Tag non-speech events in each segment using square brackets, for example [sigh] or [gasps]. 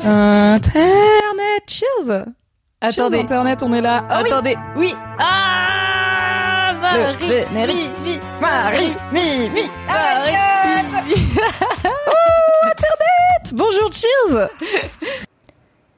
Internet, cheers Attendez. Cheers, Internet, on est là. Ah oui. Attendez. Oui. Ah Marie, Le générique. Mi, mi, Marie, mi, mi, Marie, mi, mi. [laughs] Bonjour, cheers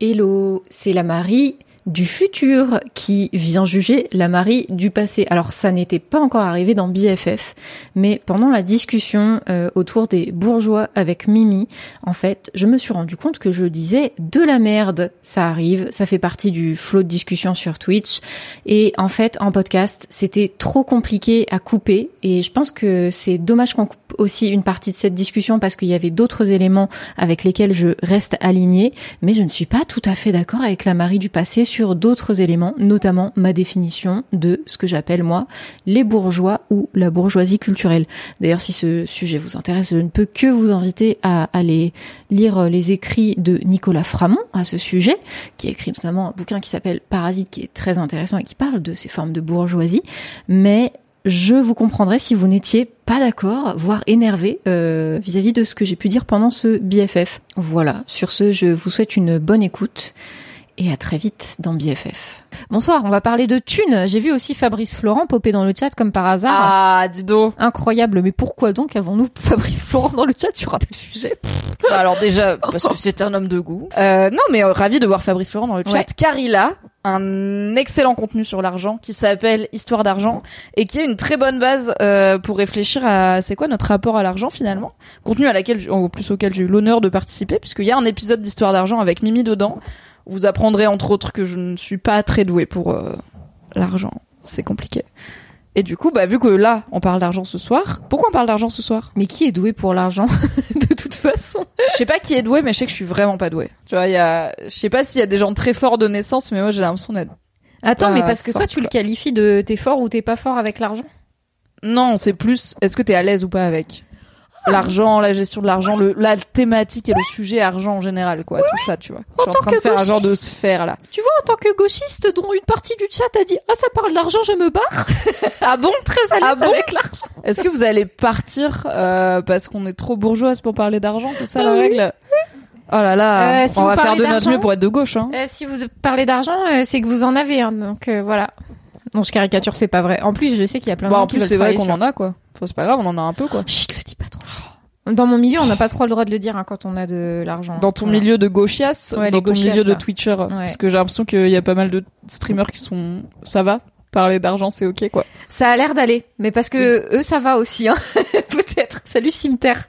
Hello, c'est la Marie du futur qui vient juger la Marie du passé. Alors ça n'était pas encore arrivé dans BFF, mais pendant la discussion euh, autour des bourgeois avec Mimi, en fait, je me suis rendu compte que je disais de la merde. Ça arrive, ça fait partie du flot de discussion sur Twitch. Et en fait, en podcast, c'était trop compliqué à couper. Et je pense que c'est dommage qu'on coupe aussi une partie de cette discussion parce qu'il y avait d'autres éléments avec lesquels je reste alignée. Mais je ne suis pas tout à fait d'accord avec la Marie du passé d'autres éléments, notamment ma définition de ce que j'appelle moi les bourgeois ou la bourgeoisie culturelle. D'ailleurs, si ce sujet vous intéresse, je ne peux que vous inviter à aller lire les écrits de Nicolas Framont à ce sujet, qui a écrit notamment un bouquin qui s'appelle Parasite, qui est très intéressant et qui parle de ces formes de bourgeoisie. Mais je vous comprendrai si vous n'étiez pas d'accord, voire énervé euh, vis-à-vis de ce que j'ai pu dire pendant ce BFF. Voilà, sur ce, je vous souhaite une bonne écoute et à très vite dans BFF. Bonsoir, on va parler de thunes. J'ai vu aussi Fabrice Florent popper dans le chat comme par hasard. Ah, dis donc Incroyable, mais pourquoi donc avons-nous [laughs] Fabrice Florent dans le chat sur un tel sujet Bah, Alors déjà, parce que c'est un homme de goût. [laughs] Euh, non, mais euh, ravi de voir Fabrice Florent dans le chat, Ouais. car il a un excellent contenu sur l'argent qui s'appelle Histoire d'argent et qui est une très bonne base euh, pour réfléchir à c'est quoi notre rapport à l'argent finalement. Contenu à laquelle, en plus auquel j'ai eu l'honneur de participer, puisqu'il y a un épisode d'Histoire d'argent avec Mimi dedans. Vous apprendrez entre autres que je ne suis pas très douée pour euh, l'argent. C'est compliqué. Et du coup, bah vu que là, on parle d'argent ce soir. Pourquoi on parle d'argent ce soir? Mais qui est doué pour l'argent [laughs] De toute façon? je sais pas qui est doué, mais je sais que je suis vraiment pas douée. Tu vois, il y a, je sais pas s'il y a des gens très forts de naissance, mais moi j'ai l'impression d'être. Attends, mais parce que toi, tu le qualifies de t'es fort ou t'es pas fort avec l'argent? Non, c'est plus, est-ce que t'es à l'aise ou pas avec? L'argent, la gestion de l'argent, le, la thématique et le sujet argent en général, quoi, tout ça, tu vois. Je suis en tant train de faire un genre de sphère là. Tu vois, en tant que gauchiste dont une partie du chat a dit Ah, ça parle d'argent, je me barre. [laughs] Ah bon? Très à l'aise Ah bon? avec l'argent. Est-ce que vous allez partir euh, parce qu'on est trop bourgeoise pour parler d'argent, c'est ça la Ah oui. règle? Oh là là, Euh, si on va faire de notre mieux pour être de gauche, hein. Euh, si vous parlez d'argent, euh, c'est que vous en avez un, donc euh, voilà. Non, je caricature, c'est pas vrai. En plus, je sais qu'il y a plein de Bon, gens en qui plus veulent c'est vrai qu'on en a quoi. Enfin, c'est pas grave, on en a un peu quoi. sur- Chut, le dis pas trop. Dans mon milieu, on n'a pas trop le droit de le dire hein, quand on a de l'argent. Dans ton Voilà. milieu de gauchias, Ouais, dans ton milieu de. Twitcher, Ouais. parce que j'ai l'impression qu'il y a pas mal de streamers qui sont, ça va, parler d'argent c'est ok quoi. Ça a l'air d'aller, mais parce que eux, ça va aussi, hein. [laughs] peut-être. Salut Cimetière.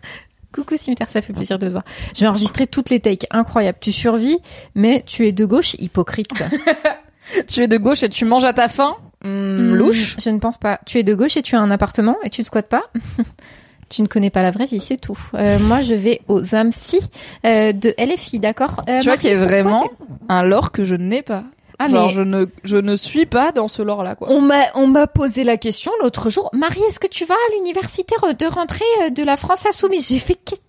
Coucou Cimetière, ça fait plaisir de te voir. Je vais enregistrer toutes les takes, incroyable. Tu survis, mais tu es de gauche, hypocrite. [laughs] Tu es de gauche et tu manges à ta faim, Hmm, Hmm, louche. Je ne pense pas. Tu es de gauche et tu as un appartement et tu ne squattes pas. [laughs] tu ne connais pas la vraie vie, c'est tout. Euh, moi, je vais aux amphis euh, de LFI, d'accord Euh, tu vois qu'il y a vraiment un lore que je n'ai pas. Ah, Genre mais je ne, je ne suis pas dans ce lore là quoi. on m'a on m'a posé la question l'autre jour. Marie, est-ce que tu vas à l'université de rentrée euh, de la France insoumise? J'ai fait qu'est-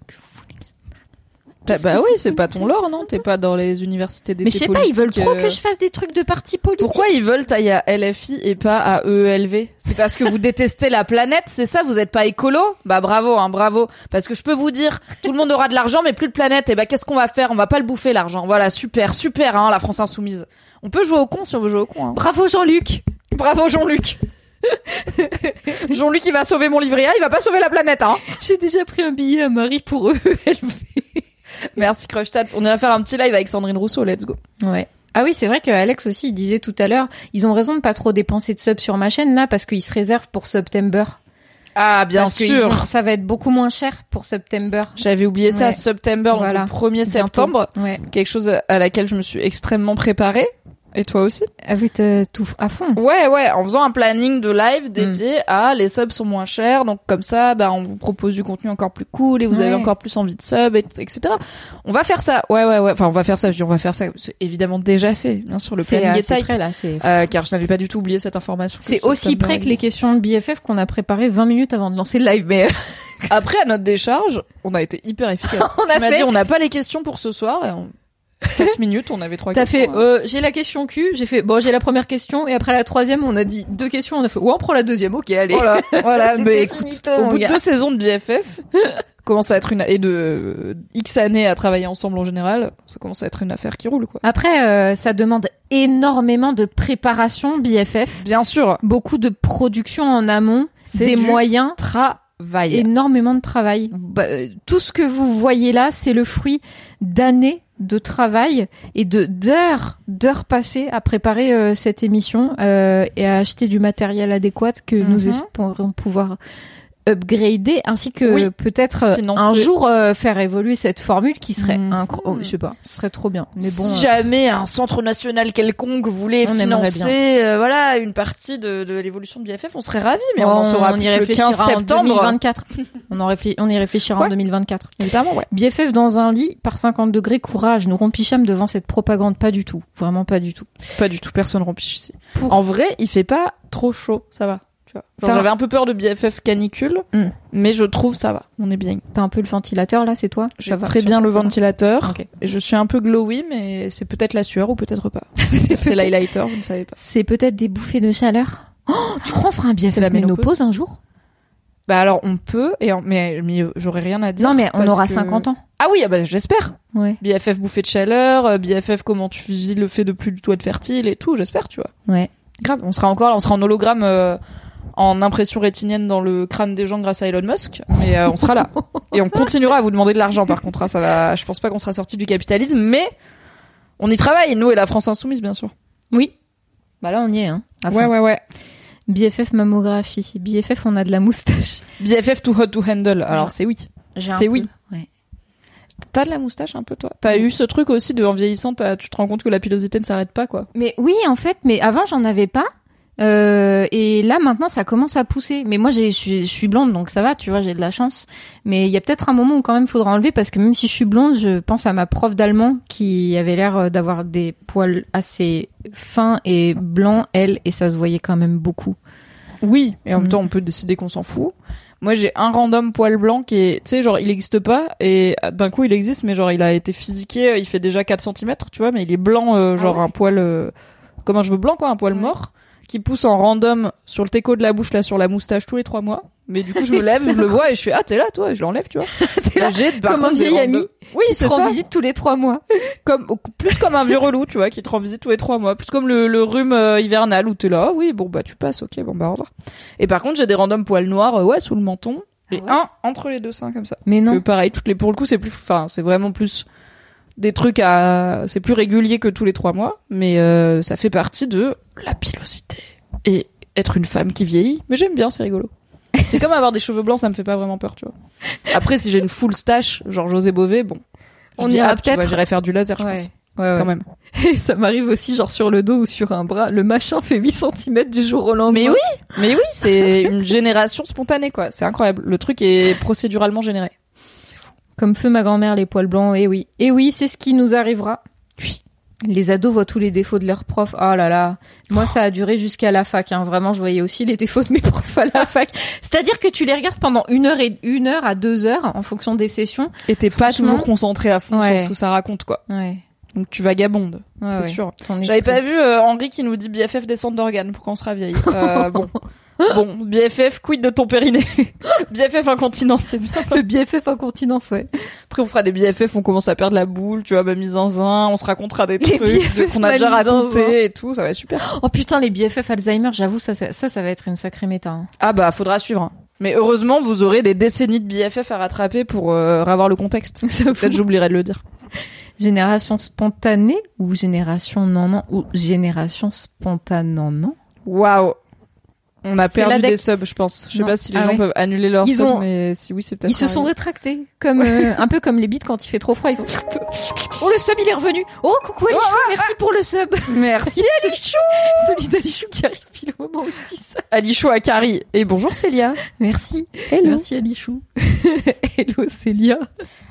Bah, bah oui, c'est pas ton lore non, t'es pas dans les universités d'été Mais je sais pas, ils veulent trop euh, que je fasse des trucs de parti politique. Pourquoi ils veulent tailler à LFI et pas à EELV C'est parce que vous détestez la planète, c'est ça? Vous êtes pas écolo? Bah bravo, hein, bravo. Parce que je peux vous dire, tout le monde aura de l'argent, mais plus de planète. Et bah qu'est-ce qu'on va faire? On va pas le bouffer l'argent. Voilà, super, super, hein, la France insoumise. On peut jouer au con si on veut jouer au con. Hein. Bravo Jean-Luc. Bravo Jean-Luc. [laughs] Jean-Luc, il va sauver mon livret A, il va pas sauver la planète, hein. J'ai déjà pris un billet à Marie pour eux. [laughs] Merci Crush Tats. On ira faire un petit live avec Sandrine Rousseau. Let's go. Ouais. Ah oui, c'est vrai que Alex aussi, il disait tout à l'heure, ils ont raison de pas trop dépenser de subs sur ma chaîne là parce qu'ils se réservent pour September. Ah bien parce sûr. vont- ça va être beaucoup moins cher pour September. J'avais oublié ça. September, donc le 1er Bientôt. septembre. Ouais. quelque chose à laquelle je me suis extrêmement préparée. Et toi aussi Ah oui, t'as tout à fond. Ouais, ouais, en faisant un planning de live dédié à les subs sont moins chers, donc comme ça, bah, on vous propose du contenu encore plus cool et vous avez encore plus envie de sub, et- etc. On va faire ça. Ouais, ouais, ouais. Enfin, on va faire ça. Je dis, on va faire ça. C'est évidemment déjà fait. Bien sûr, le C'est planning est assez tight. près là. C'est Euh, car je n'avais pas du tout oublié cette information. c'est aussi près que les questions de BFF qu'on a préparé 20 minutes avant de lancer le live. Mais Après, à notre décharge, on a été hyper efficace. [laughs] On a tu m'as fait- dit, on n'a pas les questions pour ce soir. Et 4 [laughs] minutes, on avait trois t'as questions. fait, hein. euh, j'ai la question Q, j'ai fait, bon, j'ai la première question, et après la troisième, on a dit deux questions, on a fait, ouais, on prend la deuxième, ok, allez. Voilà, [laughs] voilà. Mais écoute, finito, au bout de deux saisons de BFF, [laughs] commence à être une et de euh, X années à travailler ensemble en général, ça commence à être une affaire qui roule quoi. Après, euh, ça demande énormément de préparation, BFF, Bien sûr, beaucoup de production en amont, c'est des moyens, travail. Énormément de travail. Bah, euh, tout ce que vous voyez là, c'est le fruit d'années de travail et de d'heures d'heures passées à préparer euh, cette émission euh, et à acheter du matériel adéquat que nous Mhm. espérons pouvoir upgrader ainsi que Oui. peut-être euh, un jour euh, faire évoluer cette formule qui serait Mhm. incro- oh, je sais pas ce serait trop bien mais bon si euh, jamais un centre national quelconque voulait On financer euh, voilà une partie de, de l'évolution de BFF, on serait ravis, mais on en saura y plus le réfléchira 15 en septembre. 2024 [laughs] on en on y réfléchira en Ouais. 2024 Évidemment, ouais. BFF dans un lit par 50 degrés, courage. Nous rompichâmes devant cette propagande, pas du tout. Vraiment pas du tout. Pas du tout, personne rompiche ici. Pour- En vrai, il fait pas trop chaud, ça va. Tu vois. J'avais un peu peur de BFF canicule, Hmm. mais je trouve ça va. On est bien. T'as un peu le ventilateur là, c'est toi J'ai très bien le ventilateur. Et je suis un peu glowy, mais c'est peut-être la sueur ou peut-être pas. [laughs] c'est l'highlighter, vous ne savez pas. C'est peut-être des bouffées de chaleur. [gasps] Oh, tu crois on fera un BFF C'est la ménopause. un jour? Bah alors on peut, et mais, mais j'aurais rien à dire. Non mais on aura que- 50 ans. Ah oui, ah bah, j'espère. Ouais. BFF bouffée de chaleur, euh, BFF comment tu vis le fait de plus du tout être fertile et tout, j'espère, tu vois. Ouais. Grave, on sera encore là, on sera en hologramme euh, en impression rétinienne dans le crâne des gens grâce à Elon Musk, mais euh, on sera là. Et on continuera à vous demander de l'argent par contre, hein, ça va, je pense pas qu'on sera sorti du capitalisme, mais on y travaille, nous et la France insoumise bien sûr. Oui. Bah là on y est hein. à fond. Ouais ouais ouais. BFF mammographie. BFF on a de la moustache. BFF too hot to handle. Alors c'est oui. C'est peu- oui. Ouais. T'as de la moustache un peu toi? T'as eu ce truc aussi de en vieillissant, t'as- tu te rends compte que la pilosité ne s'arrête pas quoi? Mais oui, en fait, mais avant j'en avais pas. Euh, et là maintenant ça commence à pousser. Mais moi j'ai, je suis, blonde donc ça va, tu vois, j'ai de la chance. Mais il y a peut-être un moment où quand même il faudra enlever parce que même si je suis blonde, je pense à ma prof d'allemand qui avait l'air euh, d'avoir des poils assez fins et blancs elle et ça se voyait quand même beaucoup. Oui, et en même Mm. temps, on peut décider qu'on s'en fout. Moi, j'ai un random poil blanc qui est, tu sais, genre, il existe pas, et d'un coup, il existe, mais genre, il a été physiqué, euh, il fait déjà 4 cm, tu vois, mais il est blanc, euh, genre, Ah ouais un poil, euh, comme un cheveu blanc, quoi, un poil Ouais. mort, qui pousse en random sur le teco de la bouche, là, sur la moustache, tous les 3 mois. Mais du coup, je me lève, je le vois, et je fais, ah, t'es là, toi, et je l'enlève, tu vois. [laughs] T'es là, Là, j'ai, comme un vieil ami Oui, c'est te rend ça. visite tous les trois mois. [laughs] Comme, plus comme un vieux relou, tu vois, qui te rend visite tous les trois mois. Plus comme le, le rhume euh, hivernal où t'es là, ah oui, bon, bah, tu passes, ok, bon, bah, au revoir. Et par contre, j'ai des randoms poils noirs, euh, ouais, sous le menton. Et Ah ouais un entre les deux seins, comme ça. Mais Que non. pareil, toutes les, pour le coup, c'est plus, enfin, c'est vraiment plus des trucs à, c'est plus régulier que tous les trois mois, mais euh, ça fait partie de la pilosité et être une femme qui vieillit. Mais j'aime bien, c'est rigolo. [laughs] C'est comme avoir des cheveux blancs, ça me fait pas vraiment peur, tu vois. Après, si j'ai une full stache, genre José Bové, bon. On ira ah, peut-être- J'irai faire du laser, je Ouais. pense. Ouais, ouais. Quand même. [laughs] Et ça m'arrive aussi genre sur le dos ou sur un bras. Le machin fait 8 cm du jour au lendemain. Mais oui, mais oui, c'est une génération spontanée, quoi. C'est incroyable. Le truc est procéduralement généré. Comme feu ma grand-mère, les poils blancs, et oui. Et oui, c'est ce qui nous arrivera. Oui. Les ados voient tous les défauts de leurs profs. Oh là là. Moi, ça a duré jusqu'à la fac. Hein. Vraiment, je voyais aussi les défauts de mes [laughs] profs à la fac. C'est-à-dire que tu les regardes pendant une heure et une heure à deux heures en fonction des sessions. Et t'es pas toujours concentré à fond Ouais. sur ce que ça raconte, quoi. Ouais. Donc tu vagabondes, ouais c'est ouais. sûr. J'avais pas vu euh, Henri qui nous dit BFF descente d'organes pour quand on sera vieille? Euh, [laughs] bon. Bon, BFF, quid de ton périnée [laughs] BFF incontinence, c'est bien. le BFF incontinence, ouais. Après, on fera des BFF, on commence à perdre la boule, tu vois, bah, mise en zin, on se racontera des Les trucs BFF qu'on a déjà ma mise en zin. raconté et tout, ça va être super. Oh putain, les BFF Alzheimer, j'avoue, ça, ça, ça, ça va être une sacrée méta. hein. Ah bah, faudra suivre. hein. Mais heureusement, vous aurez des décennies de BFF à rattraper pour euh, avoir le contexte. [laughs] Peut-être j'oublierai de le dire. Génération spontanée ou génération non non ou génération spontanée non non? Waouh. On a perdu des subs, je pense. Je sais Non. pas si les Ah gens ouais. peuvent annuler leurs subs, ont- mais si oui, c'est peut-être. Ils se sont rétractés, comme euh, [laughs] un peu comme les bites quand il fait trop froid. Ils ont. Oh le sub il est revenu. Oh coucou Alichou, merci pour le sub. Merci [laughs] Alichou Celui d'Alichou qui arrive pile au moment où je dis ça. Alichou à Carrie. Et bonjour Célia. Merci. Hello. Merci Alichou. [laughs] Hello Célia.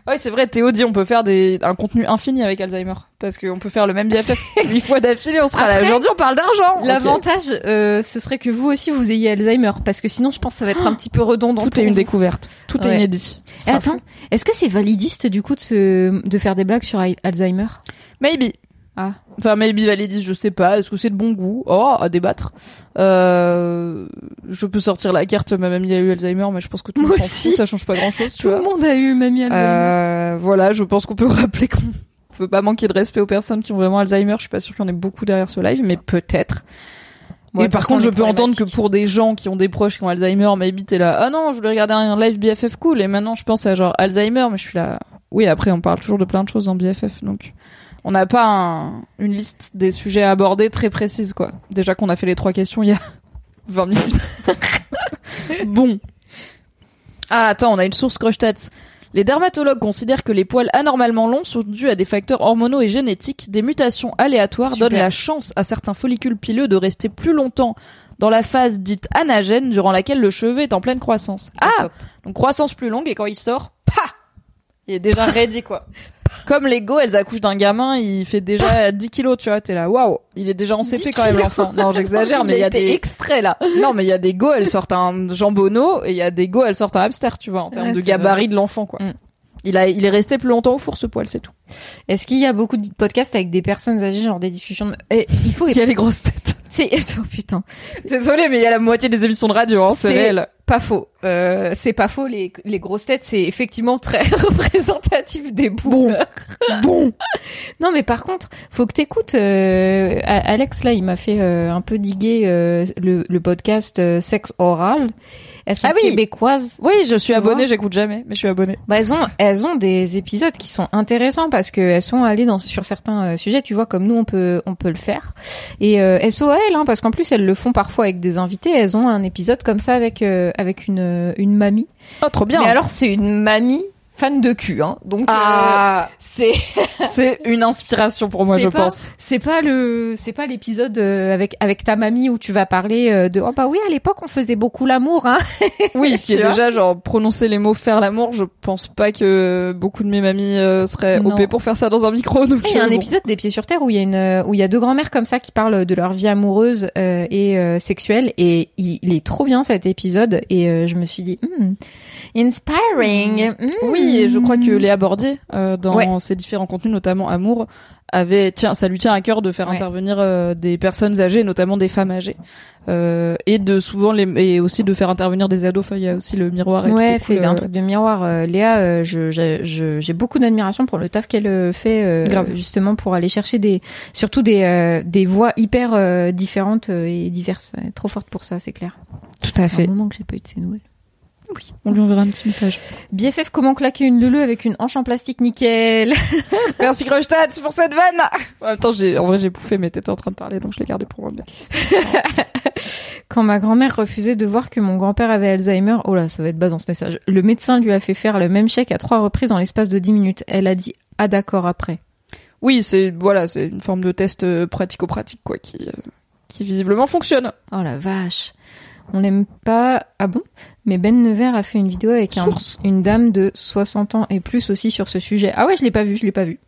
Ouais, c'est vrai, Théo dit on peut faire des, un contenu infini avec Alzheimer. Parce qu'on peut faire le même BFF [laughs] huit fois d'affilée, on sera là. Aujourd'hui, on parle d'argent. L'avantage, euh, ce serait que vous aussi vous ayez Alzheimer, parce que sinon je pense que ça va être un [gasps] petit peu redondant. Tout est une vous. découverte. Tout est inédit. Et attends, est-ce que c'est validiste du coup de, se... de faire des blagues sur Al- Alzheimer? Maybe. Ah. Enfin, maybe validiste, je sais pas. Est-ce que c'est de bon goût? Oh, à débattre. Euh, je peux sortir la carte, ma mamie a eu Alzheimer, mais je pense que tout le monde aussi. fout, ça change pas grand chose, tu Tout vois. le monde a eu mamie Alzheimer. Euh, voilà, je pense qu'on peut [laughs] rappeler qu'on peut pas manquer de respect aux personnes qui ont vraiment Alzheimer. Je suis pas sûre qu'il y en ait beaucoup derrière ce live, mais peut-être. Bon, et par contre, je peux entendre que pour des gens qui ont des proches qui ont Alzheimer, maybe t'es là, ah non, je voulais regarder un live BFF cool, et maintenant je pense à genre Alzheimer, mais je suis là, oui, après on parle toujours de plein de choses dans BFF, donc on n'a pas un- une liste des sujets à aborder très précise, quoi. Déjà qu'on a fait les trois questions il y a [laughs] 20 minutes. [laughs] bon. Ah, attends, on a une source Crushtats. Les dermatologues considèrent que les poils anormalement longs sont dus à des facteurs hormonaux et génétiques. Des mutations aléatoires Super. donnent la chance à certains follicules pileux de rester plus longtemps dans la phase dite anagène durant laquelle le cheveu est en pleine croissance. Ah top. Donc croissance plus longue et quand il sort, pa Il est déjà [laughs] ready quoi. Comme les go, elles accouchent d'un gamin, il fait déjà 10 kilos, tu vois, t'es là, waouh, il est déjà en CP 10 quand même l'enfant. Non, j'exagère, [laughs] mais il y a des extraits là. non, mais il y a des go, elles sortent un jambonneau et il y a des go, elles sortent un hamster, tu vois, en termes Ouais, de gabarit de l'enfant, quoi. Mm. Il a, il est resté plus longtemps au four, ce poil, c'est tout. Est-ce qu'il y a beaucoup de podcasts avec des personnes âgées, genre des discussions de... Eh, il faut... [laughs] Il y a les grosses têtes. C'est... [laughs] Oh putain. Désolé, mais il y a la moitié des émissions de radio, hein, c'est C'est- réel. Pas faux. Euh, c'est pas faux. Les, les grosses têtes, c'est effectivement très [laughs] représentatif des boomers. Bon. [laughs] Non, mais par contre, faut que t'écoutes. Euh, Alex là, il m'a fait euh, un peu diguer euh, le, le podcast euh, Sexe oral. Elles sont Ah oui. québécoises. Oui, je suis Tu abonné, vois j'écoute jamais, mais je suis abonné. Bah, elles ont, elles ont des épisodes qui sont intéressants parce que elles sont allées dans sur certains euh, sujets, tu vois, comme nous on peut on peut le faire. Et euh, SOAL, hein, parce qu'en plus elles le font parfois avec des invités. Elles ont un épisode comme ça avec euh, avec une une mamie. Oh, trop bien. Mais alors c'est une mamie fan de cul, hein. Donc euh, ah, c'est [laughs] c'est une inspiration pour moi, je pas- pense. c'est pas le c'est pas l'épisode euh, avec avec ta mamie où tu vas parler euh, de oh bah oui à l'époque on faisait beaucoup l'amour hein. [laughs] Oui, [laughs] qui est déjà genre prononcer les mots faire l'amour, je pense pas que beaucoup de mes mamies euh, seraient Non. OP pour faire ça dans un micro. Donc Il y a un bon. épisode des pieds sur terre où il y a une où il y a deux grands-mères comme ça qui parlent de leur vie amoureuse euh, et euh, sexuelle et il, il est trop bien cet épisode et euh, je me suis dit hmm, inspiring. hmm. Oui, je crois que Léa Bordier, euh, dans Ouais. ses différents contenus, notamment Amour, avait, tiens, ça lui tient à cœur de faire Ouais. intervenir euh, des personnes âgées, notamment des femmes âgées, euh, et de souvent les, et aussi de faire intervenir des ados. Enfin, il y a aussi le miroir. Et Ouais, fait cool, un euh, truc de miroir. Euh, Léa, euh, je- je- je- j'ai beaucoup d'admiration pour le taf qu'elle fait, euh, Grave. justement pour aller chercher des, surtout des, euh, des voix hyper euh, différentes et diverses. Elle est trop forte pour ça, c'est clair. Tout à C'est fait. un moment que j'ai pas eu de ces nouvelles. On lui enverra un petit message. BFF, comment claquer une lulu avec une hanche en plastique nickel [laughs] Merci Grosstad pour cette vanne. En même temps, j'ai, en vrai, j'ai bouffé, mais t'étais en train de parler, donc je l'ai gardé pour moi. [laughs] Quand ma grand-mère refusait de voir que mon grand-père avait Alzheimer, oh là, ça va être bas dans ce message. Le médecin lui a fait faire le même chèque à trois reprises en l'espace de 10 minutes. Elle a dit ah d'accord après. Oui, c'est voilà, c'est une forme de test euh, pratico-pratique quoi, qui euh, qui visiblement fonctionne. Oh la vache. On l'aime pas. Ah bon? Mais Ben Nevers a fait une vidéo avec un- une dame de 60 ans et plus aussi sur ce sujet. Ah ouais, je l'ai pas vu, je l'ai pas vu.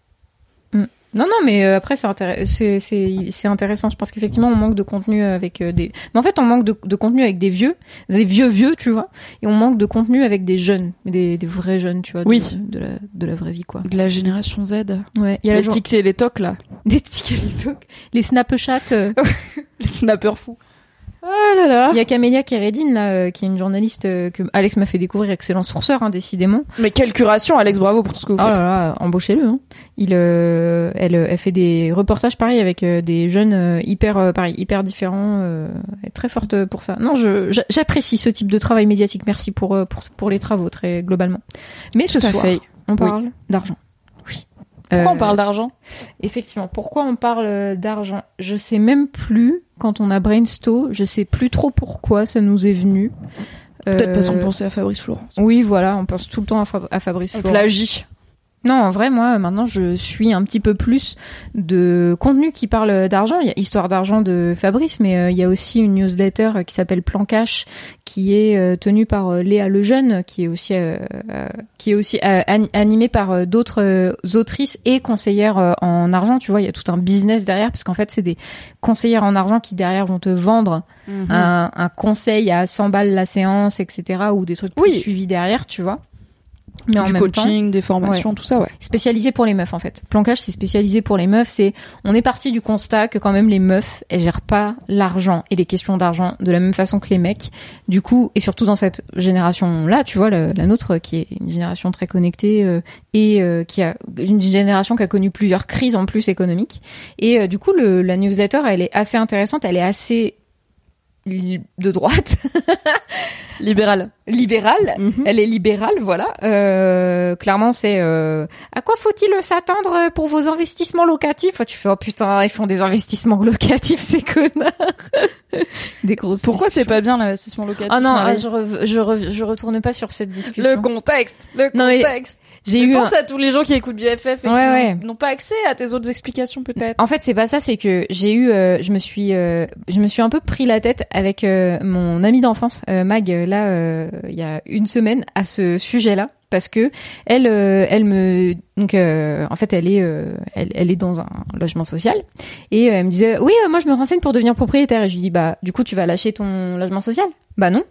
Hmm. Non, non, mais euh, après, c'est intér- c'est- c'est- c'est intéressant. Je pense qu'effectivement, on manque de contenu avec euh, des... Mais en fait, on manque de, de contenu avec des vieux, des vieux vieux, tu vois. Et on manque de contenu avec des jeunes, des, des vrais jeunes, tu vois. Oui. De, la, de la vraie vie, quoi. De la génération Z. Ouais. Il y a la Les tics et les tocs là. [laughs] des TikTok, les Snapchat. euh, [laughs] Les snappers fous. Ah là là. Il y a Camélia Kéredine, là, euh, qui est une journaliste euh, que Alex m'a fait découvrir, excellent sourceur, hein, décidément. Mais quelle curation, Alex, bravo pour tout ce que vous Oh faites. là là, embauchez-le. Hein. Il, euh, elle, euh, elle fait des reportages pareil avec euh, des jeunes euh, hyper, euh, pareil, hyper différents. Euh, elle est très forte pour ça. Non, je, j'a- j'apprécie ce type de travail médiatique. Merci pour, pour, pour les travaux, très globalement. Mais ce Tout à soir, fait. on parle d'argent. Pourquoi on Euh, parle d'argent? Effectivement. Pourquoi on parle d'argent? Je sais même plus. Quand on a brainstorm, je sais plus trop pourquoi ça nous est venu. Peut-être parce qu'on Euh, pensait à Fabrice Florent. Oui, voilà, on pense tout le temps à, Fa- à Fabrice On Florent. plagie. Non, en vrai, moi, maintenant, je suis un petit peu plus de contenu qui parle d'argent. Il y a Histoire d'argent de Fabrice, mais euh, il y a aussi une newsletter qui s'appelle Plan Cash, qui est euh, tenue par euh, Léa Lejeune, qui est aussi, qui est aussi an- animée par d'autres autrices et conseillères en argent. Tu vois, il y a tout un business derrière, parce qu'en fait, c'est des conseillères en argent qui derrière vont te vendre Mhm. un, un conseil à 100 balles la séance, etc., ou des trucs plus Oui. suivis derrière, tu vois. Mais en du temps, coaching, des formations, tout ça, ouais. spécialisé pour les meufs en fait. Plancage c'est spécialisé pour les meufs, c'est on est parti du constat que quand même les meufs elles gèrent pas l'argent et les questions d'argent de la même façon que les mecs. Du coup et surtout dans cette génération là, tu vois le- la nôtre qui est une génération très connectée euh, et euh, qui a une génération qui a connu plusieurs crises en plus économiques et euh, du coup le, la newsletter elle est assez intéressante, elle est assez de droite, [laughs] Libéral. libérale. Mhm. Elle est libérale, voilà. Euh, clairement, c'est euh, à quoi faut-il s'attendre pour vos investissements locatifs? Tu fais oh putain, ils font des investissements locatifs, ces connards. [laughs] des grosses. Pourquoi c'est pas bien l'investissement locatif Ah non, ah, je, je, je retourne pas sur cette discussion. Le contexte, le contexte. J'ai eu. pense un- à tous les gens qui écoutent BFF et Ouais, qui ouais. n'ont pas accès à tes autres explications peut-être. En fait, c'est pas ça, c'est que j'ai eu, euh, je me suis, euh, je me suis un peu pris la tête avec euh, mon amie d'enfance, euh, Mag, là, euh, il y a une semaine, à ce sujet-là, parce que elle, euh, elle me, donc, euh, en fait, elle est, euh, elle, elle est dans un logement social, et elle me disait, oui, euh, moi, je me renseigne pour devenir propriétaire, et je lui dis, bah, du coup, tu vas lâcher ton logement social? Bah non.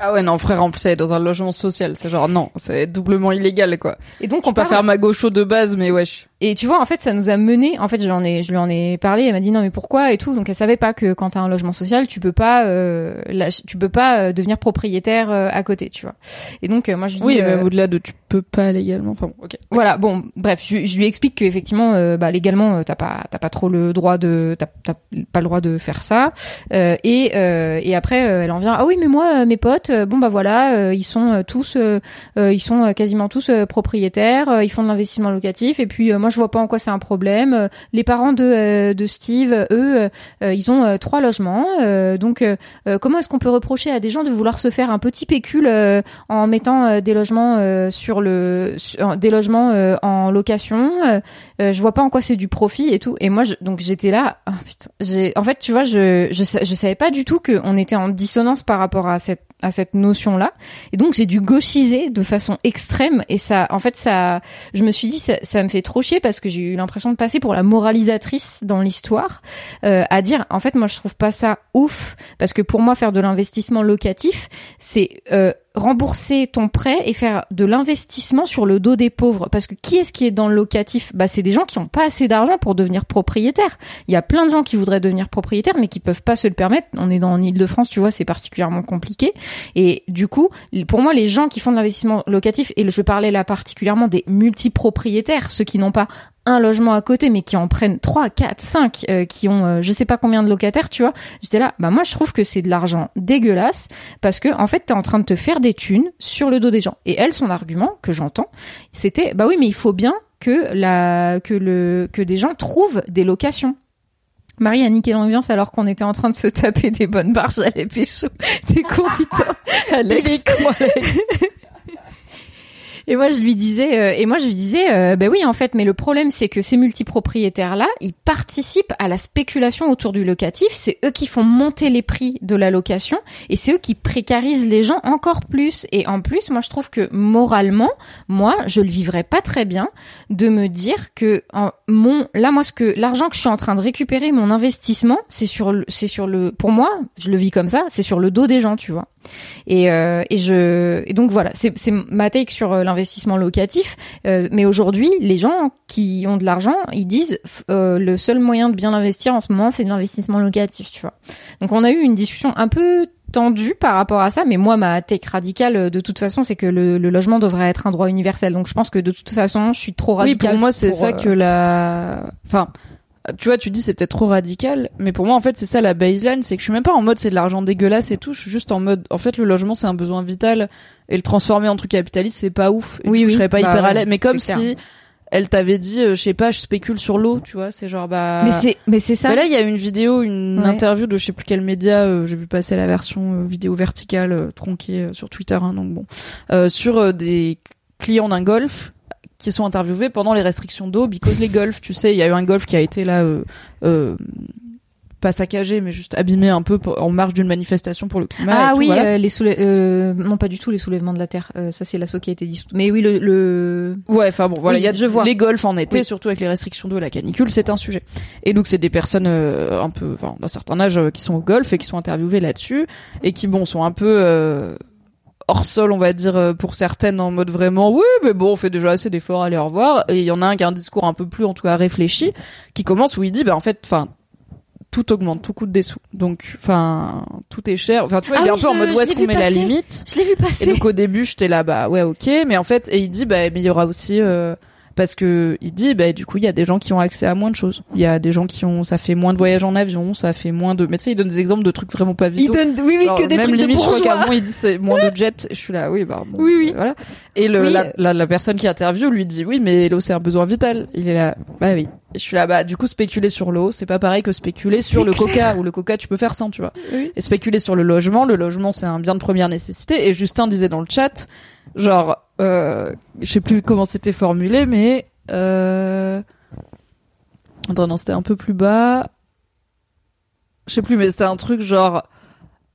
Ah ouais, non, frère, en plus, elle est dans un logement social. C'est genre, non, c'est doublement illégal, quoi. Et donc, On peut pas faire ma gaucho de base, mais wesh. Et tu vois, en fait, ça nous a mené. En fait, je lui en ai, je lui en ai parlé. Elle m'a dit non, mais pourquoi et tout. Donc, elle savait pas que quand t'as un logement social, tu peux pas, euh, tu peux pas euh, devenir propriétaire euh, à côté, tu vois. Et donc, euh, moi, je lui dis, Oui, même au-delà de tu peux pas légalement. Enfin bon, ok. voilà. Bon, bref, je, je lui explique que effectivement, bah, légalement, t'as pas, t'as pas trop le droit de, t'as, t'as pas le droit de faire ça. Euh, et euh, et après, elle en vient. Ah oui, mais moi, mes potes, euh, bon bah voilà, euh, ils sont euh, tous, ils sont quasiment tous propriétaires. ils font de l'investissement locatif. Et puis moi, je vois pas en quoi c'est un problème. Les parents de Steve, eux, ils ont trois logements. Donc, comment est-ce qu'on peut reprocher à des gens de vouloir se faire un petit pécule en mettant des logements sur le, des logements en location Je vois pas en quoi c'est du profit et tout. Et moi, donc j'étais là. J'ai, en fait, tu vois, je, je, sa- je savais pas du tout qu'on était en dissonance par rapport à cette cette notion-là. Et donc j'ai dû gauchiser de façon extrême et ça, en fait, ça, je me suis dit ça, ça me fait trop chier parce que j'ai eu l'impression de passer pour la moralisatrice dans l'histoire, euh, à dire en fait moi je trouve pas ça ouf parce que pour moi faire de l'investissement locatif c'est euh, rembourser ton prêt et faire de l'investissement sur le dos des pauvres. Parce que qui est-ce qui est dans le locatif? Bah c'est des gens qui ont pas assez d'argent pour devenir propriétaires. Il y a plein de gens qui voudraient devenir propriétaires mais qui peuvent pas se le permettre. On est dans en Île-de-France, tu vois, c'est particulièrement compliqué. Et du coup, pour moi, les gens qui font de l'investissement locatif, et je parlais là particulièrement des multipropriétaires, ceux qui n'ont pas un logement à côté, mais qui en prennent 3, 4, 5, euh, qui ont euh, je sais pas combien de locataires, tu vois. J'étais là, bah moi je trouve que c'est de l'argent dégueulasse parce que en fait t'es en train de te faire des thunes sur le dos des gens. Et elle, son argument que j'entends, c'était bah oui, mais il faut bien que la que le que des gens trouvent des locations. Marie a niqué l'ambiance alors qu'on était en train de se [laughs] taper des bonnes barres, j'allais pécho. T'es con, putain. [laughs] Alex. Et moi je lui disais, euh, et moi je lui disais, euh, ben oui en fait, mais le problème c'est que ces multipropriétaires là, ils participent à la spéculation autour du locatif. C'est eux qui font monter les prix de la location et c'est eux qui précarisent les gens encore plus. Et en plus, moi je trouve que moralement, moi je le vivrais pas très bien de me dire que mon, là moi ce que l'argent que je suis en train de récupérer, mon investissement, c'est sur le, c'est sur le, pour moi, je le vis comme ça, c'est sur le dos des gens, tu vois. Et, euh, et je et donc voilà, c'est c'est ma take sur euh, l'investissement locatif. Euh, mais aujourd'hui, les gens qui ont de l'argent, ils disent euh, le seul moyen de bien investir en ce moment, c'est l'investissement locatif, tu vois. Donc on a eu une discussion un peu tendue par rapport à ça, mais moi ma take radicale euh, de toute façon, c'est que le, le logement devrait être un droit universel. Donc je pense que de toute façon, je suis trop Oui, radicale. pour moi, c'est ça euh, que la. Enfin, tu vois, tu dis c'est peut-être trop radical, mais pour moi, en fait, c'est ça la baseline, c'est que je suis même pas en mode c'est de l'argent dégueulasse et tout. Je suis juste en mode, en fait, le logement c'est un besoin vital et le transformer en truc capitaliste c'est pas ouf. Et Oui, coup, oui. je serais pas Bah hyper ouais, à l'aise. Mais comme clair. si elle t'avait dit, euh, je sais pas, je spécule sur l'eau, tu vois, c'est genre bah. Mais c'est, mais c'est ça. Bah là, il y a une vidéo, une Ouais. interview de je sais plus quel média, euh, j'ai vu passer la version euh, vidéo verticale tronquée sur Twitter, hein, donc bon, euh, sur des clients d'un golf qui sont interviewés pendant les restrictions d'eau, because les golfs, tu sais, il y a eu un golf qui a été là, euh, euh, pas saccagé, mais juste abîmé un peu pour- en marge d'une manifestation pour le climat. et ah tout, oui, voilà. euh, les euh, non pas du tout les soulèvements de la terre. Euh, ça c'est l'assaut qui a été dissout. Mais oui, le, le... Ouais, enfin bon, voilà, Oui, il y a je vois. les golfs en été, Oui. surtout avec les restrictions d'eau et la canicule, c'est un sujet. Et donc c'est des personnes euh, un peu, enfin d'un certain âge, qui sont au golf et qui sont interviewées là-dessus et qui bon sont un peu euh, hors sol, on va dire euh, pour certaines en mode vraiment oui, mais bon, on fait déjà assez d'efforts, allez au revoir. Et il y en a un qui a un discours un peu plus, en tout cas réfléchi, qui commence où il dit, bah en fait, enfin tout augmente, tout coûte des sous. Donc, enfin, tout est cher. Enfin, tu vois, Ah il est oui, un peu en mode où est-ce qu'on met la limite? Je l'ai vu et passer. donc au début, j'étais là, bah ouais, ok. Mais en fait, et il dit, bah mais il y aura aussi, euh, parce que il dit, bah du coup, il y a des gens qui ont accès à moins de choses. Il y a des gens qui ont, ça fait moins de voyages en avion, ça fait moins de. Mais tu sais, il donne des exemples de trucs vraiment pas vitaux. donne, oui, oui, Genre, même limite, je crois qu'à il dit c'est moins de jets. Et je suis là, oui, bah bon, Oui, oui. voilà. Et le, Oui. la, la, la personne qui interviewe lui dit, oui, mais l'eau c'est un besoin vital. Il est là, bah oui. Je suis là, bah du coup, spéculer sur l'eau, c'est pas pareil que spéculer sur le clair. coca. Ou le coca, tu peux faire sans, tu vois. Oui. Et spéculer sur le logement. Le logement, c'est un bien de première nécessité. Et Justin disait dans le chat, genre, euh, je sais plus comment c'était formulé, mais euh... attends, non, c'était un peu plus bas. Je sais plus, mais c'était un truc genre.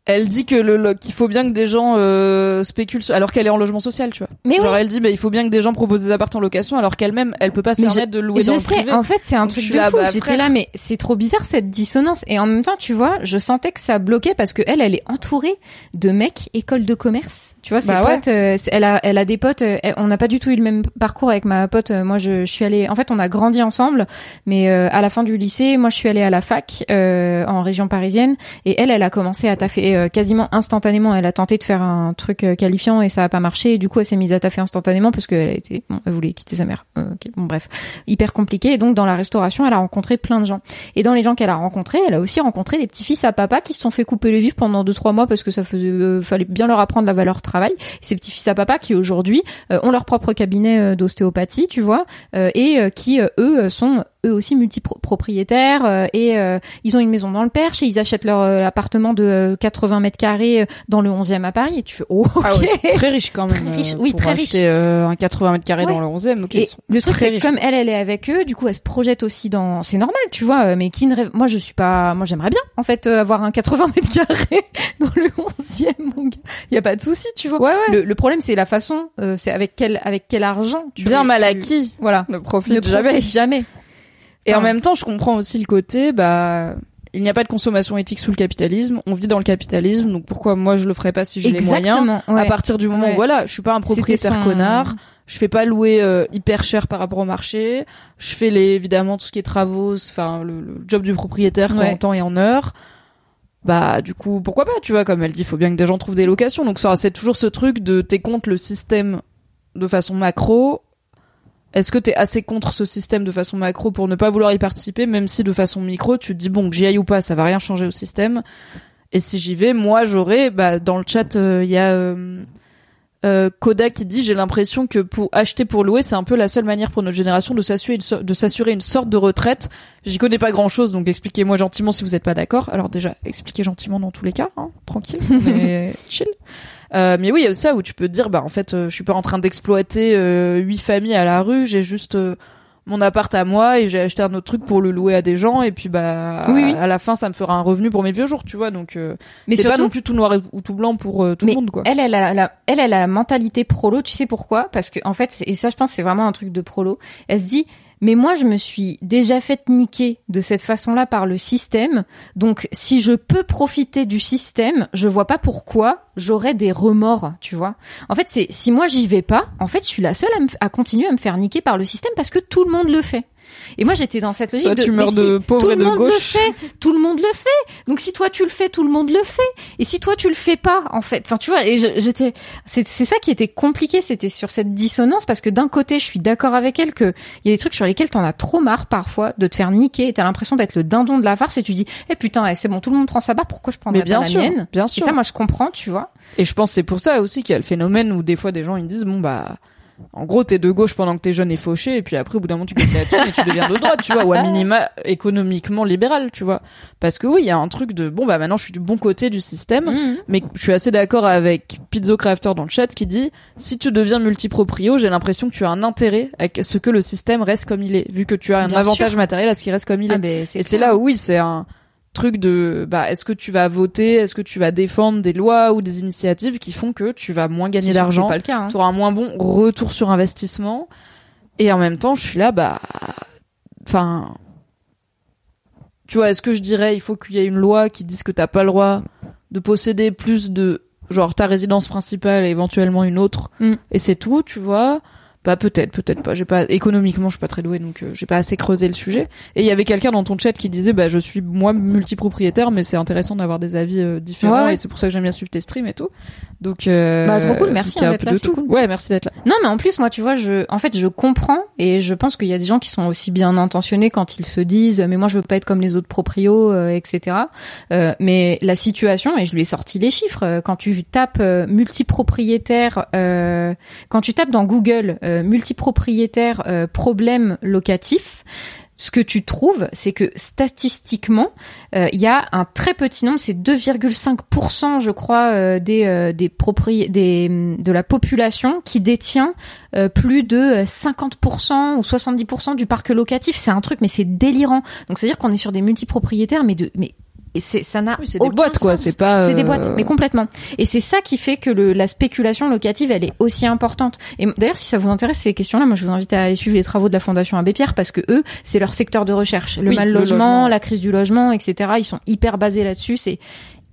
Elle dit que le, le- qu'il faut bien que des gens euh, spéculent alors qu'elle est en logement social, tu vois. Mais oui. genre elle dit mais il faut bien que des gens proposent des appartements en location alors qu'elle-même elle peut pas se Mais permettre de louer je dans le sais, privé. en fait, c'est un Donc, truc de là, fou. bah, J'étais là, mais c'est trop bizarre cette dissonance. Et en même temps, tu vois, je sentais que ça bloquait parce que elle, elle est entourée de mecs école de commerce. Tu vois, ses Bah ouais. euh, elle a, elle a des potes. euh, on n'a pas du tout eu le même parcours avec ma pote. Euh, Moi, je, je suis allée. En fait, on a grandi ensemble, mais euh, à la fin du lycée, moi, je suis allée à la fac euh, en région parisienne, et elle, elle a commencé à taffer euh, quasiment instantanément. Elle a tenté de faire un truc euh, qualifiant et ça a pas marché. Et du coup, elle s'est mise à taffer instantanément parce qu'elle a été, bon, elle voulait quitter sa mère. Euh, bon, bref, hyper compliqué. Et donc, dans la restauration, elle a rencontré plein de gens. Et dans les gens qu'elle a rencontrés, elle a aussi rencontré des petits fils à papa qui se sont fait couper les vifs pendant deux trois mois parce que ça faisait, euh, fallait bien leur apprendre la valeur travail. Ces petits fils à papa qui aujourd'hui euh, ont leur propre cabinet d'ostéopathie, tu vois, et qui eux sont eux aussi multipropriétaires euh, et euh, ils ont une maison dans le Perche et ils achètent leur euh, appartement de euh, 80 mètres carrés dans le 11e à Paris et tu fais oh ok Ah ouais, très riche quand même. Très riche, oui, pour très acheter, riche. euh, un 80 mètres carrés Ouais. dans le 11e. Ok, Et le truc, c'est comme elle, elle est avec eux, du coup, elle se projette aussi dans. C'est normal, tu vois. Mais qui ne rêve Moi, je suis pas. Moi, j'aimerais bien, en fait, euh, avoir un 80 mètres carrés [laughs] dans le 11e, mon gars. Il y a pas de souci, tu vois. Ouais, ouais. Le, le problème, c'est la façon. euh, c'est avec quel avec quel argent. Tu Bien mal tu- acquis. Voilà. Ne Ne profite jamais. jamais. Et en même temps, je comprends aussi le côté, bah, il n'y a pas de consommation éthique sous le capitalisme. On vit dans le capitalisme, donc pourquoi moi je le ferais pas si j'ai les moyens Exactement. À ouais. partir du moment Ouais. où voilà, je suis pas un propriétaire son- connard, je fais pas louer euh, hyper cher par rapport au marché, je fais les évidemment tout ce qui est travaux, enfin le, le job du propriétaire Ouais. en temps et en heure. Bah du coup pourquoi pas tu vois comme elle dit faut bien que des gens trouvent des locations donc ça c'est toujours ce truc de t'es contre le système de façon macro est-ce que t'es assez contre ce système de façon macro pour ne pas vouloir y participer, même si de façon micro, tu te dis bon que j'y aille ou pas, ça va rien changer au système. Et si j'y vais, moi j'aurais, bah dans le chat, il y a euh, Koda qui dit j'ai l'impression que pour acheter pour louer, c'est un peu la seule manière pour notre génération de s'assurer une, so- de s'assurer une sorte de retraite. J'y connais pas grand chose, donc expliquez-moi gentiment si vous n'êtes pas d'accord. Alors déjà, expliquez gentiment dans tous les cas, hein, tranquille, [laughs] mais chill. Euh, mais oui, il y a ça où tu peux te dire, bah en fait, euh, je suis pas en train d'exploiter euh, huit familles à la rue, j'ai juste euh, mon appart à moi et j'ai acheté un autre truc pour le louer à des gens et puis bah Oui, oui. à, à la fin ça me fera un revenu pour mes vieux jours, tu vois. Donc euh, Mais c'est pas non plus tout noir et- ou tout blanc pour euh, tout Mais le monde quoi. Elle, elle a la, elle, elle a la mentalité prolo. Tu sais pourquoi? Parce que en fait, c'est- et ça, je pense, c'est vraiment un truc de prolo. Elle se dit, mais moi, je me suis déjà fait niquer de cette façon-là par le système. Donc, si je peux profiter du système, je vois pas pourquoi j'aurais des remords. Tu vois En fait, c'est si moi j'y vais pas, en fait, je suis la seule à, à continuer à me faire niquer par le système parce que tout le monde le fait. Et moi, j'étais dans cette logique Soit de tu meurs mais de si, pauvre tout et le de monde le gauche. fait, tout le monde le fait. Donc si toi tu le fais, tout le monde le fait. Et si toi tu le fais pas, en fait, enfin tu vois, et j'étais, c'est ça qui était compliqué, c'était sur cette dissonance parce que d'un côté je suis d'accord avec elle que il y a des trucs sur lesquels t'en as trop marre parfois de te faire niquer, et t'as l'impression d'être le dindon de la farce et tu dis, eh putain, eh, c'est bon, tout le monde prend sa barre, pourquoi je Mais bien pas sûr, la mienne? bien Et sûr. ça, moi je comprends, tu vois. Et je pense que c'est pour ça aussi qu'il y a le phénomène où des fois des gens ils disent bon bah en gros, t'es de gauche pendant que t'es jeune et fauché, et puis après, au bout d'un moment, tu gagnes la thune et tu deviens de droite, tu vois, ou à minima économiquement libéral, tu vois. Parce que oui, il y a un truc de bon, bah maintenant, je suis du bon côté du système, Mhm. mais je suis assez d'accord avec Pizzo Crafter dans le chat qui dit si tu deviens multiproprio, j'ai l'impression que tu as un intérêt à ce que le système reste comme il est, vu que tu as un Bien avantage sûr. matériel à ce qu'il reste comme il est. Ah, ben, Et c'est là où oui, c'est un truc de bah est-ce que tu vas voter, est-ce que tu vas défendre des lois ou des initiatives qui font que tu vas moins gagner d'argent, C'est pas le cas. hein. tu auras un moins bon retour sur investissement et en même temps, je suis là bah enfin tu vois, est-ce que je dirais il faut qu'il y ait une loi qui dise que t'as pas le droit de posséder plus de genre ta résidence principale et éventuellement une autre Mm. et c'est tout, tu vois bah peut-être, peut-être pas. J'ai pas économiquement, je suis pas très douée, donc euh, j'ai pas assez creusé le sujet. Et il y avait quelqu'un dans ton chat qui disait, bah je suis moi multipropriétaire, mais c'est intéressant d'avoir des avis euh, différents Ouais, et c'est pour ça que j'aime bien suivre tes streams et tout. Donc euh, Bah, trop cool, merci, hein, d'être là, c'est cool. Ouais, merci d'être là. Non, mais en plus, moi, tu vois, je, en fait, je comprends et je pense qu'il y a des gens qui sont aussi bien intentionnés quand ils se disent, mais moi, je veux pas être comme les autres proprios, euh, etc. Euh, mais la situation, et je lui ai sorti les chiffres, euh, quand tu tapes euh, multipropriétaire, euh, quand tu tapes dans Google euh, multipropriétaire euh, problème locatif, ce que tu trouves, c'est que statistiquement, euh, il y a un très petit nombre, c'est 2,5%, je crois, euh, des euh, des des de la population qui détient euh, plus de 50% ou 70% du parc locatif. C'est un truc, mais c'est délirant. Donc c'est à dire qu'on est sur des multipropriétaires, mais de mais et c'est ça n'a Oui, c'est des boîtes quoi, c'est pas. C'est des euh, boîtes, mais complètement. Et c'est ça qui fait que le, la spéculation locative, elle est aussi importante. Et d'ailleurs, si ça vous intéresse ces questions-là, moi, je vous invite à aller suivre les travaux de la Fondation Abbé Pierre parce que eux, c'est leur secteur de recherche. Le Oui, mal logement, logement. la crise du logement, etc. Ils sont hyper basés là-dessus. C'est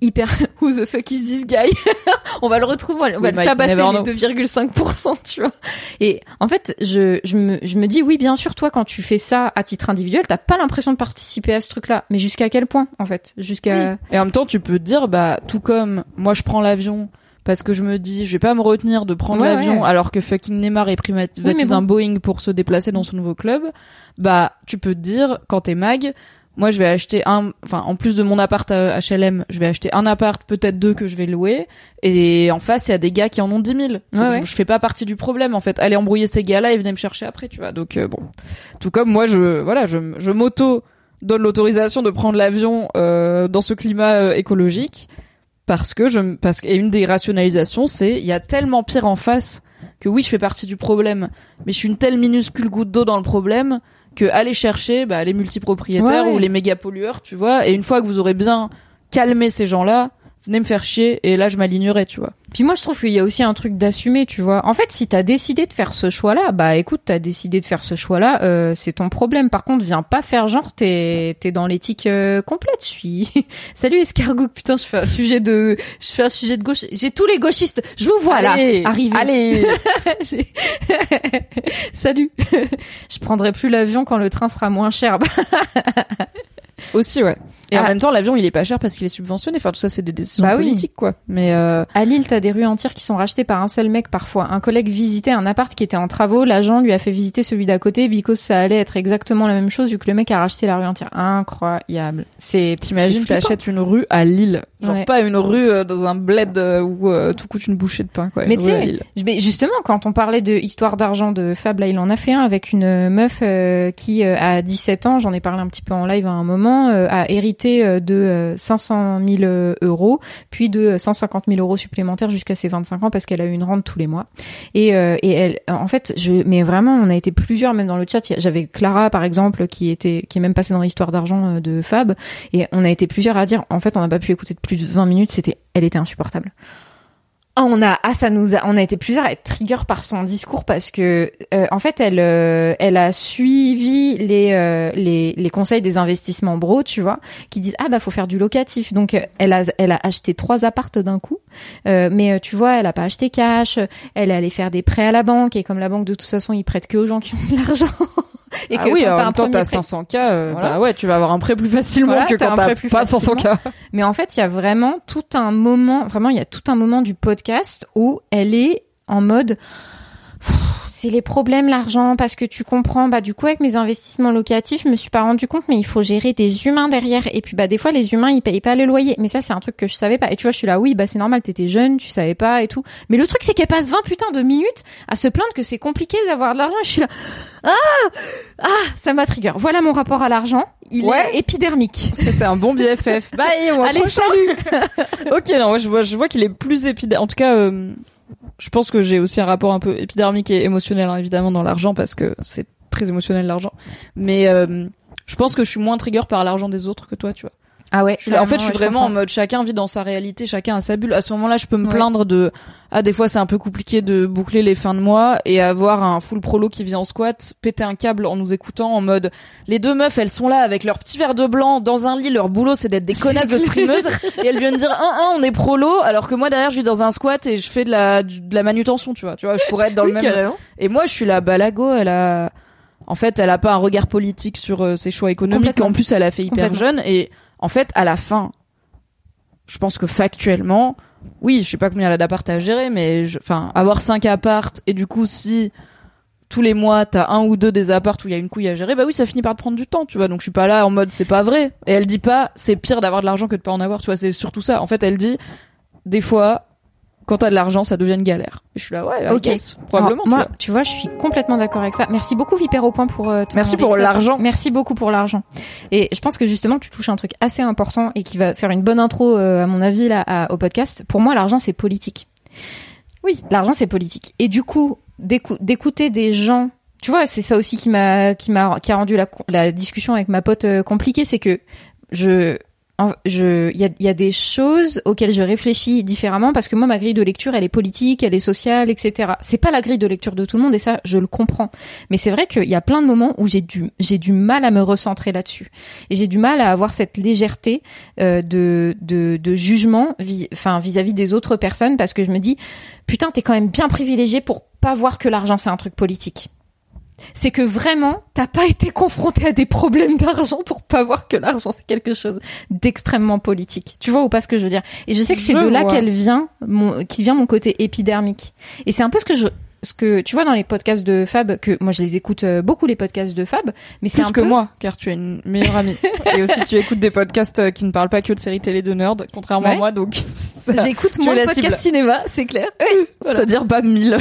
hyper. [laughs] Who the fuck is this guy? [laughs] On va le retrouver, on va, le tabasser les 2,5%, tu vois. Et en fait, je, je, me, je me dis, oui, bien sûr, toi, quand tu fais ça à titre individuel, t'as pas l'impression de participer à ce truc-là. Mais jusqu'à quel point, en fait? Jusqu'à. Et en même temps, tu peux te dire, bah, tout comme moi, je prends l'avion parce que je me dis, je vais pas me retenir de prendre Ouais, l'avion ouais. alors que fucking Neymar est privatise Oui, bon. un Boeing pour se déplacer dans son nouveau club. Bah, tu peux te dire, quand t'es mag, moi, je vais acheter un, enfin, en plus de mon appart à HLM, je vais acheter un appart, peut-être deux que je vais louer. Et en face, il y a des gars qui en ont 10 000. Donc, Ouais, je, ouais. je fais pas partie du problème, en fait. Allez embrouiller ces gars-là et venez me chercher après, tu vois. Donc, euh, bon. Tout comme moi, je, voilà, je, je m'auto donne l'autorisation de prendre l'avion euh, dans ce climat euh, écologique parce que je parce que et une des rationalisations c'est il y a tellement pire en face que oui je fais partie du problème mais je suis une telle minuscule goutte d'eau dans le problème que aller chercher bah, les multipropriétaires Ouais, ouais. ou les méga pollueurs tu vois et une fois que vous aurez bien calmé ces gens-là venez me faire chier et là je m'alignerai tu vois Puis moi, je trouve qu'il y a aussi un truc d'assumer, tu vois. En fait, si t'as décidé de faire ce choix-là, bah écoute, t'as décidé de faire ce choix-là, euh, c'est ton problème. Par contre, viens pas faire genre t'es t'es dans l'éthique euh, complète. Je suis. [laughs] Salut escargot, putain, je fais un sujet de, je fais un sujet de gauche. J'ai tous les gauchistes. Je vous vois allez, là arriver. allez [laughs] [laughs] Salut. je prendrai plus l'avion quand le train sera moins cher. Aussi ouais et en Ah. même temps l'avion il est pas cher parce qu'il est subventionné enfin tout ça c'est des décisions Bah oui. politiques quoi mais euh, À Lille, t'as des rues entières qui sont rachetées par un seul mec parfois. Un collègue visitait un appart qui était en travaux, l'agent lui a fait visiter celui d'à côté, because ça allait être exactement la même chose vu que le mec a racheté la rue entière. Incroyable. C'est T'imagines, t'achètes une rue à Lille. Genre Ouais. pas une rue euh, dans un bled euh, où euh, tout coûte une bouchée de pain, quoi. Mais tu sais, justement, quand on parlait de histoire d'argent de Fab, là, il en a fait un avec une meuf qui, à 17 ans, j'en ai parlé un petit peu en live à un moment, a hérité euh, de euh, 500 000 euh, euros, puis de 150 000 euros supplémentaires jusqu'à ses 25 ans parce qu'elle a eu une rente tous les mois. Et, euh, et elle, en fait, je, mais vraiment, on a été plusieurs, même dans le chat. J'avais Clara, par exemple, qui était, qui est même passée dans l'histoire d'argent euh, de Fab, et on a été plusieurs à dire, en fait, on n'a pas pu écouter de plus de 20 minutes. C'était, elle était insupportable. Ah, on a ah ça nous a on a été plusieurs à être trigger par son discours parce que euh, en fait elle euh, elle a suivi les euh, les les conseils des investissements bro tu vois qui disent ah bah faut faire du locatif. Donc elle a elle a acheté trois appartes d'un coup. Euh, mais euh, tu vois elle a pas acheté cash. Elle est allée faire des prêts à la banque. Et comme la banque de toute façon ils prêtent que aux gens qui ont de l'argent [laughs] et ah que oui, en t'as un même temps, premier t'as prêt- 500K, euh, Voilà. bah ouais, tu vas avoir un prêt plus facilement Voilà, que quand t'as pas facilement. 500K. Mais en fait, il y a vraiment tout un moment, vraiment, il y a tout un moment du podcast où elle est en mode, c'est les problèmes l'argent parce que tu comprends bah du coup avec mes investissements locatifs je me suis pas rendu compte mais il faut gérer des humains derrière. Et puis bah des fois les humains ils payent pas le loyer. Mais ça c'est un truc que je savais pas. Et tu vois je suis là oui bah c'est normal t'étais jeune tu savais pas et tout. Mais le truc c'est qu'elle passe 20 putains de minutes à se plaindre que c'est compliqué d'avoir de l'argent. Je suis là ah ah ça m'a trigger. Voilà mon rapport à l'argent. Il Ouais. est épidermique. C'était un bon BFF. Bye, on allez salut. [laughs] Ok, non, je vois, je vois qu'il est plus épidermique. En tout cas, euh, je pense que j'ai aussi un rapport un peu épidermique et émotionnel, hein, évidemment, dans l'argent, parce que c'est très émotionnel, l'argent. Mais euh, je pense que je suis moins trigger par l'argent des autres que toi, tu vois. Ah ouais suis en fait, je suis ouais, vraiment en mode chacun vit dans sa réalité, chacun a sa bulle. À ce moment-là, je peux me Ouais. plaindre de ah des fois c'est un peu compliqué de boucler les fins de mois et avoir un full prolo qui vient en squat, péter un câble en nous écoutant en mode les deux meufs elles sont là avec leur petit verre de blanc dans un lit, leur boulot c'est d'être des connasses de streameuses et elles viennent dire un un on est prolo alors que moi derrière je vis dans un squat et je fais de la de la manutention, tu vois. Tu vois, je pourrais être dans le même et moi, je suis la balago. Elle a, en fait, elle a pas un regard politique sur euh, ses choix économiques. En plus, elle a fait hyper jeune. Et en fait, à la fin, je pense que factuellement, oui, je sais pas combien elle a d'appart à gérer, mais je- enfin, avoir cinq appartes et du coup, si tous les mois t'as un ou deux des appartes où il y a une couille à gérer, bah oui, ça finit par te prendre du temps, tu vois. Donc je suis pas là en mode c'est pas vrai. Et elle dit pas c'est pire d'avoir de l'argent que de pas en avoir, tu vois. C'est surtout ça. En fait, elle dit des fois. Quand t'as de l'argent, ça devient une galère. Je suis là, ouais, Ok. guess, probablement. Alors, tu vois. tu vois, je suis complètement d'accord avec ça. Merci beaucoup Viper au point pour euh, ton Merci pour l'argent. Merci beaucoup pour l'argent. Et je pense que justement, tu touches un truc assez important et qui va faire une bonne intro, euh, à mon avis, là, à- au podcast. Pour moi, l'argent, c'est politique. Oui, l'argent, c'est politique. Et du coup, d'écou- d'écouter des gens, tu vois, c'est ça aussi qui m'a, qui m'a, qui a rendu la, la discussion avec ma pote euh, compliquée, c'est que je, il y a, y a des choses auxquelles je réfléchis différemment parce que moi, ma grille de lecture, elle est politique, elle est sociale, etc. C'est pas la grille de lecture de tout le monde et ça, je le comprends. Mais c'est vrai qu'il y a plein de moments où j'ai du, j'ai du mal à me recentrer là-dessus et j'ai du mal à avoir cette légèreté euh, de, de, de jugement, vis, enfin vis-à-vis des autres personnes parce que je me dis, putain, t'es quand même bien privilégié pour pas voir que l'argent c'est un truc politique c'est que vraiment, t'as pas été confronté à des problèmes d'argent pour pas voir que l'argent c'est quelque chose d'extrêmement politique. Tu vois ou pas ce que je veux dire? Et je sais que c'est de là qu'elle vient, mon, qui vient mon côté épidermique. Et c'est un peu ce que je, ce que tu vois dans les podcasts de Fab, que moi je les écoute euh, beaucoup les podcasts de Fab, mais c'est un que peu moi, car tu es une meilleure amie. [laughs] Et aussi, tu écoutes des podcasts euh, qui ne parlent pas que de séries télé de nerd, contrairement à moi, donc [laughs] ça- J'écoute moins de podcasts cinéma, c'est clair. [laughs] Voilà. c'est-à-dire pas mille,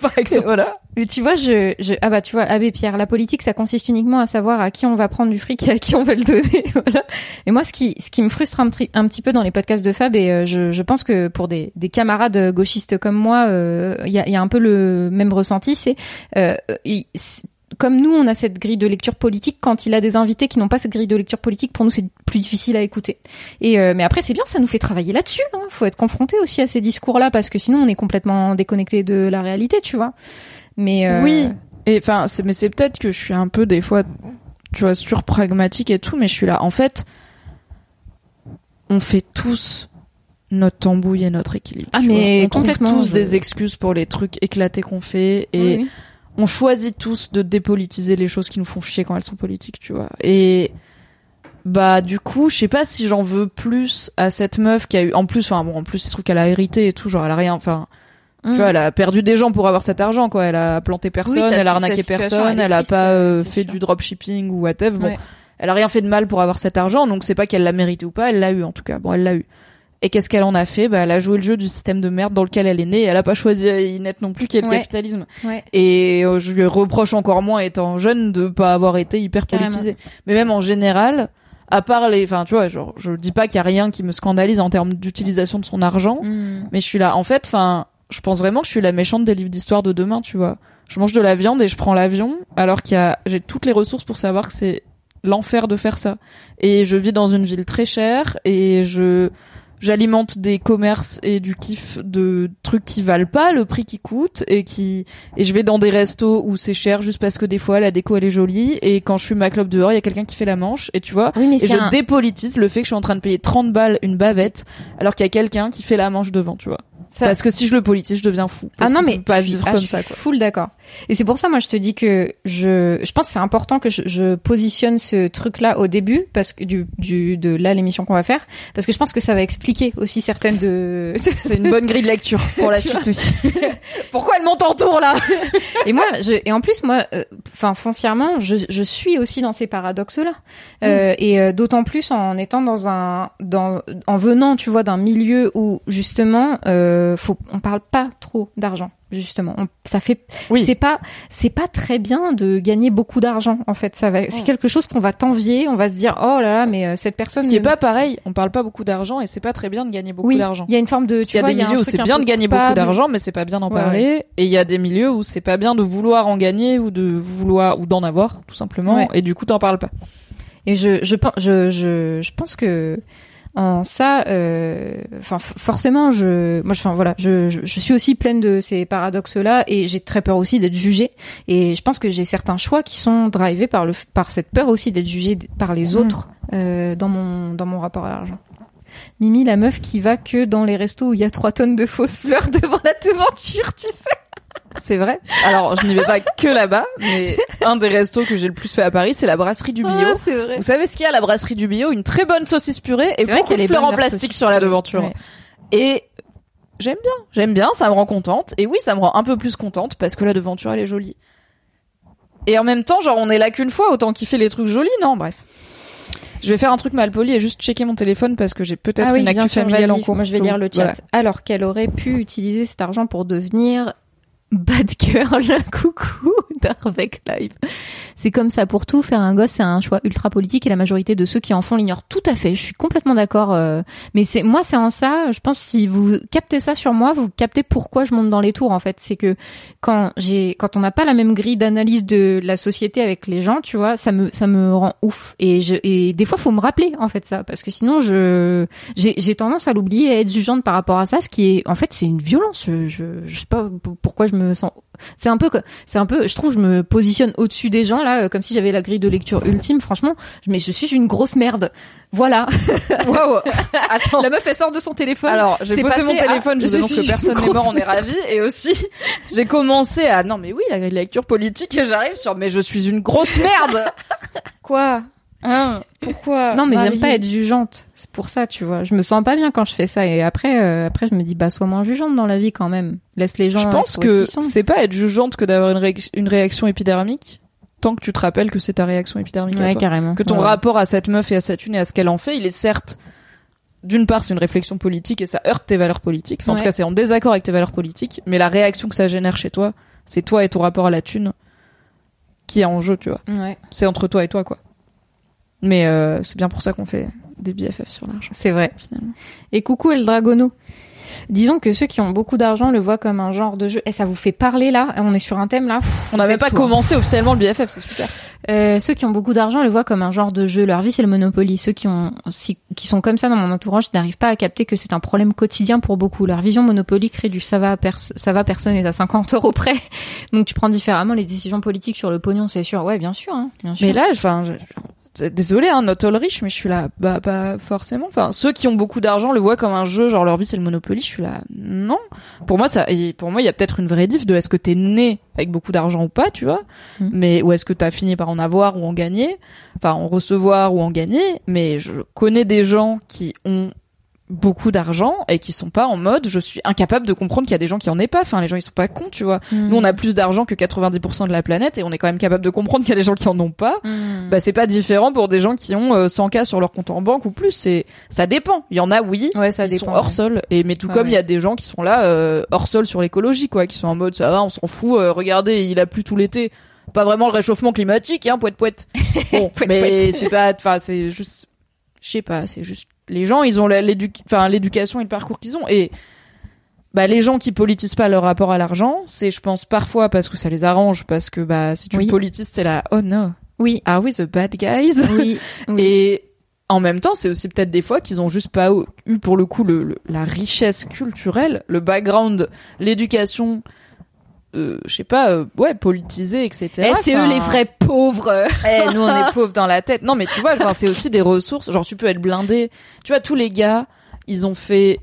par exemple. Voilà. Mais tu vois, je, je, ah bah tu vois, Abbé Pierre, la politique, ça consiste uniquement à savoir à qui on va prendre du fric et à qui on va le donner. voilà. Et moi, ce qui, ce qui me frustre un, tri- un petit peu dans les podcasts de Fab, et euh, je, je pense que pour des, des camarades gauchistes comme moi, euh, il y, a, il y a un peu le même ressenti, c'est euh, c'est- comme nous, on a cette grille de lecture politique, quand il a des invités qui n'ont pas cette grille de lecture politique, pour nous, c'est plus difficile à écouter. Et euh, mais après, c'est bien, ça nous fait travailler là-dessus. Hein. Faut être confronté aussi à ces discours-là, parce que sinon, on est complètement déconnecté de la réalité, tu vois. Mais euh, Oui. Et enfin, mais c'est peut-être que je suis un peu des fois, tu vois, surpragmatique et tout, mais je suis là. En fait, on fait tous notre tambouille et notre équilibre. Ah, mais on trouve complètement, tous je- des excuses pour les trucs éclatés qu'on fait et oui, oui. on choisit tous de dépolitiser les choses qui nous font chier quand elles sont politiques, tu vois. Et bah du coup, je sais pas si j'en veux plus à cette meuf qui a eu en plus enfin bon en plus il se trouve qu'elle a hérité et tout, genre elle a rien enfin Mm. tu vois, elle a perdu des gens pour avoir cet argent quoi, elle a planté personne, elle a arnaqué personne, elle a pas euh, euh, fait sûr. du dropshipping ou whatever. Bon, Ouais. elle a rien fait de mal pour avoir cet argent, donc c'est pas qu'elle l'a mérité ou pas, elle l'a eu en tout cas. Bon, elle l'a eu. Et qu'est-ce qu'elle en a fait? Bah, elle a joué le jeu du système de merde dans lequel elle est née. Et elle a pas choisi Inette non plus, qui est le Ouais. capitalisme. Ouais. Et euh, je lui reproche encore moins, étant jeune, de pas avoir été hyper Carrément. politisée. Mais même en général, à part les, enfin, tu vois, genre, je dis pas qu'il y a rien qui me scandalise en termes d'utilisation de son argent, Mm. mais je suis là. En fait, enfin, je pense vraiment que je suis la méchante des livres d'histoire de demain, tu vois. Je mange de la viande et je prends l'avion, alors qu'il y a, j'ai toutes les ressources pour savoir que c'est l'enfer de faire ça. Et je vis dans une ville très chère et je, j'alimente des commerces et du kiff de trucs qui valent pas le prix qui coûte et qui et je vais dans des restos où c'est cher juste parce que des fois la déco elle est jolie. Et quand je fume ma clope dehors il y a quelqu'un qui fait la manche et tu vois Oui, mais et je un- dépolitise le fait que je suis en train de payer 30 balles une bavette alors qu'il y a quelqu'un qui fait la manche devant tu vois. Ça- parce que si je le politise je deviens fou. Ah non mais pas je suis- vivre ah, comme je ça suis quoi. full d'accord. Et c'est pour ça, moi, je te dis que je, je pense que c'est important que je, je positionne ce truc-là au début, parce que du, du, de là, l'émission qu'on va faire, parce que je pense que ça va expliquer aussi certaines de. [laughs] C'est une bonne grille de lecture pour la suite aussi. [laughs] Pourquoi elle monte en tour là? Et moi, je, et en plus, moi, euh, enfin, foncièrement, je, je suis aussi dans ces paradoxes-là, euh, et euh, d'autant plus en étant dans un, dans, en venant, tu vois, d'un milieu où justement, euh, faut, on parle pas trop d'argent justement. On- ça fait, Oui. c'est pas, c'est pas très bien de gagner beaucoup d'argent. En fait, ça va, c'est quelque chose qu'on va t'envier. On va se dire, oh là là, mais euh, cette personne. Ce qui est pas pareil, on parle pas beaucoup d'argent et c'est pas très bien de gagner beaucoup oui, d'argent. il y a une forme de, tu Il y a vois, des y a milieux où c'est bien de gagner beaucoup d'argent, mais c'est pas bien d'en Ouais, parler. Et il y a des milieux où c'est pas bien de vouloir en gagner ou de vouloir ou d'en avoir, tout simplement. Ouais. Et du coup, t'en parles pas. Et je, je, pen- je, je, je pense que en ça, euh, enfin forcément, je, moi, enfin voilà, je, je, je suis aussi pleine de ces paradoxes-là et j'ai très peur aussi d'être jugée. Et je pense que j'ai certains choix qui sont drivés par le, par cette peur aussi d'être jugée par les Mhm. autres euh, dans mon, dans mon rapport à l'argent. Mimi, la meuf qui va que dans les restos où il y a trois tonnes de fausses fleurs [laughs] devant la devanture, tu sais. C'est vrai. Alors, je n'y vais pas que là-bas, mais un des restos que j'ai le plus fait à Paris, c'est la brasserie du bio. Ah, c'est vrai. Vous savez ce qu'il y a à la brasserie du bio Une très bonne saucisse purée et beaucoup de fleurs en plastique sur la devanture. Ouais. Et j'aime bien, j'aime bien, ça me rend contente. Et oui, ça me rend un peu plus contente parce que la devanture elle est jolie. Et en même temps, genre on est là qu'une fois, autant kiffer les trucs jolis, non Bref. Je vais faire un truc mal poli et juste checker mon téléphone parce que j'ai peut-être Ah oui, une actu familiale en cours. Moi, je vais lire le chat. Voilà. Alors qu'elle aurait pu utiliser cet argent pour devenir bad girl, [laughs] coucou, d'Arvec Live. C'est comme ça pour tout. Faire un gosse, c'est un choix ultra politique et la majorité de ceux qui en font l'ignorent. Tout à fait. Je suis complètement d'accord. euh, mais c'est moi, c'est en ça. Je pense si vous captez ça sur moi, vous captez pourquoi je monte dans les tours. En fait, c'est que quand j'ai, quand on n'a pas la même grille d'analyse de la société avec les gens, tu vois, ça me, ça me rend ouf. Et je, et des fois, faut me rappeler en fait ça, parce que sinon, je, j'ai tendance à l'oublier et à être jugeante par rapport à ça, ce qui est, en fait, c'est une violence. Je, je, sais pas pourquoi je me sens. C'est un peu, que- c'est un peu. Je trouve, je me positionne au-dessus des gens là, euh, comme si j'avais la grille de lecture ultime. Franchement, mais je suis une grosse merde. Voilà. Waouh. [laughs] Attends. La meuf, elle sort de son téléphone. Alors, j'ai posé mon passé à- téléphone, je vous annonce que personne n'est mort, on est ravis. Et aussi, j'ai commencé à, non mais oui, la grille de lecture politique, et j'arrive sur, mais je suis une grosse merde [laughs] Quoi? Hein Pourquoi Non, mais j'aime pas être jugeante. C'est pour ça, tu vois. Je me sens pas bien quand je fais ça. Et après, euh, après, je me dis, bah, sois moins jugeante dans la vie quand même. Laisse les gens. Je pense que c'est pas être jugeante que d'avoir une, réac- une réaction épidermique, tant que tu te rappelles que c'est ta réaction épidermique à Ouais, toi. carrément. Que ton Ouais. rapport à cette meuf et à cette une et à ce qu'elle en fait, il est certes, d'une part, c'est une réflexion politique et ça heurte tes valeurs politiques. Enfin, en tout cas, c'est en désaccord avec tes valeurs politiques. Mais la réaction que ça génère chez toi, c'est toi et ton rapport à la thune qui est en jeu, tu vois. Ouais, C'est entre toi et toi, quoi. Mais euh, c'est bien pour ça qu'on fait des BFF sur l'argent, c'est vrai. finalement. Et coucou El Dragono. Disons que ceux qui ont beaucoup d'argent le voient comme un genre de jeu. Et ça vous fait parler là? On est sur un thème là. Pff, On n'avait pas hein. commencé officiellement le BFF, c'est super. Euh, ceux qui ont beaucoup d'argent le voient comme un genre de jeu. Leur vie, c'est le Monopoly. Ceux qui ont, si- qui sont comme ça dans mon entourage n'arrivent pas à capter que c'est un problème quotidien pour beaucoup. Leur vision Monopoly crée du ça va, ça va, personne est à 50 euros près. [laughs] Donc tu prends différemment les décisions politiques sur le pognon, c'est sûr. Ouais, bien sûr, hein, bien sûr. Mais là, enfin, désolé, hein, not all rich, mais je suis là, bah, pas forcément. Enfin, ceux qui ont beaucoup d'argent le voient comme un jeu, genre leur vie c'est le Monopoly. Je suis là, non. Pour moi, ça, et pour moi, il y a peut-être une vraie diff de est-ce que t'es né avec beaucoup d'argent ou pas, tu vois, Mm. mais ou est-ce que t'as fini par en avoir ou en gagner, enfin, en recevoir ou en gagner. Mais je connais des gens qui ont beaucoup d'argent et qui sont pas en mode je suis incapable de comprendre qu'il y a des gens qui en aient pas enfin les gens ils sont pas cons tu vois Mm. nous on a plus d'argent que 90% de la planète et on est quand même capable de comprendre qu'il y a des gens qui en ont pas Mm. bah c'est pas différent pour des gens qui ont euh, 100K sur leur compte en banque ou plus. C'est ça dépend. Il y en a oui, ouais, ça ils dépend. sont hors sol. Et mais tout comme il y a des gens qui sont là euh, hors sol sur l'écologie quoi, qui sont en mode ça va, on s'en fout. euh, regardez, il a plu tout l'été. Pas vraiment le réchauffement climatique, hein, poète poète. [laughs] Bon, mais c'est pas, enfin c'est juste, je sais pas, c'est juste les gens ils ont l'éducation et le parcours qu'ils ont et bah les gens qui politisent pas leur rapport à l'argent, c'est je pense parfois parce que ça les arrange parce que bah si tu Oui. politises c'est là oh no Oui, are we the bad guys oui, oui. [laughs] et en même temps, c'est aussi peut-être des fois qu'ils ont juste pas eu pour le coup le, le- la richesse culturelle, le background, l'éducation, euh, je sais pas, euh, ouais, politisée, etc. Eh, c'est eux les vrais pauvres. [laughs] eh, nous on est [laughs] pauvres dans la tête. Non, mais tu vois, enfin, c'est aussi des ressources. Genre, tu peux être blindé. Tu vois, tous les gars, ils ont fait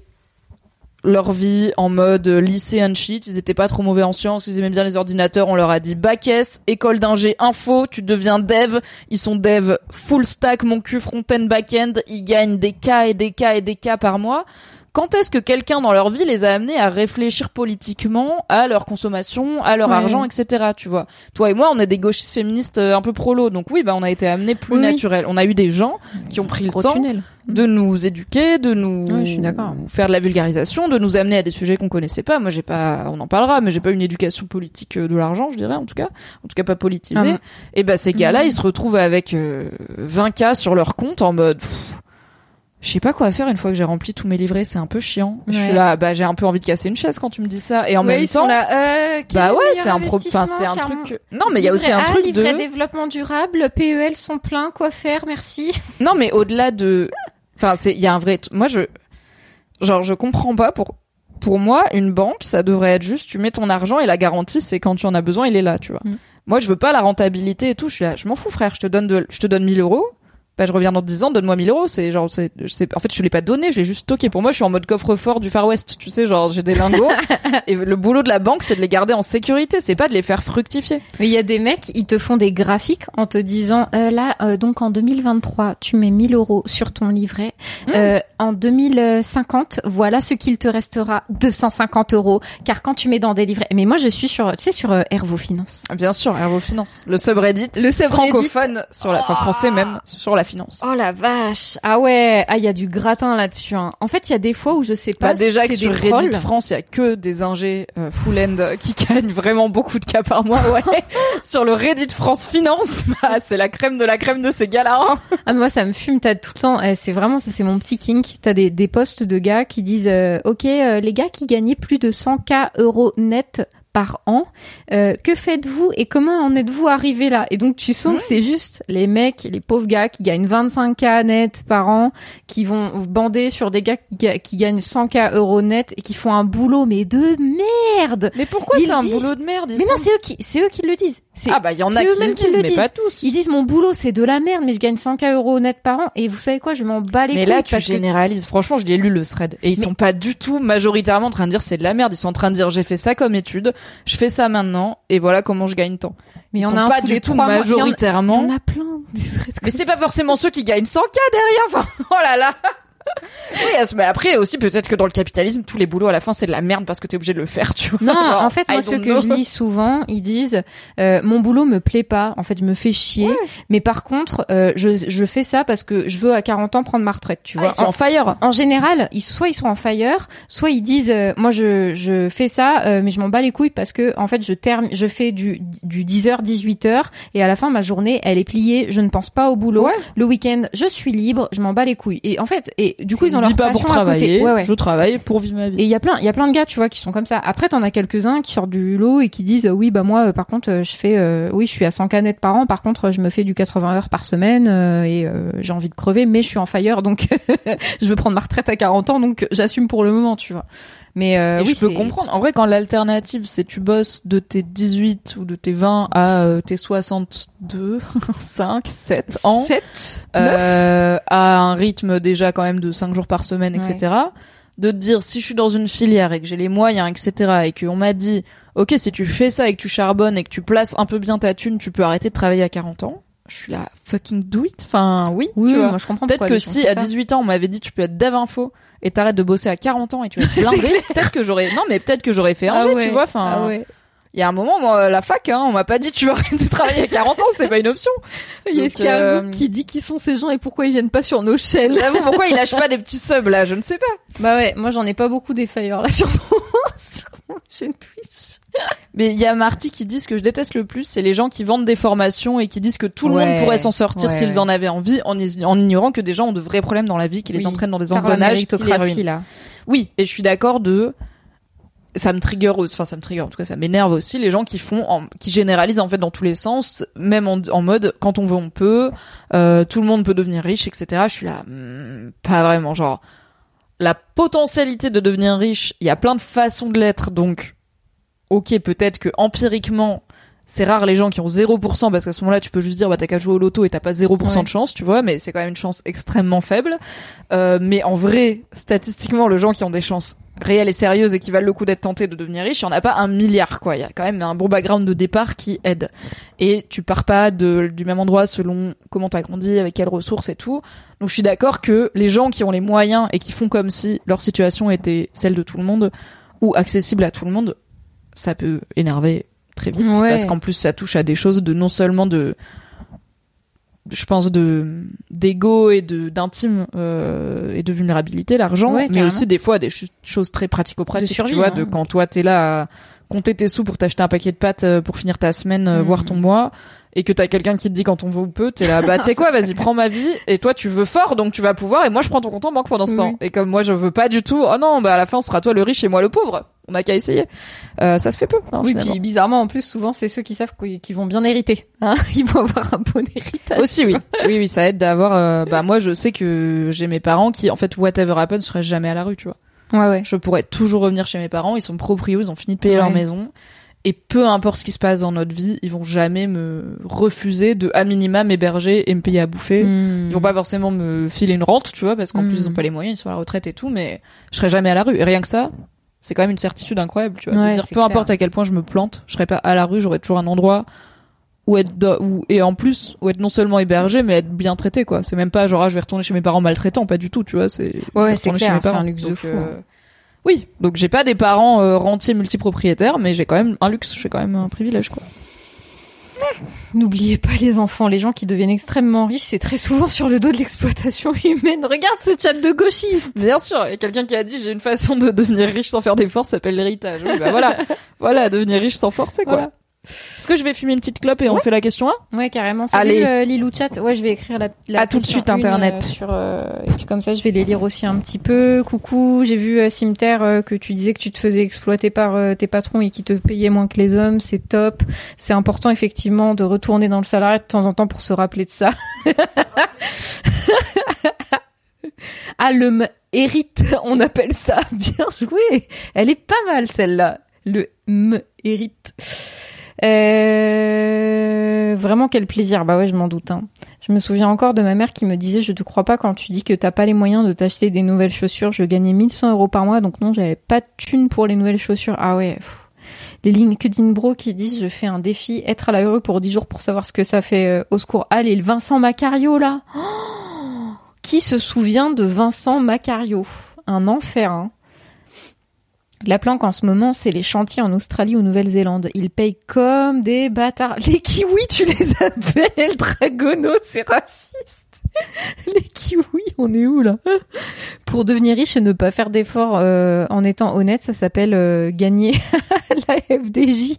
leur vie en mode lycée and shit. Ils étaient pas trop mauvais en sciences, ils aimaient bien les ordinateurs. On leur a dit bac S, école d'ingé, info, tu deviens dev. Ils sont dev full stack, mon cul front-end, back-end. Ils gagnent des cas et des cas et des cas par mois. Quand est-ce que quelqu'un dans leur vie les a amenés à réfléchir politiquement à leur consommation, à leur Ouais. argent, etc. Tu vois? Toi et moi, on est des gauchistes féministes euh, un peu prolo, donc oui, bah on a été amenés plus Oui, naturel. On a eu des gens qui ont pris le temps tunnel. de nous éduquer, de nous Oui, je suis d'accord. faire de la vulgarisation, de nous amener à des sujets qu'on connaissait pas. Moi, j'ai pas, on en parlera, mais j'ai pas une éducation politique euh, de l'argent, je dirais en tout cas, en tout cas pas politisée. Ah. Et bah ces gars-là, Mhm. ils se retrouvent avec euh, 20 cas sur leur compte en mode. pff, je sais pas quoi faire une fois que j'ai rempli tous mes livrets, c'est un peu chiant. Je suis là, bah j'ai un peu envie de casser une chaise quand tu me dis ça. Et en même ils sont temps, là, euh, bah ouais, c'est un pro, enfin c'est un truc. Non, mais il y a aussi un A, truc livret de. développement durable, PEL sont pleins, quoi faire, merci. [laughs] Non, mais au-delà de, enfin, c'est, il y a un vrai, moi, je, genre, je comprends pas pour, pour moi, une banque, ça devrait être juste, tu mets ton argent et la garantie, c'est quand tu en as besoin, il est là, tu vois. Mm. Moi, je veux pas la rentabilité et tout, je suis là, je m'en fous, frère, je te donne de, je te donne 1000 euros. Bah, je reviens dans 10 ans, donne-moi 1000 euros. C'est genre, c'est, c'est, en fait, je l'ai pas donné, je l'ai juste stocké. Pour moi, je suis en mode coffre-fort du Far West. Tu sais, genre, j'ai des lingots. [laughs] et le boulot de la banque, c'est de les garder en sécurité. C'est pas de les faire fructifier. Mais il y a des mecs, ils te font des graphiques en te disant, euh, là, euh, donc en 2023, tu mets 1000 euros sur ton livret. Mmh. Euh, en 2050, voilà ce qu'il te restera, 250 euros. Car quand tu mets dans des livrets, mais moi je suis sur, tu sais, sur euh, Hervo Finance. Bien sûr, Hervo Finance. Le subreddit. Le subreddit. francophone sur la, enfin, français même, sur la finance. Oh la vache Ah ouais, ah il y a du gratin là-dessus. hein. En fait, il y a des fois où je sais pas. Bah déjà si que sur des Reddit trolls. France, il y a que des ingés euh, full end euh, qui [laughs] gagnent vraiment beaucoup de cas par mois. Ouais. [laughs] sur le Reddit France Finance, [laughs] bah, c'est la crème de la crème de ces gars-là. hein. Ah moi ça me fume, t'as tout le temps, eh, c'est vraiment ça c'est mon petit kink. T'as des, des posts de gars qui disent euh, ok euh, les gars qui gagnaient plus de 100k euros net par an, euh, que faites-vous et comment en êtes-vous arrivé là? Et donc tu sens que c'est juste les mecs, les pauvres gars qui gagnent 25k net par an, qui vont bander sur des gars qui, ga- qui gagnent 100k euros net et qui font un boulot mais de merde. Mais pourquoi c'est un disent- boulot de merde? Mais non c'est eux qui c'est eux qui le disent. C'est- Ah bah il y en a qui le qui disent, le mais pas tous. Ils disent mon boulot c'est de la merde mais je gagne 100k euros net par an et vous savez quoi? Je m'en bats les Mais couilles là, tu que- généralises. Franchement, je l'ai lu le thread. Et ils Mais- sont pas du tout majoritairement en train de dire c'est de la merde. Ils sont en train de dire j'ai fait ça comme étude, je fais ça maintenant, et voilà comment je gagne tant. mais il Ils y en sont a pas du tout majoritairement. Il y en a plein. Mais c'est pas forcément ceux qui gagnent 100 k derrière. Enfin, [laughs] oh là là. Oui, mais après aussi peut-être que dans le capitalisme, tous les boulots à la fin c'est de la merde parce que t'es obligé de le faire, tu vois. Non, Genre, en fait, moi, ce que je lis souvent, ils disent euh, mon boulot me plaît pas. En fait, je me fais chier. Mais par contre, euh, je, je fais ça parce que je veux à 40 ans prendre ma retraite. Tu Ah, vois. ils sont En- en fire. En général, ils, soit ils sont en fire, soit ils disent euh, moi je, je fais ça, euh, mais je m'en bats les couilles parce que en fait je termine, je fais du, du 10h 18h et à la fin ma journée elle est pliée, je ne pense pas au boulot. Ouais. Le week-end je suis libre, je m'en bats les couilles. Et en fait et du coup ils ont leur pas passion pour à côté. Ouais, ouais. Je travaille pour vivre ma vie. Et il y a plein, il y a plein de gars, tu vois, qui sont comme ça. Après, t'en as quelques-uns qui sortent du lot et qui disent, oui, bah moi, euh, par contre, euh, je fais, euh, oui, je suis à 100 canettes par an. Par contre, je me fais du 80 heures par semaine euh, et euh, j'ai envie de crever, mais je suis en fire, donc [laughs] je veux prendre ma retraite à 40 ans, donc j'assume pour le moment, tu vois. Mais euh, oui, je peux comprendre. En vrai, quand l'alternative, c'est tu bosses de tes 18 ou de tes 20 à euh, tes 62, 5, 7 ans, Sept, euh, à un rythme déjà quand même de 5 jours par semaine, etc. De te dire, si je suis dans une filière et que j'ai les moyens, etc., et qu'on m'a dit, ok, si tu fais ça et que tu charbonnes et que tu places un peu bien ta thune, tu peux arrêter de travailler à 40 ans. Je suis là, fucking do it. Enfin, oui, Oui, tu vois. moi je comprends. Peut-être que si à ça. 18 ans on m'avait dit tu peux être dev info et t'arrêtes de bosser à 40 ans et tu vas [laughs] être blindé, peut-être que j'aurais non mais peut-être que j'aurais fait un Ah jet, ouais, tu vois. Enfin, ah ouais. il y a un moment moi la fac hein, on m'a pas dit tu vas arrêter de travailler à 40 ans, c'était pas une option. [laughs] Il y a Escargot euh, qui dit qui sont ces gens et pourquoi ils viennent pas sur nos chaînes. J'avoue pourquoi il lâche pas [laughs] des petits subs là, je ne sais pas. Bah ouais, moi j'en ai pas beaucoup des fires là sur mon, sur [laughs] mon chaîne Twitch. Mais il y a Marty qui dit ce que je déteste le plus, c'est les gens qui vendent des formations et qui disent que tout le Ouais. monde pourrait s'en sortir Ouais, s'ils ouais. en avaient envie, en, ignorant que des gens ont de vrais problèmes dans la vie, qui les entraînent dans des engrenages, qui les méritocratie ruinent. là. Oui, et je suis d'accord de ça me trigger aussi, enfin ça me trigger en tout cas ça m'énerve aussi les gens qui font en- qui généralisent en fait dans tous les sens même en, en mode quand on veut on peut euh, tout le monde peut devenir riche etc je suis là hmm, pas vraiment genre la potentialité de devenir riche il y a plein de façons de l'être donc ok peut-être que empiriquement c'est rare les gens qui ont 0% parce qu'à ce moment-là tu peux juste dire bah t'as qu'à jouer au loto et t'as pas 0% Ouais. de chance tu vois mais c'est quand même une chance extrêmement faible. Euh, mais en vrai statistiquement les gens qui ont des chances réelles et sérieuses et qui valent le coup d'être tentés de devenir riches il y en a pas un milliard quoi. Il y a quand même un bon background de départ qui aide. Et tu pars pas de, du même endroit selon comment t'as grandi avec quelles ressources et tout. Donc je suis d'accord que les gens qui ont les moyens et qui font comme si leur situation était celle de tout le monde ou accessible à tout le monde ça peut énerver très vite Ouais. parce qu'en plus ça touche à des choses de non seulement de je pense de d'ego et de d'intime euh, et de vulnérabilité l'argent Ouais, mais carrément. aussi des fois des ch- choses très pratico-pratiques De survie, tu vois hein. de quand toi t'es là à compter tes sous pour t'acheter un paquet de pâtes euh, pour finir ta semaine euh, Mhm. voire ton mois et que t'as quelqu'un qui te dit quand on veut ou peu t'es là bah tu sais quoi vas-y prends ma vie et toi tu veux fort donc tu vas pouvoir et moi je prends ton compte en banque pendant ce Oui. temps et comme moi je veux pas du tout oh non bah à la fin on sera toi le riche et moi le pauvre on a qu'à essayer euh, ça se fait peu hein, Oui, finalement. puis bizarrement, en plus, souvent, c'est ceux qui savent qu'ils vont bien hériter. Hein [laughs] Ils vont avoir un bon héritage. Aussi oui, [laughs] oui oui, ça aide d'avoir. euh, bah moi je sais que j'ai mes parents qui en fait whatever happens, je serais jamais à la rue, tu vois. Ouais, ouais. Je pourrais toujours revenir chez mes parents, ils sont proprios, ils ont fini de payer Ouais. leur maison. Et peu importe ce qui se passe dans notre vie, ils vont jamais me refuser de à minima m'héberger et me payer à bouffer. Hmm. Ils vont pas forcément me filer une rente, tu vois, parce qu'en plus ils ont pas les moyens, ils sont à la retraite et tout, mais je serais jamais à la rue. Et rien que ça, c'est quand même une certitude incroyable, tu vois. Ouais, dire peu clair. importe à quel point je me plante, je serais pas à la rue, j'aurais toujours un endroit où être où, et en plus où être non seulement hébergé mais être bien traité quoi. C'est même pas genre ah, je vais retourner chez mes parents maltraitants, pas du tout, tu vois, c'est Ouais, c'est clair, c'est un luxe de fou, euh, hein. Oui, donc j'ai pas des parents euh, rentiers multipropriétaires, mais j'ai quand même un luxe, j'ai quand même un privilège quoi. N'oubliez pas les enfants, les gens qui deviennent extrêmement riches, c'est très souvent sur le dos de l'exploitation [laughs] humaine. Regarde ce chat de gauchistes. Bien sûr, il y a quelqu'un qui a dit j'ai une façon de devenir riche sans faire d'efforts, ça s'appelle l'héritage. Oui, bah voilà, [laughs] voilà, devenir riche sans forcer quoi. Voilà. Est-ce que je vais fumer une petite clope et on fait la question 1 Ouais, carrément. Salut Allez. euh, Lilou Chat. Ouais, je vais écrire la, la À tout de suite, Internet. euh, sur, euh, et puis comme ça, je vais les lire aussi un petit peu. Coucou, j'ai vu euh, Cimetière euh, que tu disais que tu te faisais exploiter par tes patrons et qui te payaient moins que les hommes. C'est top. C'est important effectivement de retourner dans le salariat de temps en temps pour se rappeler de ça. [laughs] ah, le m hérite, on appelle ça. [laughs] Bien joué. Elle est pas mal celle-là. Le m hérite. Euh, vraiment quel plaisir. Bah ouais, je m'en doute. hein. Je me souviens encore de ma mère qui me disait, je te crois pas quand tu dis que t'as pas les moyens de t'acheter des nouvelles chaussures. Je gagnais 1100 euros par mois, donc non, j'avais pas de pour les nouvelles chaussures. Ah ouais. pff. Les LinkedIn bro qui disent, je fais un défi, être à la rue pour 10 jours pour savoir ce que ça fait euh, au secours. Et le Vincent Macario là. Oh [gasps] qui se souvient de Vincent Macario? Un enfer, hein. La planque en ce moment, c'est les chantiers en Australie ou Nouvelle-Zélande. Ils payent comme des bâtards. Les kiwis, tu les appelles dragonautes, c'est raciste. Les kiwis, on est où là? Pour devenir riche et ne pas faire d'efforts euh, en étant honnête, ça s'appelle euh, gagner [laughs] la FDJ.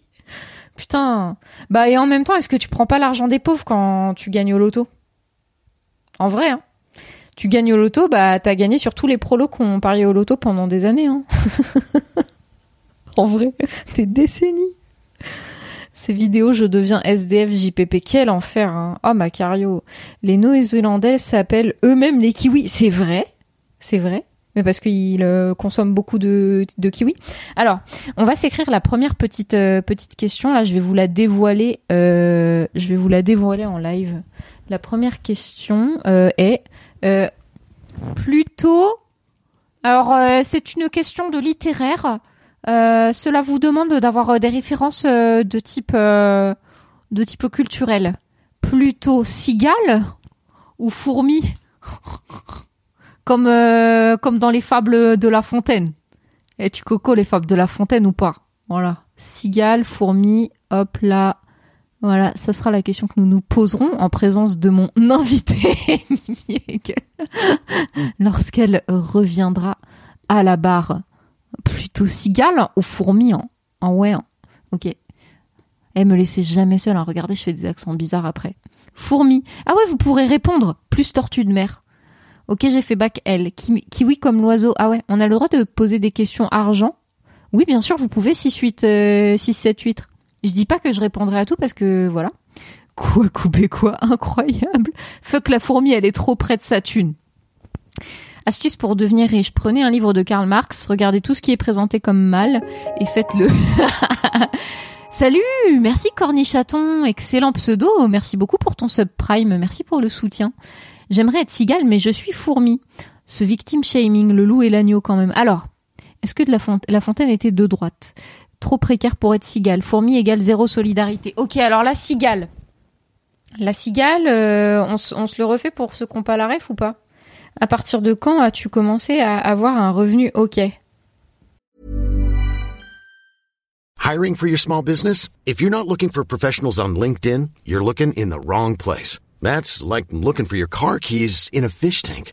Putain. Bah et en même temps, est-ce que tu prends pas l'argent des pauvres quand tu gagnes au loto? En vrai, hein. Tu gagnes au loto, bah t'as gagné sur tous les prolos qui ont parié au loto pendant des années. Hein. [laughs] en vrai, des décennies. Ces vidéos, je deviens SDF JPP, quel enfer. Hein. Oh Macario. Les Néo-Zélandais s'appellent eux-mêmes les kiwis. C'est vrai, c'est vrai. Mais parce qu'ils euh, consomment beaucoup de, kiwis. Alors, on va s'écrire la première petite euh, petite question. Là, je vais vous la dévoiler. euh, je vais vous la dévoiler en live. La première question est euh, plutôt. Alors, euh, c'est une question de littéraire. Euh, cela vous demande d'avoir des références de type de type culturel. Plutôt cigale ou fourmi, [laughs] comme comme dans les fables de La Fontaine. Et tu coco les fables de La Fontaine ou pas? Voilà, cigale, fourmi, hop là. Voilà, ça sera la question que nous nous poserons en présence de mon [laughs] invité Hegel, lorsqu'elle reviendra à la barre. Plutôt cigale ou fourmi en, en ouais. Ok. Eh, me laissez jamais seule. Hein. Regardez, je fais des accents bizarres après. Fourmi. Ah ouais, vous pourrez répondre. Plus tortue de mer. Ok, j'ai fait bac L. Ki- Kiwi comme l'oiseau. Ah ouais, on a le droit de poser des questions argent? Oui, bien sûr, vous pouvez 6, 8, euh, 6, 7, 8. Je dis pas que je répondrai à tout parce que voilà. Quoi, couper quoi Incroyable. Fuck la fourmi, elle est trop près de sa thune. Astuce pour devenir riche. Prenez un livre de Karl Marx, regardez tout ce qui est présenté comme mal et faites-le. [laughs] Salut, merci Cornichaton, excellent pseudo, merci beaucoup pour ton subprime, merci pour le soutien. J'aimerais être cigale, mais je suis fourmi. Ce victim shaming, le loup et l'agneau quand même. Alors, est-ce que la, la fontaine était de droite? Trop précaire pour être cigale. Fourmi égale zéro solidarité. Ok, alors la cigale. La cigale, euh, on, se- le refait pour ceux qui n'ont pas la ref ou pas? À partir de quand as-tu commencé à avoir un revenu ok? Hiring for your small business? If you're not looking for professionals on LinkedIn, you're looking in the wrong place. That's like looking for your car keys in a fish tank.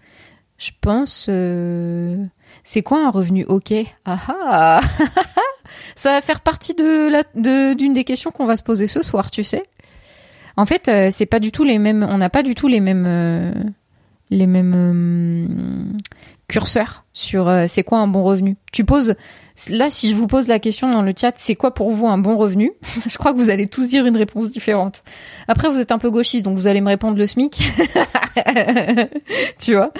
je pense. euh, c'est quoi un revenu ok? Ah ah [laughs] Ça va faire partie de d'une des questions qu'on va se poser ce soir, tu sais. En fait, euh, c'est pas du tout les mêmes. On n'a pas du tout les mêmes euh, les mêmes curseurs sur c'est quoi un bon revenu? Tu poses là si je vous pose la question dans le chat, c'est quoi pour vous un bon revenu? [laughs] Je crois que vous allez tous dire une réponse différente. Après, vous êtes un peu gauchiste, donc vous allez me répondre le SMIC. [laughs] tu vois?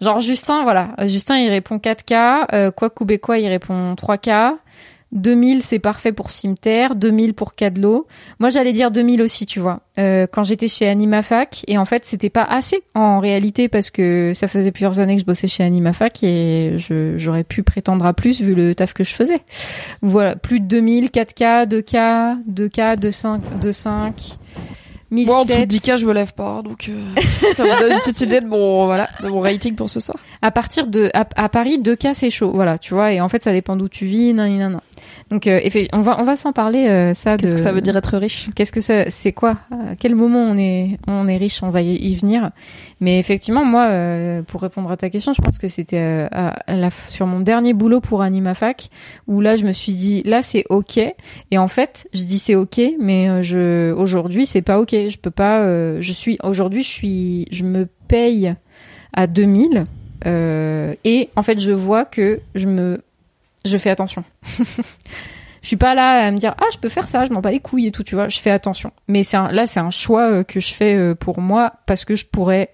Genre Justin, voilà. Justin, il répond 4K. Euh, quoi il répond 3K. 2000, c'est parfait pour cimetière. 2000 pour Cadlo. Moi, j'allais dire 2000 aussi, tu vois. Euh, quand j'étais chez Animafac. Et en fait, c'était pas assez en réalité parce que ça faisait plusieurs années que je bossais chez Animafac et je, j'aurais pu prétendre à plus vu le taf que je faisais. Voilà. Plus de 2000, 4K, 2K, 2K, 2.5, 2.5. Moi, en dessous de 1007. 10K, je me lève pas, donc euh, [laughs] ça me donne une petite idée de mon, voilà, de mon rating pour ce soir. à partir de à, à Paris 2 cas c'est chaud voilà tu vois et en fait ça dépend d'où tu vis nan, nan, nan. Donc euh, on va on va s'en parler euh, ça Qu'est-ce de- que ça veut dire être riche? Qu'est-ce que ça c'est quoi? À quel moment on est on est riche? On va y, venir. Mais effectivement moi euh, pour répondre à ta question je pense que c'était euh, sur mon dernier boulot pour Animafac où là je me suis dit là c'est ok. Et en fait je dis c'est ok mais euh, je aujourd'hui c'est pas ok. Je peux pas euh, je suis aujourd'hui je suis je me paye à 2000 euh, et en fait je vois que je me je fais attention [laughs] je suis pas là à me dire ah je peux faire ça je m'en bats les couilles et tout tu vois je fais attention mais c'est là c'est un choix euh, que je fais euh, pour moi parce que je pourrais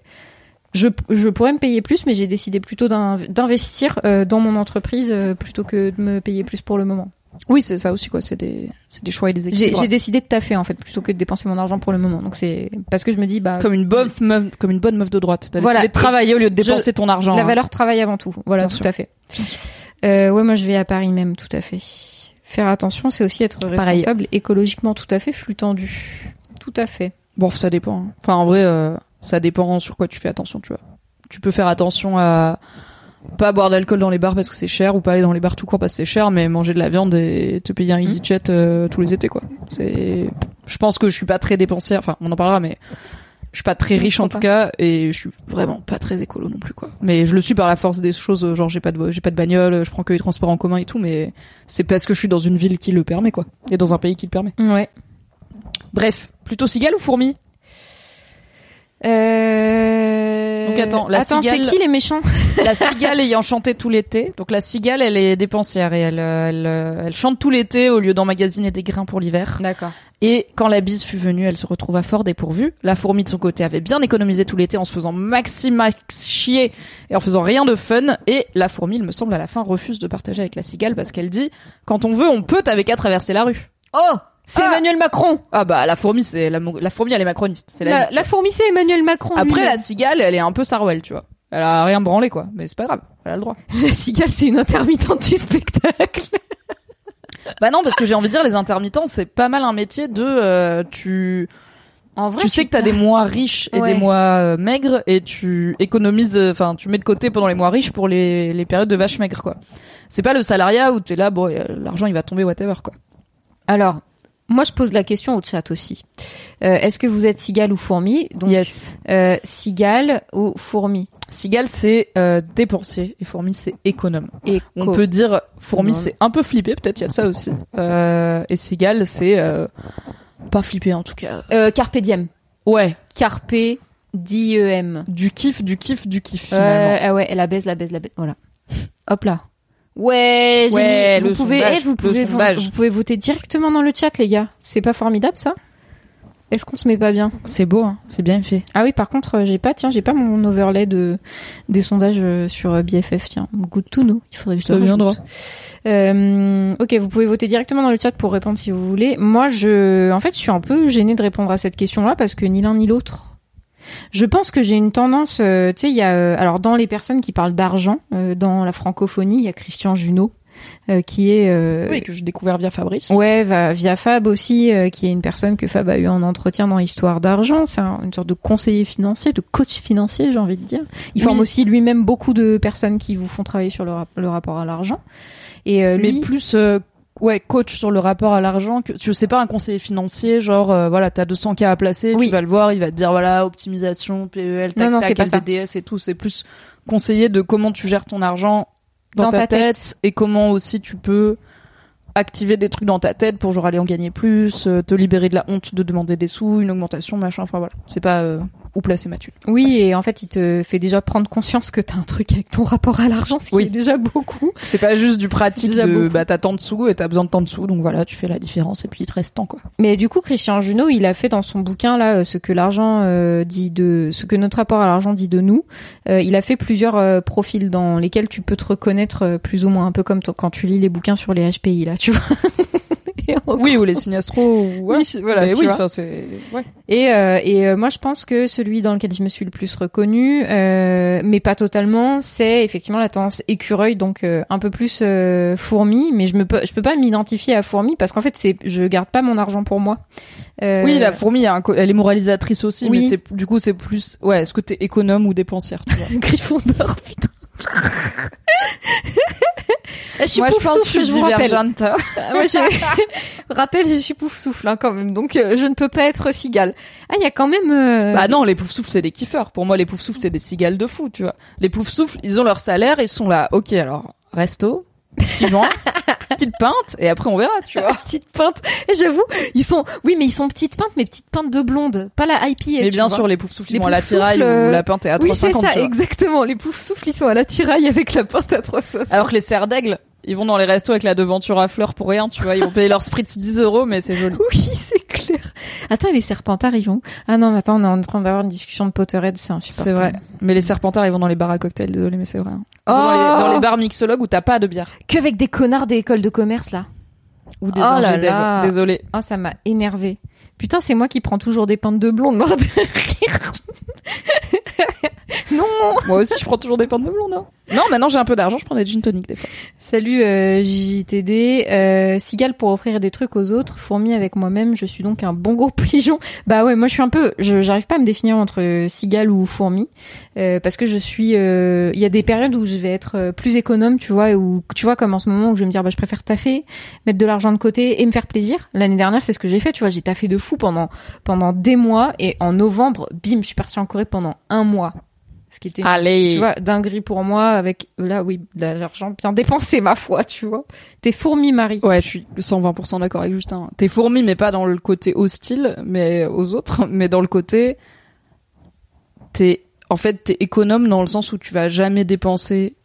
je, je pourrais me payer plus mais j'ai décidé plutôt d'in- d'investir euh, dans mon entreprise plutôt que de me payer plus pour le moment Oui, c'est ça aussi, quoi. C'est des, c'est des choix et des équilibres. j'ai décidé de taffer en fait plutôt que de dépenser mon argent pour le moment donc c'est parce que je me dis bah Comme une bonne meuf, comme une bonne meuf de droite. T'as Voilà. décidé de travailler au lieu de Je- dépenser ton argent. La hein. valeur travail avant tout. Voilà, Bien tout sûr. à fait. Bien sûr. Euh, ouais, moi je vais à Paris même, tout à fait. Faire attention, c'est aussi être Pareil. responsable écologiquement, tout à fait. Flux tendu. Tout à fait. Bon, ça dépend. hein. Enfin, en vrai, euh, ça dépend sur quoi tu fais attention, tu vois. Tu peux faire attention à pas boire d'alcool dans les bars parce que c'est cher ou pas aller dans les bars tout court parce que c'est cher, mais manger de la viande et te payer un. EasyJet euh, tous les étés, quoi. C'est, je pense que je suis pas très dépensière. Enfin, on en parlera, mais je suis pas très riche en tout cas et je suis vraiment pas très écolo non plus, quoi. Mais je le suis par la force des choses. Genre, j'ai pas de, j'ai pas de bagnole, je prends que les transports en commun et tout, mais c'est parce que je suis dans une ville qui le permet, quoi. Et dans un pays qui le permet. Ouais. Bref, plutôt cigale ou fourmi? Euh... Donc attends, la attends, c'est cigale- qui les méchants? La [laughs] cigale ayant chanté tout l'été. Donc la cigale, elle est dépensière et elle, euh, elle, euh, elle chante tout l'été au lieu d'emmagasiner des grains pour l'hiver. D'accord. Et quand la bise fut venue, elle se retrouva fort dépourvue. La fourmi de son côté avait bien économisé tout l'été en se faisant maxi max chier et en faisant rien de fun. Et la fourmi, il me semble, à la fin refuse de partager avec la cigale parce qu'elle dit quand on veut, on peut, t'avais qu'à traverser la rue. Oh C'est Ah Emmanuel Macron Ah bah la fourmi, c'est la, la fourmi, elle est macroniste. C'est la, la, vie. la fourmi, c'est Emmanuel Macron. Après la cigale, elle est un peu Sarwell, tu vois. Elle a rien branlé quoi, mais c'est pas grave, elle a le droit. [laughs] la cigale, c'est une intermittente du spectacle. [laughs] Bah non, parce que j'ai envie de dire, les intermittents, c'est pas mal un métier de euh, tu En vrai, tu sais que t'as des [laughs] mois riches et Ouais. des mois euh, maigres et tu économises, euh, enfin tu mets de côté pendant les mois riches pour les, les périodes de vaches maigres quoi. C'est pas le salariat où t'es là, bon, l'argent il va tomber whatever quoi. Alors, Moi, je pose la question au chat aussi. Euh, Est-ce que vous êtes cigale ou fourmi Donc, yes. euh, cigale ou fourmi Cigale, c'est euh, dépensier et fourmi, c'est économe. Et On peut dire fourmi, c'est un peu flippé, peut-être il y a de ça aussi. Et cigale, c'est pas flippé en tout cas. Carpe diem. Ouais, Carpe diem. du kiff, du kiff, du kiff finalement. ah ouais, la baise, la baise, la baise. Voilà. Hop là. Ouais, j'ai Ouais, mis- vous pouvez, sondage, eh, vous pouvez, vous pouvez voter directement dans le chat, les gars. C'est pas formidable, ça? Est-ce qu'on se met pas bien? C'est beau, hein, c'est bien fait. Ah oui, par contre, euh, j'ai pas, tiens, j'ai pas mon overlay de des sondages euh, sur euh, BFF. Tiens, good to know. Il faudrait que je le viendra. rajoute. Euh, ok, vous pouvez voter directement dans le chat pour répondre si vous voulez. Moi, je, en fait, je suis un peu gênée de répondre à cette question-là parce que ni l'un ni l'autre. Je pense que j'ai une tendance, euh, tu sais, il y a, euh, alors dans les personnes qui parlent d'argent, euh, dans la francophonie, il y a Christian Junot, euh, qui est euh, Oui, que j'ai découvert via Fabrice. Ouais, va- via Fab aussi, euh, qui est une personne que Fab a eu en entretien dans Histoire d'argent. C'est un- une sorte de conseiller financier, de coach financier, j'ai envie de dire. Il Oui. forme aussi lui-même beaucoup de personnes qui vous font travailler sur le, rap- le rapport à l'argent. Et euh, mais lui, plus euh, ouais coach sur le rapport à l'argent que tu sais pas un conseiller financier genre euh, voilà t'as 200 k à placer Oui. tu vas le voir il va te dire voilà optimisation PEL tac Non, non, tac. LDDS et tout c'est plus conseiller de comment tu gères ton argent dans, Dans ta, ta tête, tête. et comment aussi tu peux activer des trucs dans ta tête pour genre aller en gagner plus euh, te libérer de la honte de demander des sous une augmentation machin enfin voilà c'est pas euh, où placer ma thune oui, et en fait, il te fait déjà prendre conscience que t'as un truc avec ton rapport à l'argent, ce qui Oui. est déjà beaucoup. c'est pas juste du pratique de beaucoup. bah t'as tant de sous et t'as besoin de tant de sous donc voilà tu fais la différence et puis il te reste tant quoi Mais du coup, Christian Junot, il a fait dans son bouquin là euh, ce que l'argent euh, dit de, ce que notre rapport à l'argent dit de nous. Euh, il a fait plusieurs euh, profils dans lesquels tu peux te reconnaître plus ou moins, un peu comme quand tu lis les bouquins sur les HPI là, tu vois. [laughs] [laughs] Oui ou les signastros ou voilà, Oui, voilà, Mais tu oui vois. ça c'est ouais Et, euh, et euh, moi, je pense que celui dans lequel je me suis le plus reconnue, euh, mais pas totalement, c'est effectivement la tendance écureuil, donc euh, un peu plus euh, fourmi. Mais je me peux, je peux pas m'identifier à fourmi parce qu'en fait, c'est, je garde pas mon argent pour moi. Euh, Oui, la fourmi, elle est moralisatrice aussi, Oui. mais c'est du coup c'est plus ouais. Est-ce que t'es économe ou dépensière tu vois [laughs] Gryffondor, putain. [laughs] je suis Moi, je pouf pense souffle, je vous rappelle. divergente. Moi, je [laughs] [laughs] rappelle, je suis pouf souffle hein, quand même, donc euh, je ne peux pas être cigale. Ah, il y a quand même. euh, Bah non, les pouf souffles c'est des kiffeurs. Pour moi, les pouf souffles c'est des cigales de fou, tu vois. Les pouf souffles, ils ont leur salaire, ils sont là. Ok, alors resto, joint, [laughs] petite pinte, et après on verra, tu vois. [laughs] petites pintes. Et j'avoue, ils sont, oui, mais ils sont petites pintes, mais petites pintes de blonde, pas la IPA. Mais bien vois. sûr, les pouf souffles ils Les vont à la tiraille euh, où la pinte est à Oui, c'est 3,50. ça, exactement. Les pouf souffles, ils sont à la tiraille avec la pinte à 3,60. Alors que les serres d'aigle, ils vont dans les restos avec la devanture à fleurs pour rien, tu vois. Ils vont payer leur spritz 10 euros, mais c'est joli. Oui, [laughs] c'est clair. Attends, et les serpentards, ils vont Ah non, mais attends, on est en train d'avoir une discussion de Potterhead, c'est insupportable. C'est vrai. Mais les serpentards, ils vont dans les bars à cocktails, désolé, mais c'est vrai. Oh dans, les, dans les bars mixologues où t'as pas de bière. Qu'avec des connards des écoles de commerce, là. Ou des Oh là ingés là. Désolé. Ah, ça m'a énervé. Putain, c'est moi qui prends toujours des pintes de blonde, mort de [laughs] rire. Non [laughs] Moi aussi, je prends toujours des pintes de blonde. hein. Non, maintenant j'ai un peu d'argent, je prends des gin tonic des fois. Salut euh, JTD, euh, cigale pour offrir des trucs aux autres, fourmi avec moi-même, je suis donc un bon gros [laughs] pigeon. Bah ouais, moi je suis un peu, je j'arrive pas à me définir entre cigale ou fourmi euh, parce que je suis, euh, il y a des périodes où je vais être euh, plus économe, tu vois, ou tu vois comme en ce moment où je vais me dire bah je préfère taffer, mettre de l'argent de côté et me faire plaisir. L'année dernière c'est ce que j'ai fait, tu vois, j'ai taffé de fou pendant pendant des mois et en novembre, bim, je suis partie en Corée pendant un mois. Ce qui était Allez. tu vois, dinguerie pour moi avec là oui, de l'argent bien dépensé ma foi, tu vois. T'es fourmi Marie. Ouais, je suis 120% d'accord avec Justin. T'es fourmi, mais pas dans le côté hostile, mais aux autres, [laughs] mais dans le côté, t'es, en fait, t'es économe dans le sens où tu vas jamais dépenser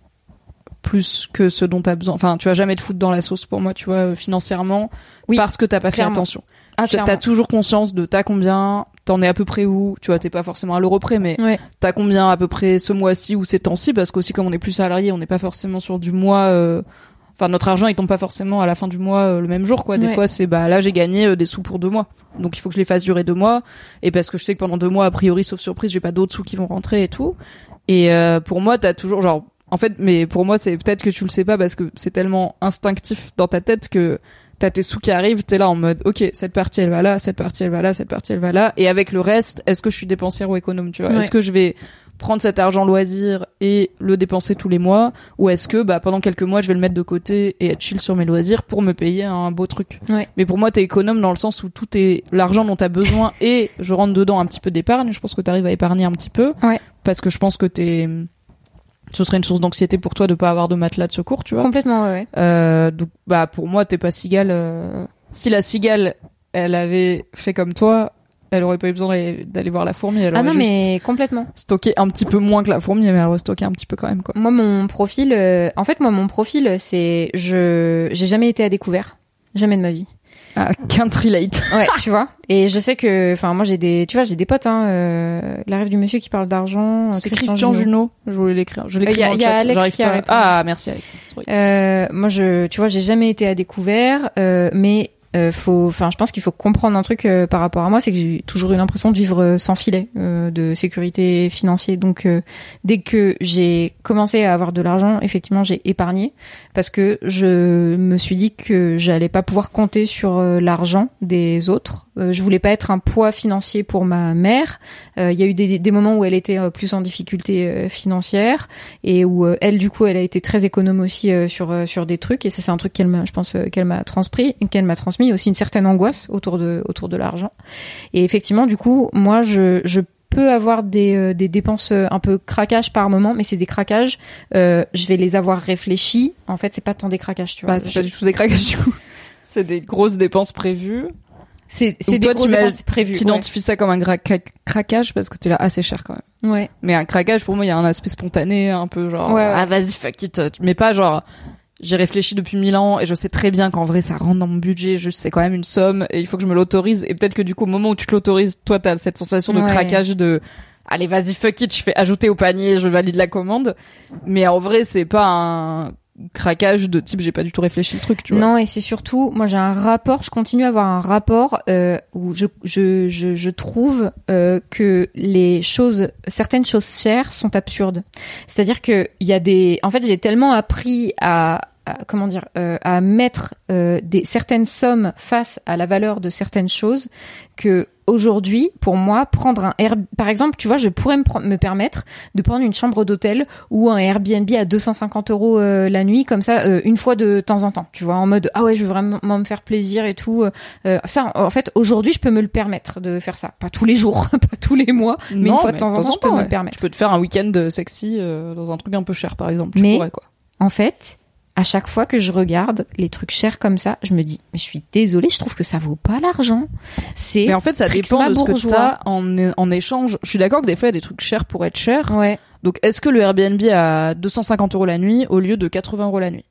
plus que ce dont t'as besoin. Enfin, tu vas jamais te foutre dans la sauce pour moi, tu vois, euh, financièrement, Oui, parce que t'as pas clairement. fait attention. Ah, T'as- toujours conscience de t'as combien, t'en es à peu près où, tu vois, t'es pas forcément à l'euro près, mais Ouais. t'as combien à peu près ce mois-ci ou ces temps-ci, parce qu'aussi comme on est plus salarié, on n'est pas forcément sur du mois. euh, Enfin, notre argent il tombe pas forcément à la fin du mois euh, le même jour, quoi. Des Ouais. fois, c'est bah là j'ai gagné euh, des sous pour deux mois, donc il faut que je les fasse durer deux mois, et parce que je sais que pendant deux mois, a priori, sauf surprise, j'ai pas d'autres sous qui vont rentrer et tout. Et euh, pour moi, t'as toujours genre, en fait, mais pour moi, c'est peut-être que tu le sais pas parce que c'est tellement instinctif dans ta tête que t'as tes sous qui arrivent, t'es là en mode, ok, cette partie elle va là, cette partie elle va là, cette partie elle va là, et avec le reste, est-ce que je suis dépensière ou économe, tu vois? Ouais. Est-ce que je vais prendre cet argent loisir et le dépenser tous les mois? Ou est-ce que bah pendant quelques mois je vais le mettre de côté et être chill sur mes loisirs pour me payer un beau truc? Ouais. Mais pour moi t'es économe dans le sens où tout est l'argent dont t'as besoin et je rentre dedans un petit peu d'épargne. Je pense que t'arrives à épargner un petit peu. Ouais. Parce que je pense que t'es ce serait une source d'anxiété pour toi de pas avoir de matelas de secours, tu vois. Complètement, ouais. ouais. Euh, donc bah pour moi t'es pas cigale. euh, Si la cigale elle avait fait comme toi, elle aurait pas eu besoin d'aller- d'aller voir la fourmi. Elle Ah aurait non, juste mais complètement. stocké un petit peu moins que la fourmi, mais elle aurait stocké un petit peu quand même quoi. Moi, mon profil, euh, en fait, moi, mon profil, c'est je, j'ai jamais été à découvert, jamais de ma vie. Ah, can't relate. Ouais, [laughs] tu vois. Et je sais que, enfin, moi, j'ai des, tu vois, j'ai des potes, hein, euh, la rêve du monsieur qui parle d'argent. euh, C'est Christian Junot. Je voulais l'écrire. Je l'écris Euh, y a- dans le y a chat. Alex qui a pas. Ah merci Alex. Oui. Euh, moi, je, tu vois, j'ai jamais été à découvert, euh, mais euh, faut, enfin, je pense qu'il faut comprendre un truc euh, par rapport à moi, c'est que j'ai toujours eu l'impression de vivre euh, sans filet euh, de sécurité financière. Donc, euh, dès que j'ai commencé à avoir de l'argent, effectivement, j'ai épargné parce que je me suis dit que j'allais pas pouvoir compter sur l'argent des autres. Euh, je voulais pas être un poids financier pour ma mère. Euh, Il y a eu des, moments où elle était euh, plus en difficulté financière et où elle du coup elle a été très économe aussi sur sur des trucs et ça c'est un truc qu'elle m'a je pense qu'elle m'a transmis qu'elle m'a transmis aussi une certaine angoisse autour de autour de l'argent et effectivement du coup moi je je peux avoir des, dépenses un peu craquage par moment mais c'est des craquages je vais les avoir réfléchis en fait c'est pas tant des craquages tu vois Bah c'est pas du tout des craquages du coup. [laughs] C'est des grosses dépenses prévues. C'est c'est des mets- dépenses prévues ouais. T'identifies ça comme un cra- craquage parce que t'es là assez cher quand même. ouais Mais un craquage pour moi il y a un aspect spontané, un peu genre Ouais, ouais. ah vas-y fuck it. Mais pas genre j'ai réfléchi depuis mille ans et je sais très bien qu'en vrai ça rentre dans mon budget, juste c'est quand même une somme et il faut que je me l'autorise et peut-être que du coup au moment où tu te l'autorises, toi t'as cette sensation de craquage de allez vas-y fuck it, je fais ajouter au panier, je valide la commande. Mais en vrai c'est pas un craquage de type j'ai pas du tout réfléchi le truc, tu vois. Non, et c'est surtout, moi j'ai un rapport, je continue à avoir un rapport euh, où je, je, je, je trouve euh, que les choses, certaines choses chères sont absurdes. C'est-à-dire que il y a des, en fait, j'ai tellement appris à, à- comment dire, euh, à mettre euh, des certaines sommes face à la valeur de certaines choses que aujourd'hui, pour moi, prendre un Air, par exemple, tu vois, je pourrais me, me permettre de prendre une chambre d'hôtel ou un Airbnb à 250 euros euh, la nuit, comme ça, euh, une fois de temps en temps, tu vois, en mode ah ouais, je veux vraiment me faire plaisir et tout. Euh, ça, en fait, aujourd'hui, je peux me le permettre de faire ça, pas tous les jours, [laughs] pas tous les mois, mais Non, une fois de temps en temps, je peux me le permettre. Tu peux te faire un week-end sexy dans un truc un peu cher par exemple. Tu Mais- pourrais quoi. En fait, à chaque fois que je regarde les trucs chers comme ça, je me dis, mais je suis désolée, je trouve que ça vaut pas l'argent. C'est Mais en fait, ça dépend de ce que bourgeois. t'as en, en échange. Je suis d'accord que des fois, il y a des trucs chers pour être chers. Ouais. Donc, est-ce que le Airbnb à 250 euros la nuit au lieu de 80 euros la nuit?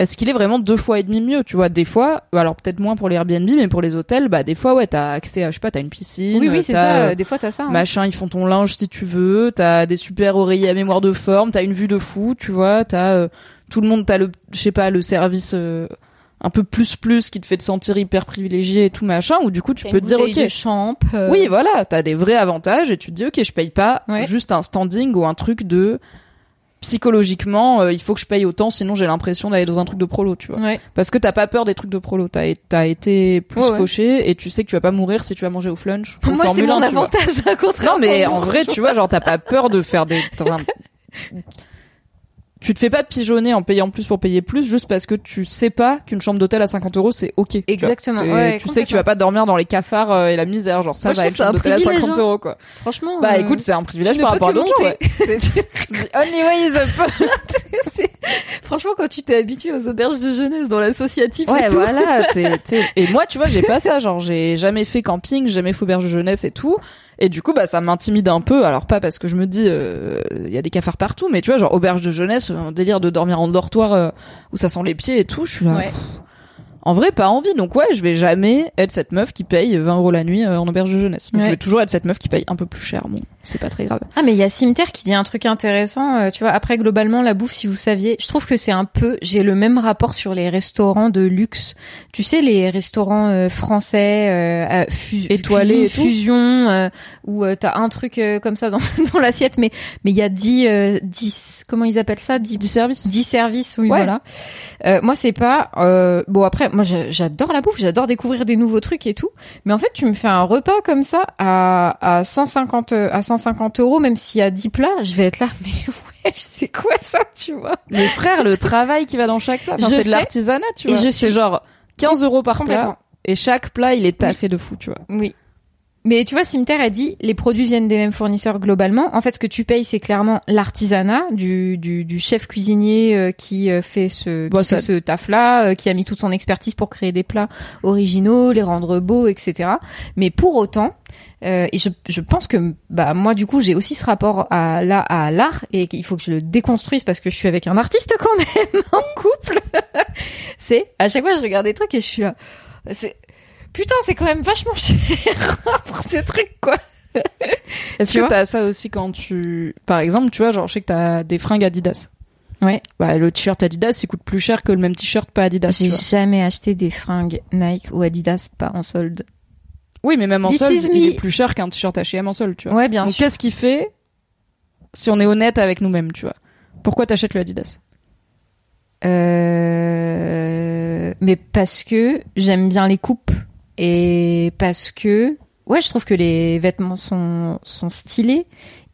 Est-ce qu'il est vraiment deux fois et demi mieux? Tu vois, des fois, alors peut-être moins pour les Airbnb, mais pour les hôtels, bah des fois, ouais, t'as accès à, je sais pas, t'as une piscine. Oui, oui, c'est ça. euh, Des fois, t'as ça. hein. Machin, ils font ton linge si tu veux. T'as des super oreillers à mémoire de forme. T'as une vue de fou, tu vois. T'as euh, tout le monde. T'as le, je sais pas, le service euh, un peu plus plus qui te fait te sentir hyper privilégié et tout machin. Ou du coup, tu peux te dire, ok, champ. euh, oui, voilà, t'as des vrais avantages et tu te dis ok, je paye pas Ouais. juste un standing ou un truc de psychologiquement, euh, il faut que je paye autant, sinon j'ai l'impression d'aller dans un truc de prolo, tu vois. Ouais. Parce que t'as pas peur des trucs de prolo, t'as t'as été plus Ouais, fauché et tu sais que tu vas pas mourir si tu vas manger au flunch. ou au Moi, c'est mon 1, tu vois. avantage, à [laughs] contraire. Non mais en vrai, tu vois, genre t'as pas peur de faire des. [laughs] Tu te fais pas pigeonner en payant plus pour payer plus juste parce que tu sais pas qu'une chambre d'hôtel à 50 euros c'est ok. Exactement, ouais, tu sais que tu vas pas dormir dans les cafards euh, et la misère, genre ça Moi, va être chambre d'hôtel à 50 privilège, hein. euros quoi. Franchement. Bah euh, écoute, c'est un privilège par rapport à d'autres ouais. [laughs] The only way is up. [laughs] Franchement, quand tu t'es habitué aux auberges de jeunesse dans l'associatif Ouais, et tout. voilà. [laughs] t'sais. Et moi, tu vois, j'ai pas ça. Genre, j'ai jamais fait camping, jamais fait auberge de jeunesse et tout. Et du coup, bah, ça m'intimide un peu. Alors pas parce que je me dis, il y a des cafards partout, mais tu vois, genre auberge de jeunesse, un délire de dormir en dortoir euh, où ça sent les pieds et tout. Je suis là. Ouais. pff, En vrai, pas envie. Donc ouais, je vais jamais être cette meuf qui paye 20 euros la nuit euh, en auberge de jeunesse. Donc Ouais. je vais toujours être cette meuf qui paye un peu plus cher. Bon, c'est pas très grave. Ah mais il y a Cimetière qui dit un truc intéressant, euh, tu vois, après globalement la bouffe si vous saviez, je trouve que c'est un peu, j'ai le même rapport sur les restaurants de luxe. Tu sais les restaurants euh, français euh, fu- Étoilés fusion euh, où t'as un truc comme ça dans, [laughs] dans l'assiette mais mais il y a 10 euh, 10 comment ils appellent ça? 10 Du service. 10 services oui Ouais. voilà. Euh, moi c'est pas euh, bon après moi je- j'adore la bouffe, j'adore découvrir des nouveaux trucs et tout. Mais en fait, tu me fais un repas comme ça à, à 150 à 150 euros, même s'il y a 10 plats, je vais être là. [laughs] Mais ouais, c'est quoi ça, tu vois? Mais frère, le travail qui va dans chaque plat, enfin, Je c'est de l'artisanat, tu Et vois. je C'est suis- genre 15 euros par plat. Et chaque plat, il est taffé de fou, tu vois. Oui. Mais tu vois, Cimetière a dit, les produits viennent des mêmes fournisseurs globalement. En fait, ce que tu payes, c'est clairement l'artisanat du, du, du chef cuisinier euh, qui euh, fait ce, qui Bon, fait ça- ce taf-là, euh, qui a mis toute son expertise pour créer des plats originaux, les rendre beaux, etc. Mais pour autant, euh, et je, je pense que bah moi du coup j'ai aussi ce rapport à là à l'art et qu'il faut que je le déconstruise parce que je suis avec un artiste quand même [laughs] en couple. [laughs] c'est à chaque fois je regarde des trucs et je suis là. Putain c'est quand même vachement cher [laughs] pour ces trucs quoi. Est-ce que t'as ça aussi quand tu, par exemple, tu vois, genre, je sais que t'as des fringues Adidas. Ouais. Bah, le t-shirt Adidas, il coûte plus cher que le même t-shirt pas Adidas, J'ai jamais acheté des fringues Nike ou Adidas pas en solde. Oui, mais même en This solde, is il me. est plus cher qu'un t-shirt H&M en solde, tu vois. Ouais bien Donc, sûr. qu'est-ce qui fait, si on est honnête avec nous-mêmes, tu vois? Pourquoi t'achètes le Adidas? Euh... Mais parce que j'aime bien les coupes et parce que ouais, je trouve que les vêtements sont sont stylés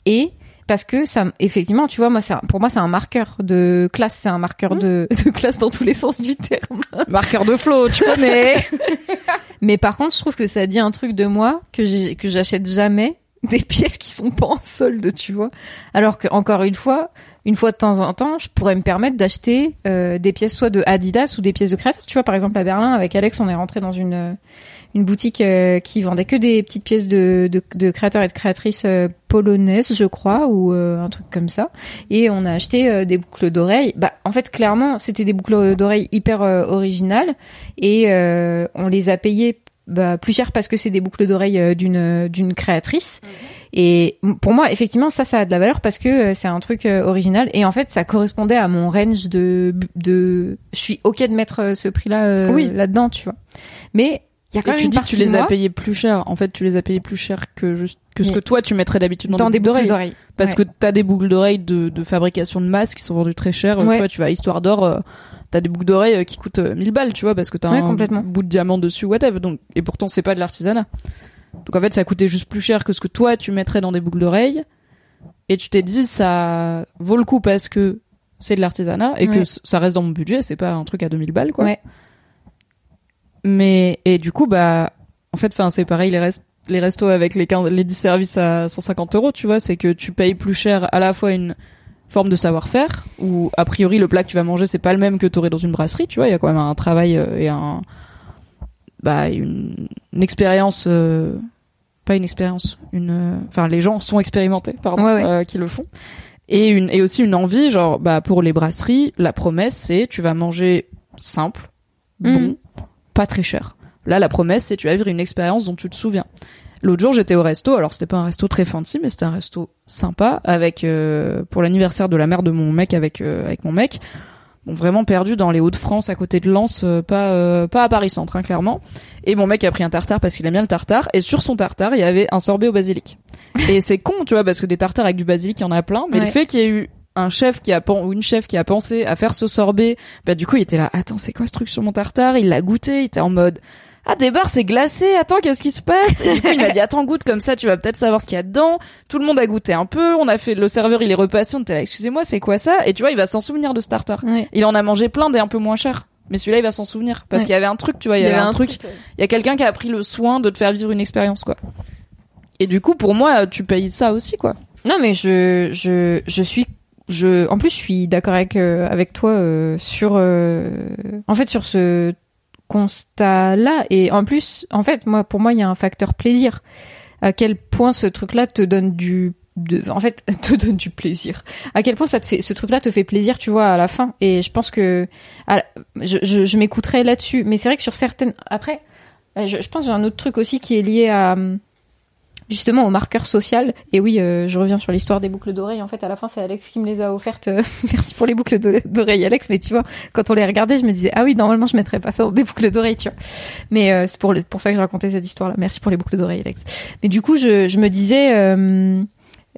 et parce que ça effectivement, tu vois, moi ça pour moi c'est un marqueur de classe, c'est un marqueur de, [laughs] de classe dans tous les sens du terme. [laughs] Marqueur de flow, tu connais. [laughs] Mais par contre, je trouve que ça dit un truc de moi que que j'achète jamais des pièces qui sont pas en solde, tu vois. Alors que encore une fois, une fois de temps en temps, je pourrais me permettre d'acheter euh, des pièces soit de Adidas ou des pièces de créateurs. Tu vois, par exemple à Berlin, avec Alex, on est rentré dans une une boutique euh, qui vendait que des petites pièces de, de, de créateurs et de créatrices euh, polonaises, je crois, ou euh, un truc comme ça. Et on a acheté euh, des boucles d'oreilles. Bah, en fait, clairement, c'était des boucles d'oreilles hyper euh, originales et euh, on les a payées bah, plus cher parce que c'est des boucles d'oreilles euh, d'une d'une créatrice. Et m- pour moi, effectivement, ça, ça a de la valeur parce que c'est un truc euh, original. Et en fait, ça correspondait à mon range de de. Je suis ok de mettre ce prix-là euh, Oui. là-dedans, tu vois. Mais y a quand Et même tu dis que tu les as payés plus cher. En fait, tu les as payés plus cher que juste que ce que toi tu mettrais d'habitude dans, dans des boucles d'oreilles. Parce Ouais. que t'as des boucles d'oreilles de, de fabrication de masse qui sont vendues très cher. Ouais. Tu vois, tu vas à Histoire d'Or, euh, t'as des boucles d'oreilles euh, qui coûtent euh, 1000 balles, tu vois, parce que t'as Ouais, un bout de diamant dessus, whatever. Donc, et pourtant, c'est pas de l'artisanat. Donc en fait, ça coûtait juste plus cher que ce que toi tu mettrais dans des boucles d'oreilles. Et tu t'es dit, ça vaut le coup parce que c'est de l'artisanat et que ça reste dans mon budget, c'est pas un truc à 2000 balles, quoi. Mais, et du coup, bah, en fait, enfin, c'est pareil, les, rest- les restos avec les, 15 les 10 services à 150 euros, tu vois, c'est que tu payes plus cher à la fois une forme de savoir-faire, où a priori le plat que tu vas manger, c'est pas le même que t'aurais dans une brasserie, tu vois, il y a quand même un travail euh, et un, bah, une, une expérience, euh, pas une expérience, une, euh, enfin, les gens sont expérimentés, pardon, Ouais, ouais. euh, qui le font. Et une, et aussi une envie, genre, bah, pour les brasseries, la promesse, c'est tu vas manger simple, bon, Mhm. Pas très cher. Là, la promesse, c'est tu vas vivre une expérience dont tu te souviens. L'autre jour, j'étais au resto. Alors, c'était pas un resto très fancy, mais c'était un resto sympa avec euh, pour l'anniversaire de la mère de mon mec avec euh, avec mon mec. Bon, vraiment perdu dans les Hauts-de-France, à côté de Lens, euh, pas euh, pas à Paris Centre, hein, clairement. Et mon mec a pris un tartare parce qu'il aime bien le tartare. Et sur son tartare, il y avait un sorbet au basilic. et c'est con, tu vois, parce que des tartares avec du basilic, il y en a plein. Mais le fait qu'il y ait eu un chef qui a ou une chef qui a pensé à faire ce sorbet, bah du coup il était là. Attends, c'est quoi ce truc sur mon tartare? Il l'a goûté, il était en mode. Ah des barres c'est glacé, attends qu'est-ce qui se passe Et du coup il m'a dit attends goûte comme ça tu vas peut-être savoir ce qu'il y a dedans. Tout le monde a goûté un peu, on a fait le serveur il est repassé, on était là excusez-moi c'est quoi ça? Et tu vois il va s'en souvenir de ce tartare. Il en a mangé plein des un peu moins chers. Mais celui-là il va s'en souvenir parce Ouais. qu'il y avait un truc tu vois il y, avait, un truc, ouais. il y a quelqu'un qui a pris le soin de te faire vivre une expérience quoi. Et du coup pour moi tu payes ça aussi quoi. Non, mais je, je, je suis, je, en plus, je suis d'accord avec, euh, avec toi euh, sur, euh, en fait, sur ce constat-là. Et en plus, en fait, moi, pour moi, il y a un facteur plaisir. À quel point ce truc-là te donne du, de, en fait, [laughs] te donne du plaisir. À quel point ça te fait, ce truc-là te fait plaisir, tu vois, à la fin. Et je pense que, à je, m'écouterai là-dessus. Mais c'est vrai que sur certaines, après, je, pense j'ai un autre truc aussi qui est lié à, justement au marqueur social. Et oui, euh, je reviens sur l'histoire des boucles d'oreilles. En fait, à la fin, c'est Alex qui me les a offertes. Euh, [laughs] Merci pour les boucles d'o- d'oreilles, Alex. Mais tu vois, quand on les regardait, je me disais, ah oui, normalement, je mettrais pas ça dans des boucles d'oreilles, tu vois. Mais euh, c'est pour, pour ça que je racontais cette histoire-là. Merci pour les boucles d'oreilles, Alex. Mais du coup, je, je me disais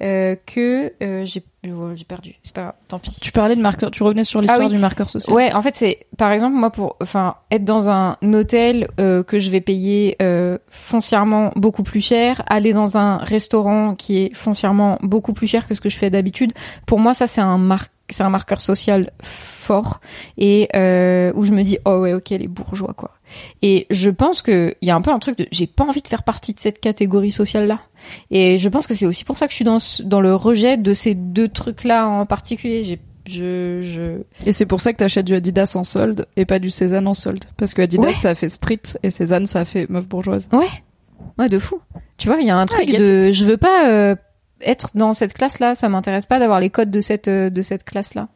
euh, que euh, j'ai J'ai perdu. C'est pas grave. Tant pis. Tu parlais de marqueur, tu revenais sur l'histoire Ah oui. du marqueur social. Ouais, en fait, c'est par exemple moi pour enfin être dans un hôtel euh, que je vais payer euh, foncièrement beaucoup plus cher, aller dans un restaurant qui est foncièrement beaucoup plus cher que ce que je fais d'habitude. Pour moi, ça c'est un mar c'est un marqueur social fort et euh, où je me dis oh ouais ok les bourgeois quoi. Et je pense que il y a un peu un truc de j'ai pas envie de faire partie de cette catégorie sociale là. Et je pense que c'est aussi pour ça que je suis dans dans le rejet de ces deux trucs là en particulier. J'ai je, je Et c'est pour ça que t'achètes du Adidas en solde et pas du Cézanne en solde. Parce que Adidas, Ouais. ça fait street et Cézanne, ça fait meuf bourgeoise. Ouais, de fou. Tu vois, il y a un truc de, je veux pas euh, être dans cette classe-là. Ça m'intéresse pas d'avoir les codes de cette euh, de cette classe-là.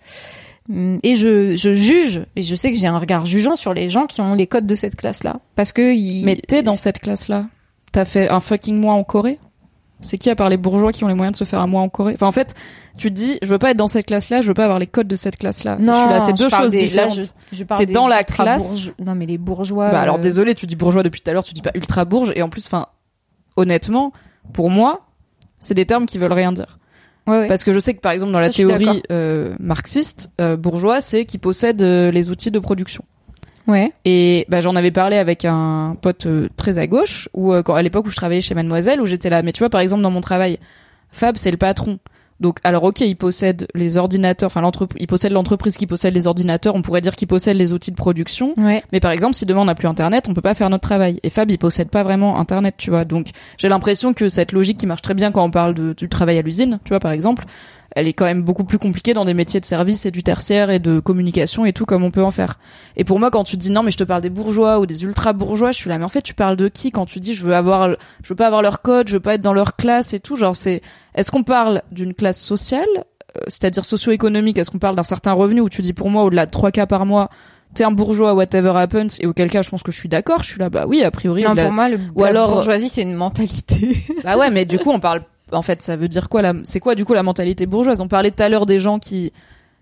Hum, Et je, je juge, et je sais que j'ai un regard jugeant sur les gens qui ont les codes de cette classe-là, parce que ils... Mais t'es dans cette classe-là. T'as fait un fucking mois en Corée C'est qui à part les bourgeois qui ont les moyens de se faire un mois en Corée? Enfin, en fait, tu te dis, je veux pas être dans cette classe-là, je veux pas avoir les codes de cette non, je suis là, c'est deux choses des- là, différentes. je, je T'es dans la classe. Non, mais les bourgeois. Bah alors euh, désolé, tu dis bourgeois depuis tout à l'heure, tu dis pas ultra bourge et en plus enfin honnêtement, pour moi, c'est des termes qui veulent rien dire. Ouais, ouais. Parce que je sais que par exemple dans la Ça, d'accord. théorie euh, marxiste, euh, bourgeois, c'est qui possède euh, les outils de production. ouais. Et bah, j'en avais parlé avec un pote euh, très à gauche, ou à l'époque où je travaillais chez Mademoiselle, où j'étais là. Mais tu vois, par exemple, dans mon travail, Fab, c'est le patron. Donc, alors ok, il possède les ordinateurs, enfin l'entreprise, il possède l'entreprise qui possède les ordinateurs. On pourrait dire qu'il possède les outils de production. Ouais. Mais par exemple, si demain on n'a plus Internet, on peut pas faire notre travail. Et Fab, il possède pas vraiment Internet, tu vois. Donc, j'ai l'impression que cette logique qui marche très bien quand on parle de, du travail à l'usine, tu vois, par exemple, elle est quand même beaucoup plus compliquée dans des métiers de service et du tertiaire et de communication et tout comme on peut en faire. Et pour moi, quand tu dis non, mais je te parle des bourgeois ou des ultra bourgeois, je suis là, mais en fait, tu parles de qui quand tu dis je veux avoir, je veux pas avoir leur code, je veux pas être dans leur classe et tout. Genre, c'est, est-ce qu'on parle d'une classe sociale, euh, c'est-à-dire socio-économique? Est-ce qu'on parle d'un certain revenu où tu dis pour moi au-delà de 3 cas par mois, t'es un bourgeois, whatever happens, et auquel cas je pense que je suis d'accord, je suis là, bah oui, a priori. Non, pour moi, le, ou alors- bourgeoisie, c'est une mentalité. Bah ouais, mais du coup, on parle. En fait, ça veut dire quoi la... C'est quoi du coup la mentalité bourgeoise? On parlait tout à l'heure des gens qui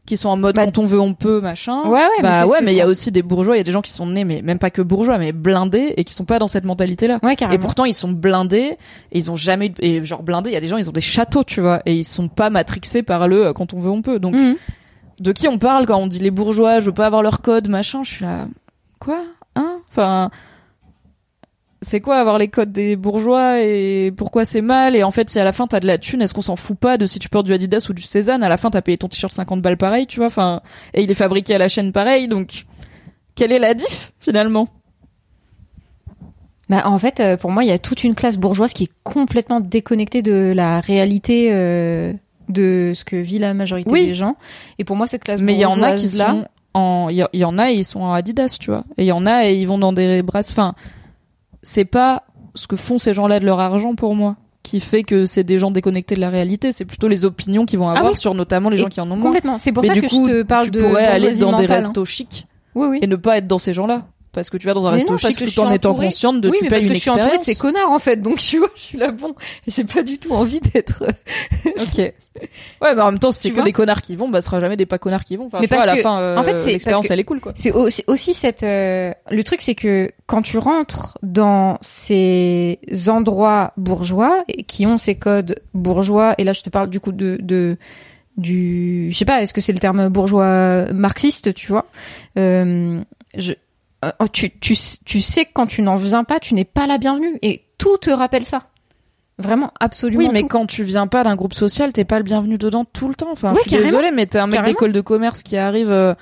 qui sont en mode Bah, quand on veut on peut machin. Ouais, ouais, bah ouais, mais il y a aussi des bourgeois, il y a des gens qui sont nés, mais même pas que bourgeois, mais blindés et qui sont pas dans cette mentalité-là. Ouais, Et carrément. pourtant, ils sont blindés et ils ont jamais et genre blindés. Il y a des gens, ils ont des châteaux, tu vois, et ils sont pas matrixés par le euh, quand on veut on peut. Donc Mhm. de qui on parle quand on dit les bourgeois, je veux pas avoir leur code, machin, je suis là, quoi Hein? Enfin, c'est quoi avoir les codes des bourgeois et pourquoi c'est mal? Et en fait, si à la fin t'as de la thune, est-ce qu'on s'en fout pas de si tu portes du Adidas ou du Cézanne? À la fin, t'as payé ton t-shirt 50 balles pareil, tu vois Enfin, et il est fabriqué à la chaîne pareil, donc quelle est la diff finalement? Bah, en fait, euh, pour moi, il y a toute une classe bourgeoise qui est complètement déconnectée de la réalité euh, de ce que vit la majorité Oui. des gens. Et pour moi, cette classe Mais il y en a qui bourgeoise là, sont en, il y, il y en a et ils sont en Adidas, tu vois. Et il y en a et ils vont dans des brasses. Enfin, c'est pas ce que font ces gens-là de leur argent pour moi qui fait que c'est des gens déconnectés de la réalité. C'est plutôt les opinions qu'ils vont avoir Ah oui. sur notamment les Et gens qui en ont moins. complètement. C'est pour Mais ça du que coup, je te parle tu de pourrais aller dans des hein. restos chics Oui, oui. et ne pas être dans ces gens-là. Parce que tu vas dans un Mais resto non, parce chic tout en étant consciente de oui, tu mais payes parce une que je suis entourée de ces connards en fait, donc [laughs] tu vois, je suis là bon, j'ai pas du tout envie d'être. [laughs] Ok. [laughs] Ouais, mais en même temps, si c'est que des connards qui vont, bah, ce sera jamais des pas connards qui vont. Enfin, Mais vois, à parce la que- fin, euh, en fait, c'est l'expérience, parce elle est cool, quoi. C'est aussi, aussi cette. euh, le truc, c'est que quand tu rentres dans ces endroits bourgeois qui ont ces codes bourgeois, et là, je te parle du coup de, de du, je sais pas, est-ce que c'est le terme bourgeois marxiste, tu vois euh, Je, euh, tu, tu, tu sais que quand tu n'en viens pas, tu n'es pas la bienvenue, et tout te rappelle ça. Vraiment, absolument. Oui, mais tout. quand tu viens pas d'un groupe social, t'es pas le bienvenu dedans tout le temps. Enfin, Oui, je suis désolée, mais t'es un mec d'école de commerce qui arrive euh,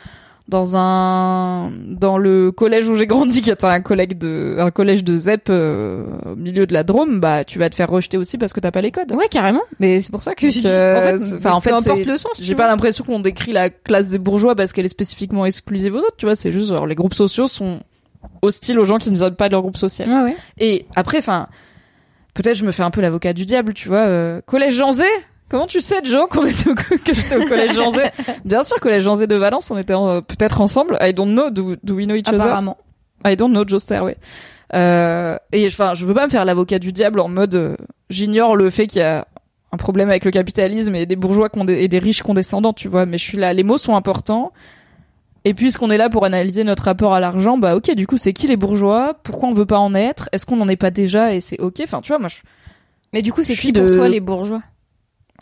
dans un dans le collège où j'ai grandi, qui est un collège de un collège de ZEP euh, au milieu de la Drôme, bah tu vas te faire rejeter aussi parce que t'as pas les codes. Ouais, carrément. Mais c'est pour ça que Donc, je dis. euh, en fait, enfin, en fait, peu importe c'est- le sens. J'ai pas l'impression qu'on décrit la classe des bourgeois parce qu'elle est spécifiquement exclusive aux autres. Tu vois, c'est juste genre les groupes sociaux sont hostiles aux gens qui ne viennent pas de leur groupe social. Ouais, ouais. Et après, enfin, peut-être je me fais un peu l'avocat du diable, tu vois. euh, collège Jean Zé Comment tu sais, Joe, qu'on était au, [laughs] que j'étais au collège Jean Zé? Bien sûr, collège Jean Zé de Valence, on était euh, peut-être ensemble. I don't know, do, do we know each other? Apparemment. I don't know, Joester, ouais. Euh, et enfin, je veux pas me faire l'avocat du diable en mode euh, j'ignore le fait qu'il y a un problème avec le capitalisme et des bourgeois condé- et des riches condescendants, tu vois. Mais je suis là, les mots sont importants. Et puisqu'on est là pour analyser notre rapport à l'argent, bah ok, du coup, c'est qui les bourgeois? Pourquoi on veut pas en être? Est-ce qu'on n'en est pas déjà? Et c'est ok? Enfin, tu vois, moi, je... Mais du coup, c'est Je qui pour de- toi les bourgeois?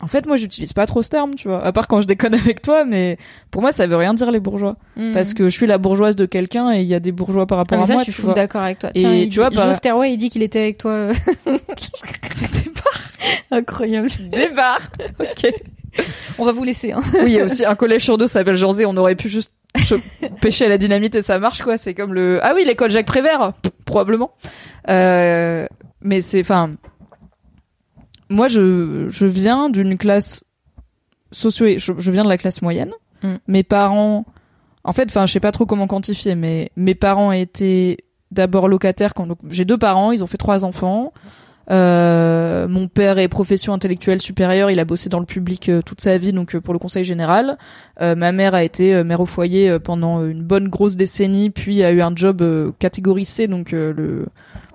En fait, moi, j'utilise pas trop ce terme, tu vois. À part quand je déconne [laughs] avec toi, mais pour moi, ça veut rien dire les bourgeois. Mm. Parce que je suis la bourgeoise de quelqu'un et il y a des bourgeois par Ah, rapport mais à ça, moi, je suis vois. d'accord avec toi. Et Tiens, il tu vois, dit, bah- Joe Stairway, il dit qu'il était avec toi. [laughs] Incroyable. Débarre. [laughs] ok. On va vous laisser. Hein. Oui, il y a aussi un collège sur deux s'appelle Jersey. On aurait pu juste pêcher à la dynamite et ça marche, quoi. C'est comme le, ah oui, l'école Jacques Prévert. Probablement. Euh, mais c'est, enfin, moi, je, je viens d'une classe socio, je, je viens de la classe moyenne. Mm. Mes parents, en fait, enfin, je sais pas trop comment quantifier, mais mes parents étaient d'abord locataires quand j'ai deux parents, ils ont fait trois enfants. Euh, mon père est profession intellectuelle supérieure, il a bossé dans le public euh, toute sa vie, donc euh, pour le conseil général. Euh, ma mère a été mère au foyer pendant une bonne grosse décennie, puis a eu un job catégorie C, donc le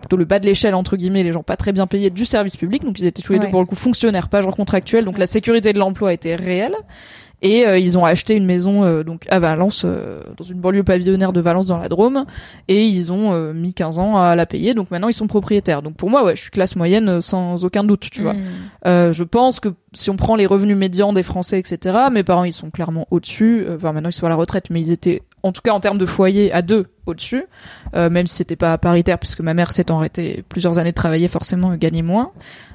plutôt le bas de l'échelle entre guillemets, les gens pas très bien payés du service public, donc ils étaient tous les Ouais. deux pour le coup fonctionnaires, pas genre contractuels, donc la sécurité de l'emploi était réelle. Et euh, ils ont acheté une maison euh, donc à Valence, euh, dans une banlieue pavillonnaire de Valence dans la Drôme, et ils ont euh, mis 15 ans à la payer. Donc maintenant ils sont propriétaires. Donc pour moi, ouais, je suis classe moyenne euh, sans aucun doute, tu vois. Mm. Euh, je pense que si on prend les revenus médians des Français, etc., mes parents ils sont clairement au-dessus. Enfin maintenant ils sont à la retraite, mais ils étaient en tout cas en termes de foyer à deux au-dessus, euh, même si c'était pas paritaire puisque ma mère s'étant arrêtée plusieurs années de travailler, forcément gagnait moins.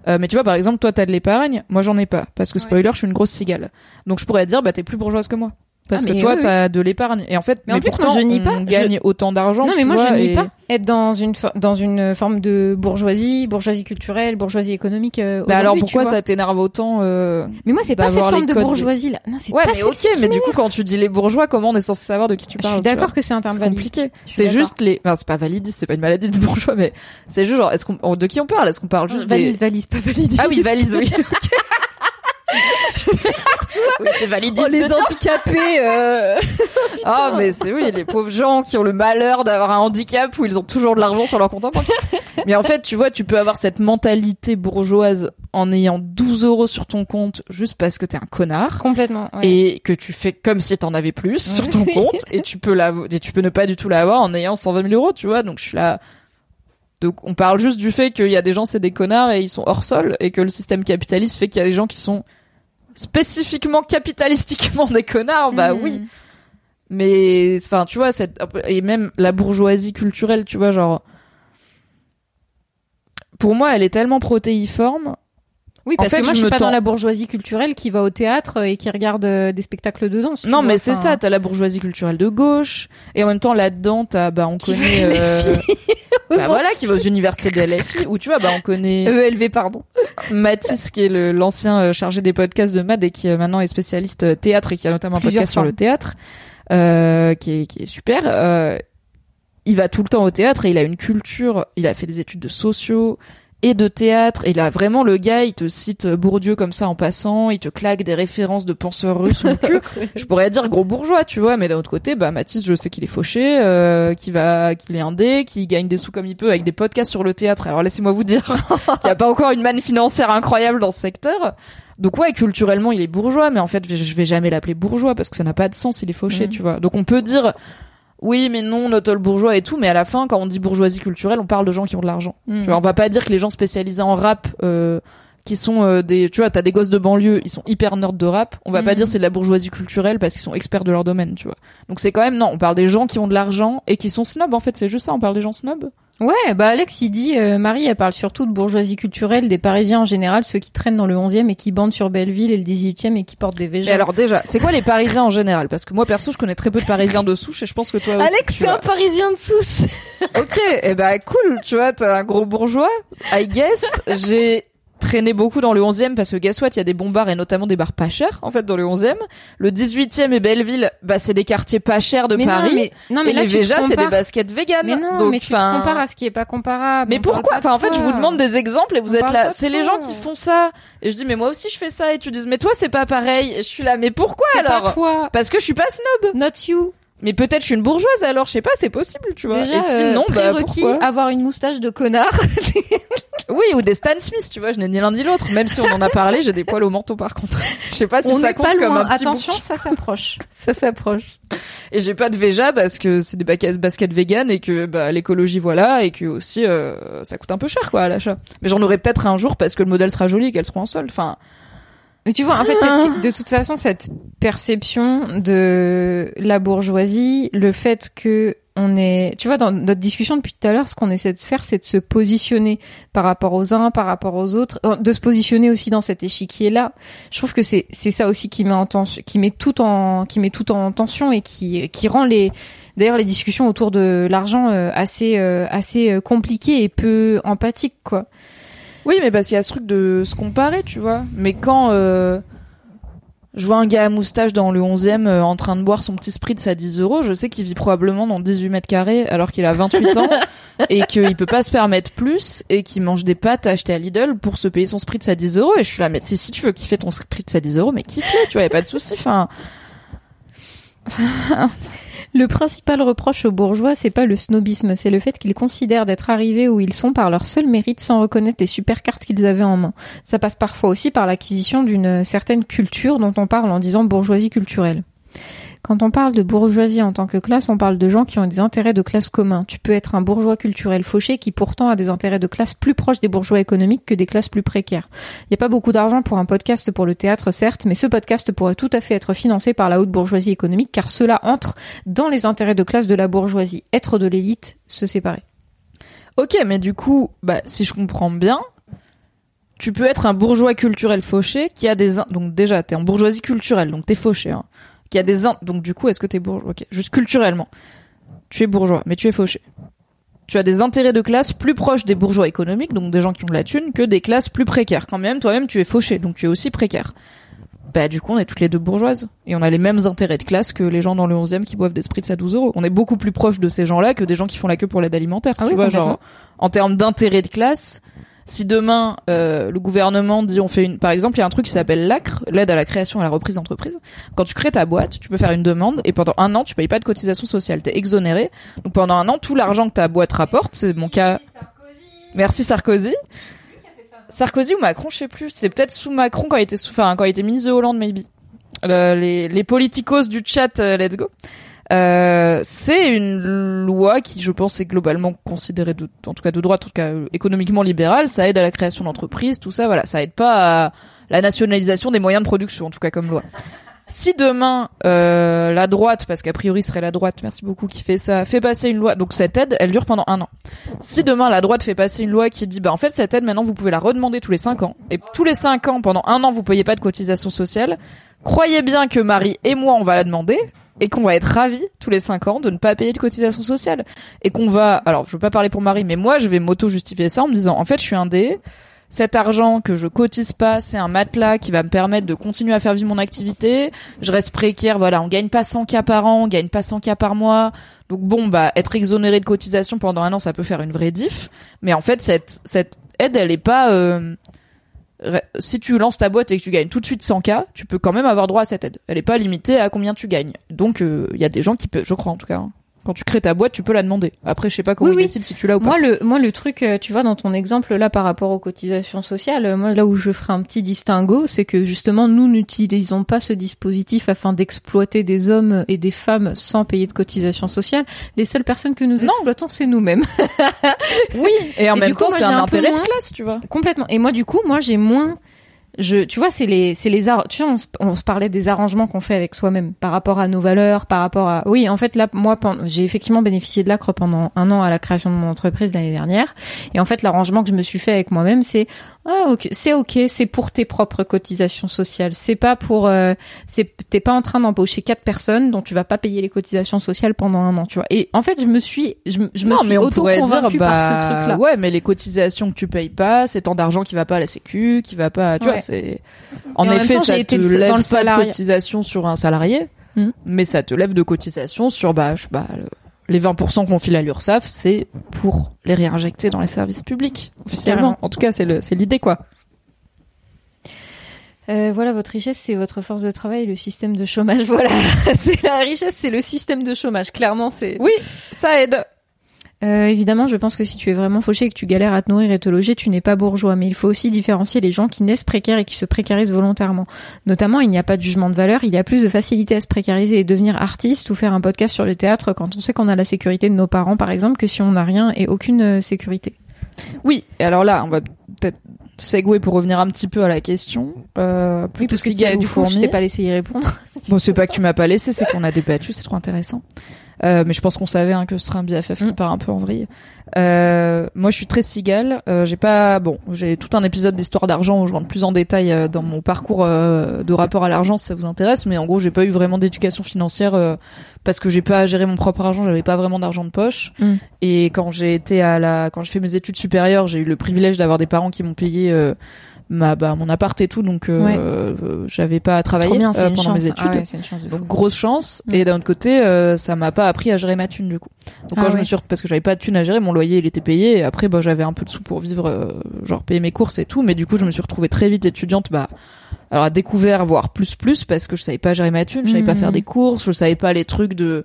Euh, mais tu vois par exemple toi t'as de l'épargne, moi j'en ai pas parce que Ouais. spoiler je suis une grosse cigale. Donc je pourrais dire bah t'es plus bourgeoise que moi. Parce Ah, que mais toi, oui, t'as de l'épargne. Et en fait, Mais en plus, moi, pourtant, je nie on gagne autant d'argent. Non, mais moi, vois, je nie et- pas être dans une, dans une forme de bourgeoisie, bourgeoisie culturelle, bourgeoisie économique. euh, Mais alors pourquoi ça t'énerve autant euh, Mais moi, c'est pas cette forme de bourgeoisie là. Non, c'est Ouais, pas mais ok, mais du coup, quand tu dis les bourgeois, comment on est censé savoir de qui tu Je parles suis tu vois d'accord que c'est un terme valide. compliqué. Je suis C'est juste les. Enfin, c'est pas validiste, c'est pas une maladie de bourgeois, mais c'est juste genre, est-ce qu'on de qui on parle? Est-ce qu'on parle juste valise, valise, pas valide. Ah oui, valise, oui. [laughs] [laughs] oui, c'est validiste. Oh, les de handicapés. euh, [laughs] Ah, mais c'est oui, les pauvres gens qui ont le malheur d'avoir un handicap où ils ont toujours de l'argent sur leur compte en banque. [laughs] Mais en fait, tu vois, tu peux avoir cette mentalité bourgeoise en ayant 12 euros sur ton compte juste parce que t'es un connard. Complètement. ouais. Et que tu fais comme si t'en avais plus sur ton compte et tu peux et tu peux ne pas du tout l'avoir en ayant 120 000 euros, tu vois. Donc je suis là. Donc on parle juste du fait qu'il y a des gens c'est des connards et ils sont hors sol et que le système capitaliste fait qu'il y a des gens qui sont spécifiquement capitalistiquement [laughs] des connards. Bah Mm. oui. Mais enfin tu vois cette et même la bourgeoisie culturelle, tu vois genre pour moi elle est tellement protéiforme. Oui, En parce fait, que moi, je je suis me pas dans la bourgeoisie culturelle qui va au théâtre et qui regarde euh, des spectacles de danse. Non, vois, mais c'est ça, t'as la bourgeoisie culturelle de gauche, et en même temps, là-dedans, t'as, bah, on Qui connaît, euh, filles bah voilà, qui va aux universités de LFI, où tu vois, bah, on connaît ELV, pardon. Mathis, qui est le, l'ancien euh, chargé des podcasts de MAD et qui euh, maintenant est spécialiste euh, théâtre et qui a notamment un podcast sur le théâtre, euh, qui est, qui est super, euh, il va tout le temps au théâtre et il a une culture, il a fait des études de sociaux, et de théâtre, et là vraiment le gars il te cite euh, Bourdieu comme ça en passant, il te claque des références de penseurs russes au [laughs] cul, je pourrais dire gros bourgeois, tu vois, mais d'un autre côté, bah Mathis, je sais qu'il est fauché, euh, qu'il va, qu'il est indé, qu'il gagne des sous comme il peut avec des podcasts sur le théâtre. Alors laissez-moi vous dire [laughs] qu'il n'y a pas encore une manne financière incroyable dans ce secteur. Donc ouais, culturellement, il est bourgeois, mais en fait, je vais jamais l'appeler bourgeois parce que ça n'a pas de sens, il est fauché, Mhm. tu vois. Donc on peut dire oui, mais non, notre bourgeois et tout, mais à la fin, quand on dit bourgeoisie culturelle, on parle de gens qui ont de l'argent. Mm. Tu vois, on va pas dire que les gens spécialisés en rap, euh, qui sont euh, des, tu vois, t'as des gosses de banlieue, ils sont hyper nerds de rap. On va pas Mhm. dire c'est de la bourgeoisie culturelle parce qu'ils sont experts de leur domaine, tu vois. Donc c'est quand même non, on parle des gens qui ont de l'argent et qui sont snobs. En fait, c'est juste ça, on parle des gens snobs. Ouais, bah Alex, il dit, euh, Marie, elle parle surtout de bourgeoisie culturelle, des Parisiens en général, ceux qui traînent dans le 11e et qui bandent sur Belleville et le 18e et qui portent des Mais végétaux. alors déjà, c'est quoi les Parisiens en général? Parce que moi perso, je connais très peu de Parisiens de souche et je pense que toi aussi. Alex, c'est un Parisien de souche. Ok, et bah cool, tu vois, t'es un gros bourgeois. I guess, j'ai traîné beaucoup dans le 11e parce que guess what, il y a des bons bars et notamment des bars pas chers en fait dans le 11e. Le 18e et Belleville, bah c'est des quartiers pas chers de mais Paris. non, mais, non, mais et là, les Véjas, c'est des baskets véganes. Mais non, Donc, mais tu te compares à ce qui est pas comparable. Mais pourquoi Enfin, en fait, je vous demande des exemples et vous On êtes là. C'est les gens qui font ça. Et je dis, mais moi aussi, je fais ça. Et tu dis, mais toi, c'est pas pareil. Et je suis là, mais pourquoi C'est pas alors toi. Parce que je suis pas snob. Not you. Mais peut-être je suis une bourgeoise alors, je sais pas, c'est possible, tu vois. Déjà, et sinon, euh, bah pourquoi avoir une moustache de connard. [laughs] Oui, ou des Stan Smith, tu vois, je n'ai ni l'un ni l'autre. Même si on en a parlé, j'ai des poils au menton par contre. Je sais pas si On ça compte pas comme un petit Attention, bouc. ça s'approche. [laughs] Ça s'approche. Et j'ai pas de Veja parce que c'est des baskets, baskets vegan et que bah, l'écologie voilà et que aussi euh, ça coûte un peu cher quoi à l'achat. Mais j'en aurai peut-être un jour parce que le modèle sera joli et qu'elles seront en solde. Enfin, Mais tu vois, en fait, cette- de toute façon, cette perception de la bourgeoisie, le fait que on est, tu vois, dans notre discussion depuis tout à l'heure, ce qu'on essaie de faire, c'est de se positionner par rapport aux uns, par rapport aux autres, de se positionner aussi dans cet échiquier-là. Je trouve que c'est c'est ça aussi qui met en tension, qui met tout en qui met tout en tension et qui qui rend les d'ailleurs les discussions autour de l'argent euh, assez euh, assez euh, compliquées et peu empathiques, quoi. Oui, mais parce qu'il y a ce truc de se comparer, tu vois. Mais quand je vois un gars à moustache dans le 11e euh, en train de boire son petit spritz à 10 euros, je sais qu'il vit probablement dans 18 mètres carrés alors qu'il a 28 ans [laughs] et qu'il peut pas se permettre plus et qu'il mange des pâtes achetées à Lidl pour se payer son spritz à 10 euros. Et je suis là, mais si, si tu veux kiffer ton spritz à 10 euros, mais kiffe-le, tu vois, y a pas de souci. Enfin, Le principal reproche aux bourgeois, c'est pas le snobisme, c'est le fait qu'ils considèrent d'être arrivés où ils sont par leur seul mérite sans reconnaître les super cartes qu'ils avaient en main. Ça passe parfois aussi par l'acquisition d'une certaine culture dont on parle en disant bourgeoisie culturelle. Quand on parle de bourgeoisie en tant que classe, on parle de gens qui ont des intérêts de classe communs. Tu peux être un bourgeois culturel fauché qui pourtant a des intérêts de classe plus proches des bourgeois économiques que des classes plus précaires. Il n'y a pas beaucoup d'argent pour un podcast pour le théâtre, certes, mais ce podcast pourrait tout à fait être financé par la haute bourgeoisie économique car cela entre dans les intérêts de classe de la bourgeoisie. Être de l'élite, se séparer. ok, mais du coup, bah, si je comprends bien, tu peux être un bourgeois culturel fauché qui a des donc déjà t'es en bourgeoisie culturelle donc t'es fauché hein, qui a des in- donc du coup est-ce que t'es bourgeois? Ok. Juste culturellement. Tu es bourgeois mais tu es fauché. Tu as des intérêts de classe plus proches des bourgeois économiques donc des gens qui ont de la thune que des classes plus précaires. Quand même toi-même tu es fauché donc tu es aussi précaire. Bah du coup on est toutes les deux bourgeoises. Et on a les mêmes intérêts de classe que les gens dans le 11e qui boivent des spritz à 12 euros. On est beaucoup plus proche de ces gens-là que des gens qui font la queue pour l'aide alimentaire Ah tu oui, vois genre en termes d'intérêt de classe si demain euh, le gouvernement dit on fait une par exemple il y a un truc qui s'appelle l'ACRE l'aide à la création et à la reprise d'entreprise. Quand tu crées ta boîte tu peux faire une demande et pendant un an tu payes pas de cotisation sociale. T'es exonéré. Donc pendant un an tout l'argent que ta boîte rapporte c'est mon cas. Merci Sarkozy. Sarkozy ou Macron je sais plus. C'est peut-être sous Macron quand il était sous enfin quand il était ministre de Hollande maybe. Le- les les politicos du chat euh, let's go euh, c'est une loi qui, je pense, est globalement considérée, de, en tout cas de droite, en tout cas euh, économiquement libérale. Ça aide à la création d'entreprises, tout ça, voilà. Ça aide pas à la nationalisation des moyens de production, en tout cas comme loi. Si demain euh, la droite, parce qu'a priori serait la droite, merci beaucoup, qui fait ça, fait passer une loi, donc cette aide, elle dure pendant un an. Si demain la droite fait passer une loi qui dit, bah en fait cette aide maintenant vous pouvez la redemander tous les cinq ans, et tous les cinq ans pendant un an vous payez pas de cotisation sociale, croyez bien que Marie et moi on va la demander, et qu'on va être ravis tous les cinq ans de ne pas payer de cotisation sociale et qu'on va alors je veux pas parler pour Marie mais moi je vais m'auto justifier ça en me disant en fait je suis un dé. Cet argent que je cotise pas c'est un matelas qui va me permettre de continuer à faire vivre mon activité. Je reste précaire voilà on gagne pas 100 k par an on gagne pas 100 k par mois. Donc bon bah être exonéré de cotisation pendant un an ça peut faire une vraie diff. Mais en fait cette cette aide elle est pas euh, si tu lances ta boîte et que tu gagnes tout de suite 100K, tu peux quand même avoir droit à cette aide. Elle est pas limitée à combien tu gagnes. Donc il y a des gens qui peuvent, je crois en tout cas. hein. Quand tu crées ta boîte, tu peux la demander. Après, je sais pas comment Oui, ils oui. décident si tu l'as ou pas. Moi, le, moi, le truc, euh, tu vois, dans ton exemple là par rapport aux cotisations sociales, euh, moi, là où je ferai un petit distinguo, c'est que justement, nous n'utilisons pas ce dispositif afin d'exploiter des hommes et des femmes sans payer de cotisations sociales. Les seules personnes que nous Non. exploitons, c'est nous-mêmes. oui. [laughs] Et en Et même coup, temps, c'est un intérêt de classe, tu vois. Complètement. Et moi, du coup, moi, j'ai moins. Je, tu vois, c'est les, c'est les, ar- tu vois, on se, on se parlait des arrangements qu'on fait avec soi-même par rapport à nos valeurs, par rapport à, oui, en fait, là, moi, j'ai effectivement bénéficié de l'ACRE pendant un an à la création de mon entreprise l'année dernière. Et en fait, l'arrangement que je me suis fait avec moi-même, c'est, ah, ok, c'est ok, c'est pour tes propres cotisations sociales. C'est pas pour, euh, c'est, t'es pas en train d'embaucher quatre personnes dont tu vas pas payer les cotisations sociales pendant un an, tu vois. Et en fait, je me suis, je, me- je me non, suis pourrait dire, auto-convaincue par ce bah, truc-là. ouais, mais les cotisations que tu payes pas, c'est tant d'argent qui va pas à la sécu, qui va pas, tu Ouais. vois, c'est, en effet, temps, ça te lève pas de cotisation sur un salarié, Hmm. mais ça te lève de cotisation sur, bah, je pas, le- les 20% qu'on file à l'URSSAF, c'est pour les réinjecter dans les services publics, officiellement. Carrément. En tout cas, c'est le, c'est l'idée, quoi. Euh, voilà, votre richesse, c'est votre force de travail et le système de chômage. [laughs] Voilà, c'est la richesse, c'est le système de chômage. Clairement, c'est. Oui, ça aide. Euh, évidemment, je pense que si tu es vraiment fauché et que tu galères à te nourrir et te loger, tu n'es pas bourgeois. Mais il faut aussi différencier les gens qui naissent précaires et qui se précarisent volontairement. Notamment, il n'y a pas de jugement de valeur. Il y a plus de facilité à se précariser et devenir artiste ou faire un podcast sur le théâtre quand on sait qu'on a la sécurité de nos parents, par exemple, que si on n'a rien et aucune euh, sécurité. Oui, et alors là, on va peut-être pour revenir un petit peu à la question. Euh, Oui, parce que du coup, je t'ai pas laissé y répondre. Bon, c'est pas que tu m'as pas laissé, c'est qu'on a débattu, c'est trop intéressant. Euh, mais je pense qu'on savait hein, que ce serait un BFF qui Mm. part un peu en vrille. Euh, moi, je suis très cigale. Euh, j'ai pas, bon, j'ai tout un épisode d'histoire d'argent où je rentre plus en détail euh, dans mon parcours euh, de rapport à l'argent, si ça vous intéresse. Mais en gros, j'ai pas eu vraiment d'éducation financière euh, parce que j'ai pas géré mon propre argent. J'avais pas vraiment d'argent de poche. Mm. Et quand j'ai été à la, quand j'ai fait mes études supérieures, j'ai eu le privilège d'avoir des parents qui m'ont payé. Ma, bah, mon appart et tout, donc euh, Ouais. euh, j'avais pas à travailler bien, euh, pendant mes études. Ah ouais, une chance de. Donc grosse chance. Mm. Et d'un autre côté, euh, ça m'a pas appris à gérer ma thune du coup. Donc Ah quand je me suis parce que j'avais pas de thune à gérer, mon loyer il était payé. Et après, bah j'avais un peu de sous pour vivre, euh, genre payer mes courses et tout. Mais du coup, je me suis retrouvée très vite étudiante. Bah alors à découvert, voire plus plus, parce que je savais pas gérer ma thune, je savais pas faire des courses, je savais pas les trucs de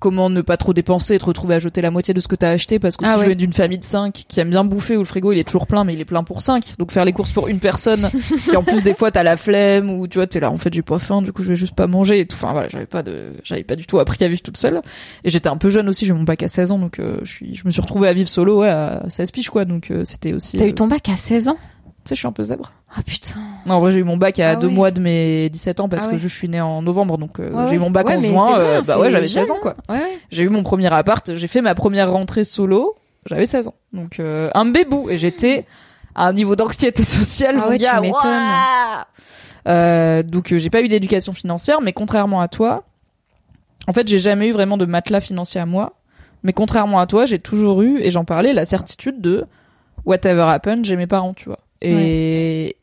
comment ne pas trop dépenser et te retrouver à jeter la moitié de ce que t'as acheté parce que Ah si ouais. je viens d'une famille de 5 qui aime bien bouffer où le frigo il est toujours plein mais il est plein pour 5 donc faire les courses pour une personne [laughs] qui en plus des fois t'as la flemme ou tu vois t'es là en fait j'ai pas faim du coup je vais juste pas manger et tout. Enfin voilà j'avais pas de j'avais pas du tout appris à vivre toute seule. Et j'étais un peu jeune aussi j'ai mon bac à 16 ans donc euh, je suis je me suis retrouvée à vivre solo ouais à 16 piges quoi. Donc euh, c'était aussi T'as euh, eu ton bac à 16 ans? Sais je suis un peu zèbre Ah putain. non, en vrai, j'ai eu mon bac à Ah deux ouais. mois de mes 17 ans parce Ah que je suis née en novembre, donc euh, Ouais, j'ai eu mon bac ouais, en juin. vrai, euh, bah ouais, j'avais jeune, 16 ans, quoi. Ouais, ouais. J'ai eu mon premier appart, j'ai fait ma première rentrée solo, j'avais 16 ans. Donc euh, un bébou et j'étais à un niveau d'anxiété sociale, Ah mon tu gars. ouah Euh, donc euh, j'ai pas eu d'éducation financière, mais contrairement à toi, en fait j'ai jamais eu vraiment de matelas financier à moi. Mais contrairement à toi, j'ai toujours eu, et j'en parlais, la certitude de whatever happened, j'ai mes parents, tu vois. Et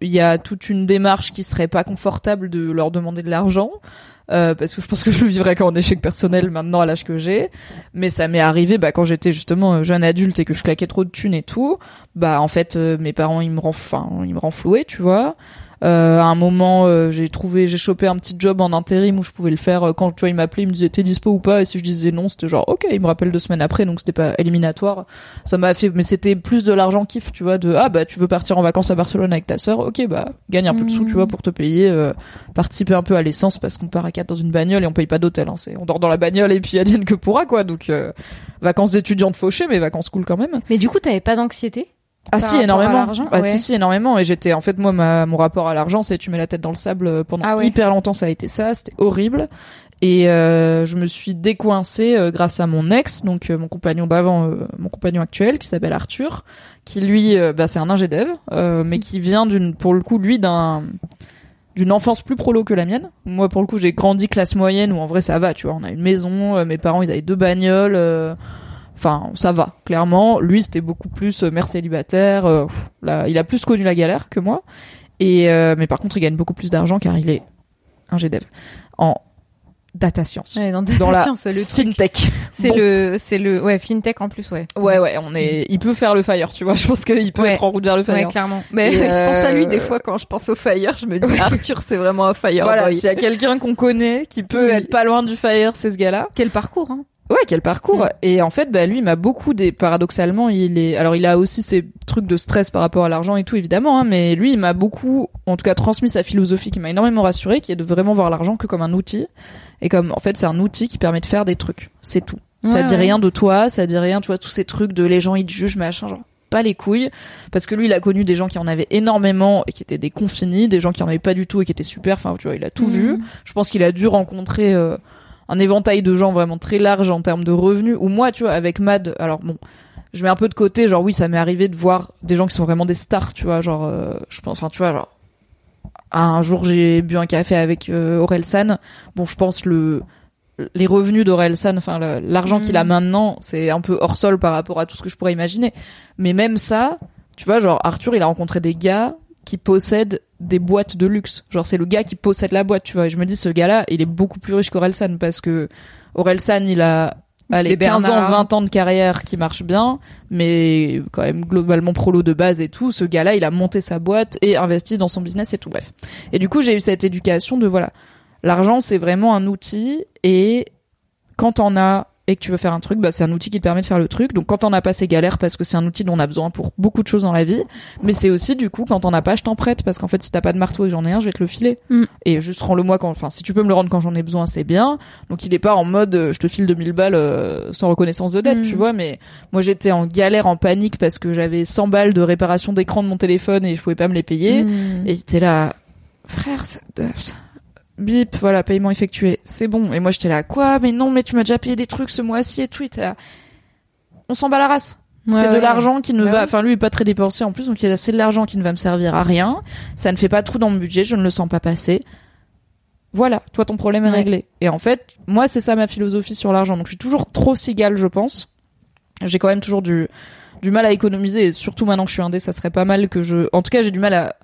il y a toute une démarche qui serait pas confortable de leur demander de l'argent. euh, parce que je pense que je le vivrais qu'en échec personnel maintenant à l'âge que j'ai mais ça m'est arrivé bah quand j'étais justement euh, jeune adulte et que je claquais trop de thunes et tout bah en fait euh, mes parents ils me renf... enfin, ils me renflouaient tu vois à un moment euh, j'ai trouvé j'ai chopé un petit job en intérim où je pouvais le faire euh, quand tu vois ils m'appelaient ils me disaient t'es dispo ou pas? Et si je disais non c'était genre ok ils me rappellent deux semaines après donc c'était pas éliminatoire. Ça m'a fait mais c'était plus de l'argent kiff tu vois de ah bah tu veux partir en vacances à Barcelone avec ta sœur? Ok bah gagne un peu de sous tu vois pour te payer euh, participer un peu à l'essence parce qu'on part à quatre dans une bagnole et on paye pas d'hôtel hein, c'est on dort dans la bagnole et puis [laughs] advienne que pourra quoi donc euh, vacances d'étudiante fauchées mais vacances cool quand même. Mais du coup, t'avais pas d'anxiété? Ah si énormément ah Ouais. si si énormément et j'étais en fait moi ma, mon rapport à l'argent c'est tu mets la tête dans le sable euh, pendant Ah ouais. hyper longtemps ça a été ça c'était horrible et euh, je me suis décoincée euh, grâce à mon ex donc euh, mon compagnon d'avant euh, mon compagnon actuel qui s'appelle Arthur qui lui euh, bah, c'est un ingé dev euh, mais qui vient d'une pour le coup lui d'un d'une enfance plus prolo que la mienne. Moi, pour le coup, j'ai grandi classe moyenne où en vrai ça va, tu vois. On a une maison, euh, mes parents ils avaient deux bagnoles, euh, enfin ça va, clairement. Lui c'était beaucoup plus euh, mère célibataire, euh, là, il a plus connu la galère que moi. Et euh, mais par contre il gagne beaucoup plus d'argent car il est un GDev en data science, Ouais, dans, Dans la science, le truc. fintech. C'est Bon. le, c'est le, ouais, fintech en plus, ouais. Ouais ouais, on est, il peut faire le fire, tu vois. Je pense qu'il peut Ouais. être en route vers le fire. Ouais, clairement. Mais [laughs] je pense à lui des fois quand je pense au fire, je me dis Arthur, c'est vraiment un fire. Voilà, s'il y a quelqu'un qu'on connaît qui peut Oui. être pas loin du fire, c'est ce gars-là. Quel parcours, hein. Ouais, quel parcours. Et en fait, bah lui, il m'a beaucoup des paradoxalement, il est alors il a aussi ses trucs de stress par rapport à l'argent et tout évidemment, hein, mais lui, il m'a beaucoup, en tout cas, transmis sa philosophie qui m'a énormément rassuré, qui est de vraiment voir l'argent que comme un outil et comme en fait, c'est un outil qui permet de faire des trucs. C'est tout. ça Ouais, dit ouais. rien de toi, ça dit rien, tu vois, tous ces trucs de les gens ils te jugent machin, genre pas les couilles parce que lui il a connu des gens qui en avaient énormément et qui étaient des confinis, des gens qui en avaient pas du tout et qui étaient super, enfin tu vois, il a tout Mhm. vu. Je pense qu'il a dû rencontrer euh, un éventail de gens vraiment très large en termes de revenus. Ou moi, tu vois, avec Mad, alors bon, je mets un peu de côté, genre oui, ça m'est arrivé de voir des gens qui sont vraiment des stars, tu vois, genre, euh, je pense, enfin, tu vois, genre, un jour j'ai bu un café avec euh, Aurel San. Bon, je pense le les revenus d'Aurel San, enfin l'argent qu'il a maintenant, c'est un peu hors sol par rapport à tout ce que je pourrais imaginer. Mais même ça, tu vois, genre Arthur, il a rencontré des gars qui possèdent des boîtes de luxe. Genre c'est le gars qui possède la boîte, tu vois. Et je me dis ce gars-là, il est beaucoup plus riche qu'Orelsan parce que Orelsan, il a allez, des 15 ans, Bernard. 20 ans de carrière qui marche bien, mais quand même globalement prolo de base et tout. Ce gars-là, il a monté sa boîte et investi dans son business et tout. Bref. Et du coup, j'ai eu cette éducation de voilà, l'argent c'est vraiment un outil et quand on a et que tu veux faire un truc, bah c'est un outil qui te permet de faire le truc. Donc quand t'en as pas, c'est galère parce que c'est un outil dont on a besoin pour beaucoup de choses dans la vie. Mais c'est aussi du coup quand t'en as pas, je t'en prête parce qu'en fait si t'as pas de marteau et j'en ai un, je vais te le filer. Mm. Et juste rends-le moi quand, enfin si tu peux me le rendre quand j'en ai besoin, c'est bien. Donc il est pas en mode euh, je te file 2000 balles euh, sans reconnaissance de dette, Mm. tu vois. Mais moi j'étais en galère, en panique parce que j'avais 100 balles de réparation d'écran de mon téléphone et je pouvais pas me les payer. Mm. Et t'es là, frère, euh, bip, voilà, paiement effectué, c'est bon. Et moi j'étais là, quoi? Mais non, mais tu m'as déjà payé des trucs ce mois-ci et tout. Et là, on s'en bat la race. Ouais, c'est de ouais. l'argent qui ne Bah va, enfin lui il est pas très dépensé en plus, donc il a c'est de l'argent qui ne va me servir à rien. Ça ne fait pas trou dans mon budget, je ne le sens pas passer. Voilà, toi ton problème est Ouais. réglé. Et en fait, moi c'est ça ma philosophie sur l'argent. Donc je suis toujours trop cigale, je pense. J'ai quand même toujours du du mal à économiser et surtout maintenant que je suis indé, ça serait pas mal que je en tout cas, j'ai du mal à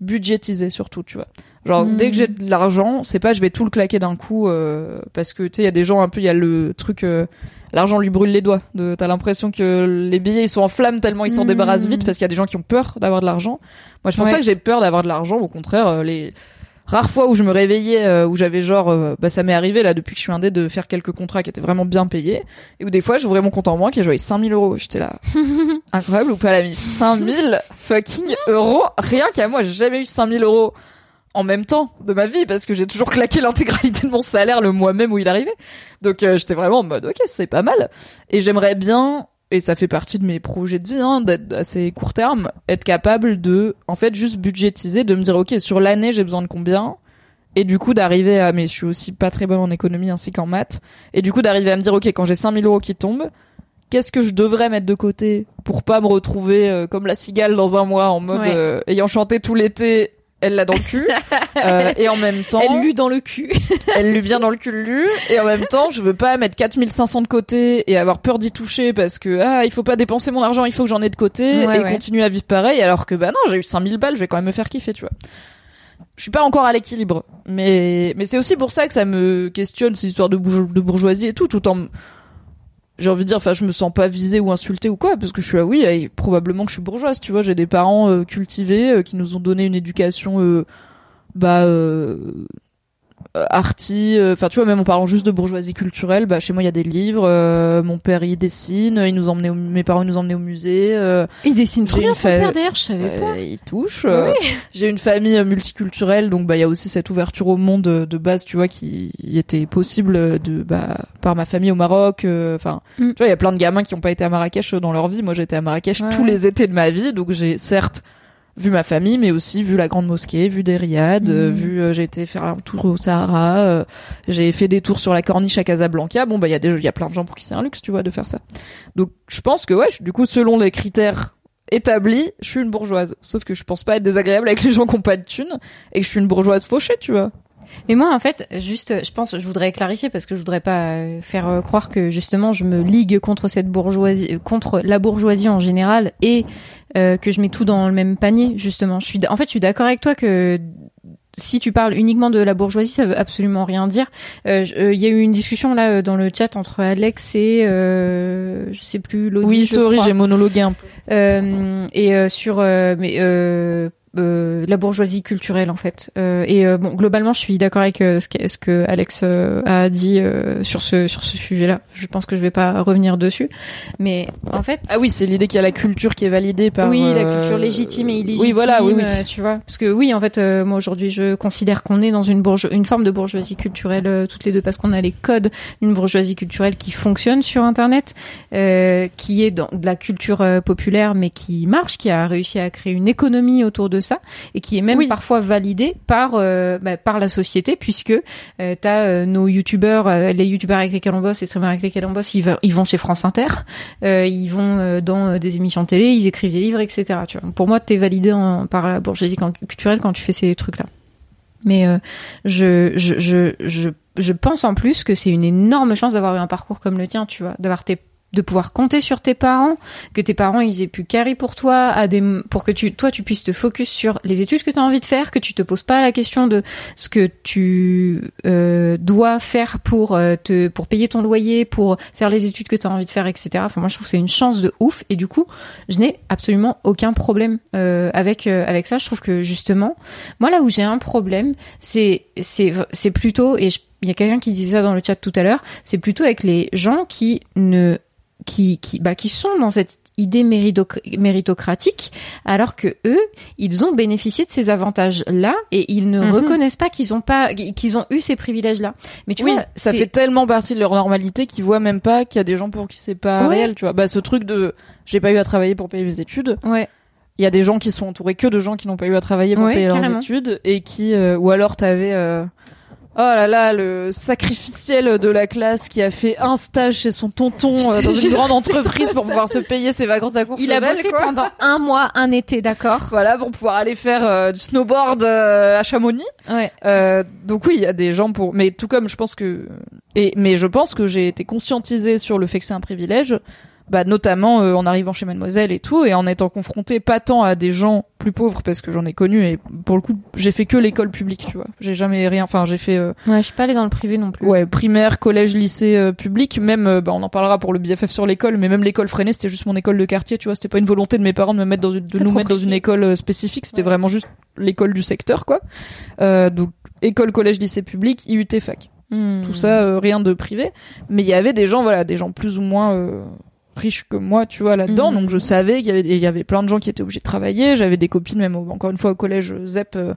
budgétiser surtout, tu vois. Genre Mm. dès que j'ai de l'argent, c'est pas je vais tout le claquer d'un coup euh, parce que tu sais il y a des gens un peu il y a le truc euh, l'argent lui brûle les doigts. T'as l'impression que les billets ils sont en flammes tellement ils s'en Mm. débarrassent vite parce qu'il y a des gens qui ont peur d'avoir de l'argent. Moi je pense Ouais. pas que j'ai peur d'avoir de l'argent, au contraire euh, les rares fois où je me réveillais euh, où j'avais genre euh, bah ça m'est arrivé là depuis que je suis indé de faire quelques contrats qui étaient vraiment bien payés et où des fois j'ouvrais mon compte en banque et j'avais 5000 euros j'étais là [laughs] incroyable ou pas la mif 5000 fucking euros? Rien qu'à moi j'ai jamais eu 5000 euros en même temps de ma vie parce que j'ai toujours claqué l'intégralité de mon salaire le mois même où il arrivait. Donc euh, j'étais vraiment en mode ok c'est pas mal. Et j'aimerais bien et ça fait partie de mes projets de vie hein, d'être assez court terme être capable de en fait juste budgétiser de me dire ok sur l'année j'ai besoin de combien? Et du coup d'arriver à mais je suis aussi pas très bonne en économie ainsi qu'en maths. Et du coup d'arriver à me dire ok quand j'ai 5000 euros qui tombent qu'est-ce que je devrais mettre de côté pour pas me retrouver euh, comme la cigale dans un mois en mode Ouais. euh, ayant chanté tout l'été elle l'a dans le cul [laughs] Euh, et en même temps Elle lue dans le cul. [laughs] elle lui vient dans le cul lu et en même temps je veux pas mettre 4500 de côté et avoir peur d'y toucher parce que ah il faut pas dépenser mon argent il faut que j'en ai de côté Ouais, et ouais. continuer à vivre pareil alors que bah non j'ai eu 5000 balles je vais quand même me faire kiffer tu vois je suis pas encore à l'équilibre mais mais c'est aussi pour ça que ça me questionne ces histoires de, bourge- de bourgeoisie et tout tout en j'ai envie de dire enfin je me sens pas visée ou insultée ou quoi parce que je suis là oui et probablement que je suis bourgeoise tu vois j'ai des parents euh, cultivés euh, qui nous ont donné une éducation euh, bah euh, arty euh, enfin tu vois même en parlant juste de bourgeoisie culturelle bah chez moi il y a des livres euh, mon père il dessine il nous emmenait au, mes parents ils nous emmenaient au musée euh, Il dessine trop bien ton père d'ailleurs, je savais pas. euh, il touche euh, [laughs] j'ai une famille euh, multiculturelle donc bah il y a aussi cette ouverture au monde euh, de base tu vois qui était possible de bah par ma famille au Maroc euh, enfin Mm. tu vois il y a plein de gamins qui ont pas été à Marrakech euh, dans leur vie moi j'étais à Marrakech Ouais, tous les étés de ma vie donc j'ai certes vu ma famille mais aussi vu la grande mosquée vu des riads euh, Mm. vu euh, j'ai été faire un tour au Sahara euh, j'ai fait des tours sur la corniche à Casablanca. Bon bah il y a des il y a plein de gens pour qui c'est un luxe tu vois de faire ça. Donc je pense que ouais je- du coup selon les critères établis je suis une bourgeoise. Sauf que je pense pas être désagréable avec les gens qui ont pas de thunes et que je suis une bourgeoise fauchée tu vois. Mais moi, en fait, juste, je pense, je voudrais clarifier parce que je voudrais pas euh, faire euh, croire que justement je me ligue contre cette bourgeoisie, contre la bourgeoisie en général et euh, que je mets tout dans le même panier. Justement, je suis, en fait, je suis d'accord avec toi que si tu parles uniquement de la bourgeoisie, ça veut absolument rien dire. Euh, euh, Il y a eu une discussion là euh, dans le chat entre Alex et euh, je sais plus Lodi. oui sorry j'ai monologué un peu Euh, et euh, sur euh, mais euh, la bourgeoisie culturelle en fait. Euh, et euh, bon, globalement, je suis d'accord avec ce, que, ce que Alex a dit sur ce sur ce sujet-là. Je pense que je vais pas revenir dessus, mais en fait. ah oui c'est l'idée qu'il y a la culture qui est validée par oui, la culture légitime et illégitime. oui voilà oui oui tu vois. Parce que oui, en fait, moi aujourd'hui, je considère qu'on est dans une bourge une forme de bourgeoisie culturelle toutes les deux parce qu'on a les codes d'une bourgeoisie culturelle qui fonctionne sur Internet, qui est dans de la culture populaire mais qui marche, qui a réussi à créer une économie autour de ça et qui est même Oui. parfois validée par euh, bah, par la société puisque euh, t'as euh, nos youtubeurs, euh, les youtubeurs avec lesquels on bosse, les streamers avec lesquels on bosse, ils, va- ils vont chez France Inter, ils vont dans des émissions de télé, ils écrivent des livres, etc. Tu vois. Pour moi, t'es validé en, par la bourgeoisie culturelle quand tu fais ces trucs-là. Mais euh, je, je, je, je, je pense en plus que c'est une énorme chance d'avoir eu un parcours comme le tien, tu vois, d'avoir tes de pouvoir compter sur tes parents, que tes parents ils aient pu carry pour toi, à des, pour que tu, toi tu puisses te focus sur les études que tu as envie de faire, que tu te poses pas la question de ce que tu euh, dois faire pour euh, te, pour payer ton loyer, pour faire les études que tu as envie de faire, etc. Enfin moi je trouve que c'est une chance de ouf et du coup je n'ai absolument aucun problème euh, avec euh, avec ça. Je trouve que justement moi là où j'ai un problème c'est c'est c'est plutôt et il y a quelqu'un qui disait ça dans le chat tout à l'heure, c'est plutôt avec les gens qui ne qui qui bah qui sont dans cette idée méridoc- méritocratique alors que eux ils ont bénéficié de ces avantages là et ils ne Mhm. reconnaissent pas qu'ils ont pas qu'ils ont eu ces privilèges là mais tu oui, vois ça fait tellement partie de leur normalité qu'ils voient même pas qu'il y a des gens pour qui c'est pas Ouais. réel, tu vois. Bah, ce truc de, j'ai pas eu à travailler pour payer mes études. ouais Il y a des gens qui sont entourés que de gens qui n'ont pas eu à travailler pour Ouais, payer leurs carrément. études et qui, euh, ou alors t'avais, euh, oh là là, le sacrificiel de la classe qui a fait un stage chez son tonton euh, dans [laughs] une grande entreprise pour pouvoir se payer ses vacances à il a Courchevel, bossé quoi. pendant un mois un été d'accord [laughs] Voilà, pour pouvoir aller faire euh, du snowboard euh, à Chamonix. ouais Euh, donc oui, il y a des gens pour, mais tout comme je pense que, et mais je pense que j'ai été conscientisée sur le fait que c'est un privilège, bah notamment euh, en arrivant chez Mademoiselle et tout, et en étant confrontée pas tant à des gens plus pauvres parce que j'en ai connu et pour le coup j'ai fait que l'école publique, tu vois, j'ai jamais rien, enfin j'ai fait euh, ouais je suis pas allée dans le privé non plus ouais primaire, collège, lycée euh, public, même euh, bah on en parlera pour le BFF sur l'école, mais même l'école freinée c'était juste mon école de quartier, tu vois, c'était pas une volonté de mes parents de me mettre dans une, de nous mettre dans une école euh, spécifique, c'était Ouais. vraiment juste l'école du secteur quoi. Euh, donc école, collège, lycée public, IUT, fac. Hmm. Tout ça, rien de privé. Mais il y avait des gens, voilà, des gens plus ou moins euh, riches que moi, tu vois, là-dedans. Mhm. Donc je savais qu'il y avait, il y avait plein de gens qui étaient obligés de travailler. J'avais des copines, même encore une fois au collège euh, ZEP, euh,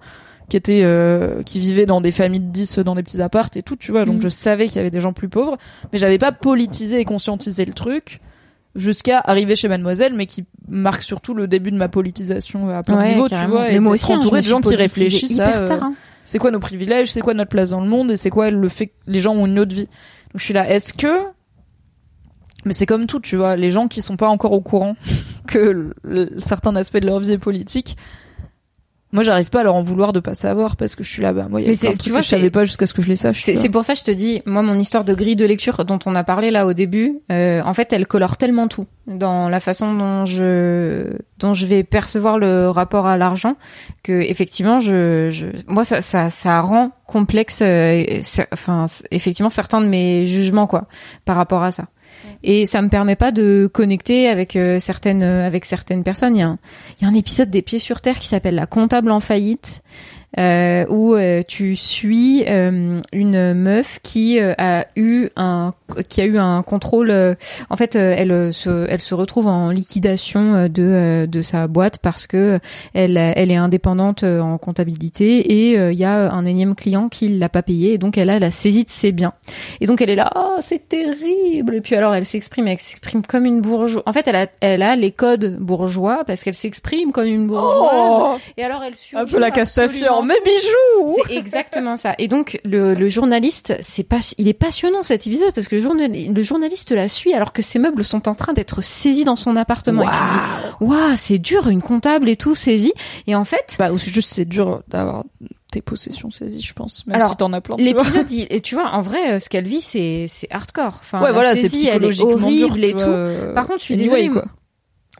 qui étaient, euh, qui vivaient dans des familles de 10 dans des petits appartes et tout, tu vois. Donc Mhm. je savais qu'il y avait des gens plus pauvres. Mais j'avais pas politisé et conscientisé le truc jusqu'à arriver chez Mademoiselle, mais qui marque surtout le début de ma politisation à plein de niveaux, tu vois. Mais et moi aussi, hein, entouré me de gens qui réfléchissent à, euh, tard, hein. c'est quoi nos privilèges, c'est quoi notre place dans le monde et c'est quoi le fait que les gens ont une autre vie. Donc je suis là, est-ce que mais c'est comme tout, tu vois, les gens qui sont pas encore au courant [laughs] que le- le- certains aspects de leur vie est politique. Moi, j'arrive pas à leur en vouloir de pas savoir parce que je suis là, bah moi, il y a Mais plein de tu trucs vois, que je savais pas jusqu'à ce que je les sache. C'est pour ça que je te dis, moi, mon histoire de grille de lecture dont on a parlé là au début, euh, en fait, elle colore tellement tout dans la façon dont je dont je vais percevoir le rapport à l'argent que effectivement, je, je moi, ça, ça, ça rend complexe, euh, ça- enfin, effectivement, certains de mes jugements quoi par rapport à ça. Et ça me permet pas de connecter avec euh, certaines euh, avec certaines personnes. Il y, a un, il y a un épisode des Pieds sur Terre qui s'appelle La comptable en faillite euh, où euh, tu suis euh, une meuf qui euh, a eu un qui a eu un contrôle euh, en fait euh, elle se elle se retrouve en liquidation de euh, de sa boîte parce que elle elle est indépendante en comptabilité et il y a un énième client qui l'a pas payé et donc elle a la saisie de ses biens. Et donc elle est là oh c'est terrible. Et puis alors elle s'exprime elle s'exprime comme une bourgeoise. En fait elle a elle a les codes bourgeois parce qu'elle s'exprime comme une bourgeoise. Oh et alors elle un peu la Castafiore, absolument mes bijoux. c'est exactement ça. Et donc le, le journaliste, c'est pas, il est passionnant cet épisode parce que le, journal, le journaliste la suit alors que ses meubles sont en train d'être saisis dans son appartement. Et tu te dis, waouh, c'est dur, une comptable et tout saisie. Et en fait, Bah, juste c'est dur d'avoir tes possessions saisies, je pense. Même Alors, si t'en as plein. l'épisode, il- et tu vois, en vrai, euh, ce qu'elle vit, c'est, c'est hardcore. Enfin, ouais, la voilà, c'est saisie, elle est dur, horrible et tout. euh, Par contre, je suis anyway, désolée, quoi.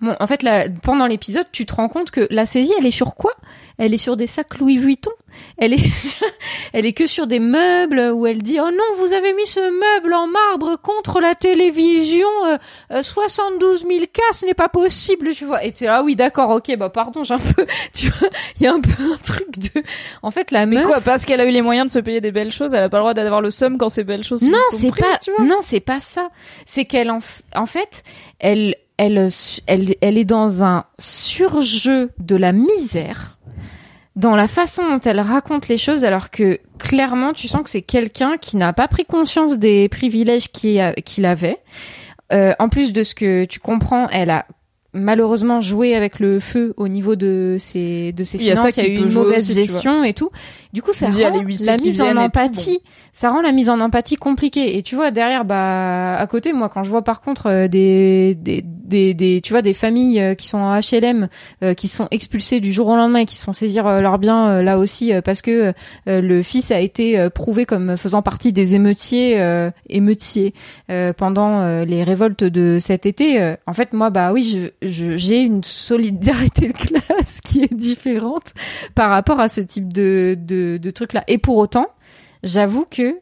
Bon, en fait, là, pendant l'épisode, tu te rends compte que la saisie, elle est sur quoi? Elle est sur des sacs Louis Vuitton? Elle est, [laughs] elle est que sur des meubles où elle dit oh non, vous avez mis ce meuble en marbre contre la télévision, euh, euh, 72 000 cas, ce n'est pas possible, tu vois. Et tu ah oui, d'accord, ok, bah pardon, j'ai un peu, [laughs] tu vois, il y a un peu un truc de, en fait, la Mais meuf. quoi, parce qu'elle a eu les moyens de se payer des belles choses, elle a pas le droit d'avoir le somme quand ces belles choses Non, sont prises, pas. tu vois. Non, c'est pas ça. C'est qu'elle en, f- en fait, elle, elle, elle, elle est dans un surjeu de la misère, dans la façon dont elle raconte les choses, alors que clairement, tu sens que c'est quelqu'un qui n'a pas pris conscience des privilèges qu'il avait. Euh, en plus de ce que tu comprends, elle a malheureusement joué avec le feu au niveau de ses de ses Il finances, il y a eu une mauvaise aussi, gestion et tout. Du coup, ça rend la mise en empathie. Ça rend la mise en empathie compliquée. Et tu vois derrière bah à côté moi quand je vois par contre euh, des, des des des tu vois des familles euh, qui sont en HLM euh, qui se font expulser du jour au lendemain et qui se font saisir euh, leurs biens euh, là aussi parce que euh, le fils a été prouvé comme faisant partie des émeutiers émeutiers pendant les révoltes de cet été en fait moi bah oui je je- j'ai une solidarité de classe [laughs] qui est différente par rapport à ce type de de, de trucs là et pour autant j'avoue que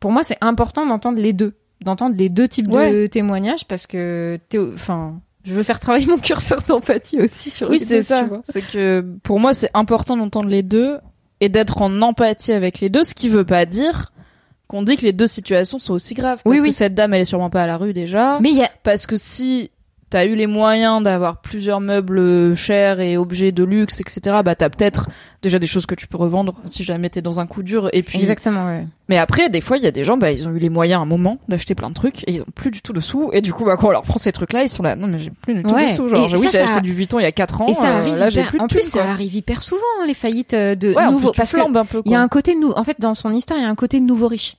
pour moi c'est important d'entendre les deux, d'entendre les deux types de témoignages parce que enfin, je veux faire travailler [laughs] mon curseur d'empathie aussi sur Oui, c'est ça. C'est que pour moi, c'est important d'entendre les deux. et d'être en empathie avec les deux, ce qui veut pas dire qu'on dit que les deux situations sont aussi graves. Parce Oui, que oui. cette dame, elle est sûrement pas à la rue déjà. Mais il y a Parce que si t'as eu les moyens d'avoir plusieurs meubles chers et objets de luxe, etc., bah t'as peut-être déjà des choses que tu peux revendre si jamais t'es dans un coup dur. Et puis, exactement. Ouais. Mais après, des fois, il y a des gens, bah ils ont eu les moyens à un moment d'acheter plein de trucs et ils ont plus du tout de sous. Et du coup, bah quand on leur prend ces trucs-là, ils sont là, non mais j'ai plus du tout Ouais. de sous. Genre, Et oui, j'ai acheté du Vuitton il y a 4 ans. Et ça euh, arrive là, j'ai hyper- plus de en plus thunes, ça arrive hyper souvent hein, les faillites euh, de Ouais, nouveaux parce il y a un côté nou en fait dans son histoire il y a un côté nouveau riche.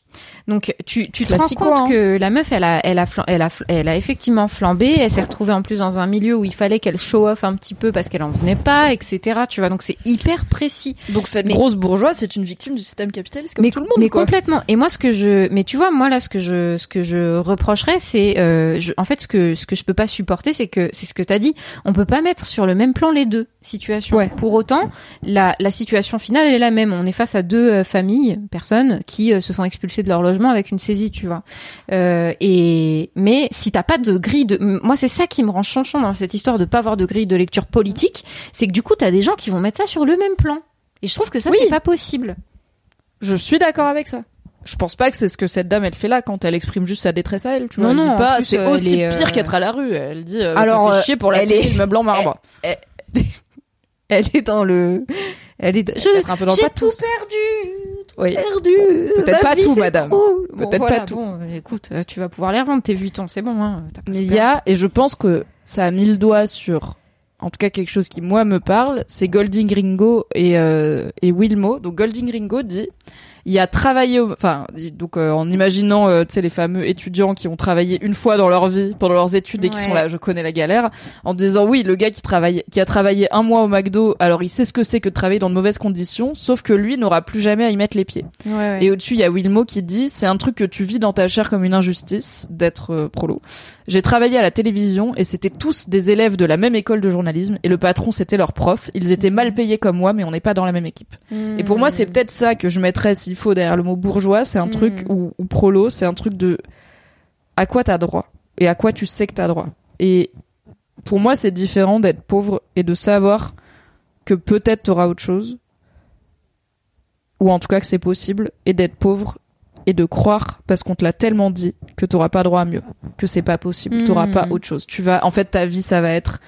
Donc tu tu te rends compte hein. que la meuf elle a elle a elle a elle a effectivement flambé, elle s'est retrouvée en plus dans un milieu où il fallait qu'elle show off un petit peu parce qu'elle en venait pas etc. Tu vois donc c'est hyper précis. Donc cette Mais- grosse bourgeoise, c'est une victime du système capitaliste comme mais tout le monde. mais quoi. Complètement. Et moi, ce que je, mais tu vois, moi là, ce que je, ce que je reprocherais, c'est, euh, je, en fait, ce que, ce que je peux pas supporter, c'est que, c'est ce que t'as dit, on peut pas mettre sur le même plan les deux situations. Ouais. Pour autant, la, la situation finale elle est la même. On est face à deux euh, familles, personnes qui euh, se font expulser de leur logement avec une saisie, tu vois. Et mais si t'as pas de grille de, moi c'est ça qui me rend chanchon dans cette histoire de pas avoir de grille de lecture politique, c'est que du coup t'as des gens qui vont mettre ça sur le même plan. Et je trouve que ça Oui. c'est pas possible. Je suis d'accord avec ça. Je pense pas que c'est ce que cette dame elle fait là quand elle exprime juste sa détresse à elle. Tu vois, Non, elle non, dit pas c'est euh, aussi est, pire euh, qu'être à la rue. Elle dit euh, Alors, ça euh, fait chier pour la elle télé, est- le meuble en marbre. Elle est dans le, elle est, Peut-être un peu dans j'ai tout perdu, tout Oui. perdu. Peut-être pas vie tout, madame. Bon, Peut-être voilà, pas tout. Bon, écoute, euh, tu vas pouvoir les revendre tes Vuitton, c'est bon, hein. Mais il y a et je pense que ça a mis le doigt sur en tout cas quelque chose qui moi me parle, c'est Golding Ringo et euh, et Wilmo. Donc Golding Ringo dit il y a travaillé au- enfin donc euh, en imaginant euh, tu sais les fameux étudiants qui ont travaillé une fois dans leur vie pendant leurs études et qui Ouais. sont là je connais la galère en disant oui le gars qui travaille qui a travaillé un mois au McDo alors il sait ce que c'est que de travailler dans de mauvaises conditions sauf que lui n'aura plus jamais à y mettre les pieds Ouais, ouais. et au-dessus, il y a Wilmo qui dit c'est un truc que tu vis dans ta chair comme une injustice d'être euh, prolo. J'ai travaillé à la télévision et c'était tous des élèves de la même école de journalisme et le patron c'était leur prof. Ils étaient mal payés comme moi mais on n'est pas dans la même équipe. Et pour moi, c'est peut-être ça que je mettrais s'il faut derrière le mot bourgeois, c'est un truc ou, ou prolo, c'est un truc de à quoi t'as droit et à quoi tu sais que t'as droit. Et pour moi, c'est différent d'être pauvre et de savoir que peut-être t'auras autre chose ou en tout cas que c'est possible et d'être pauvre et de croire parce qu'on te l'a tellement dit que t'auras pas droit à mieux, que c'est pas possible, t'auras Mm. pas autre chose. Tu vas, en fait, ta vie, ça va être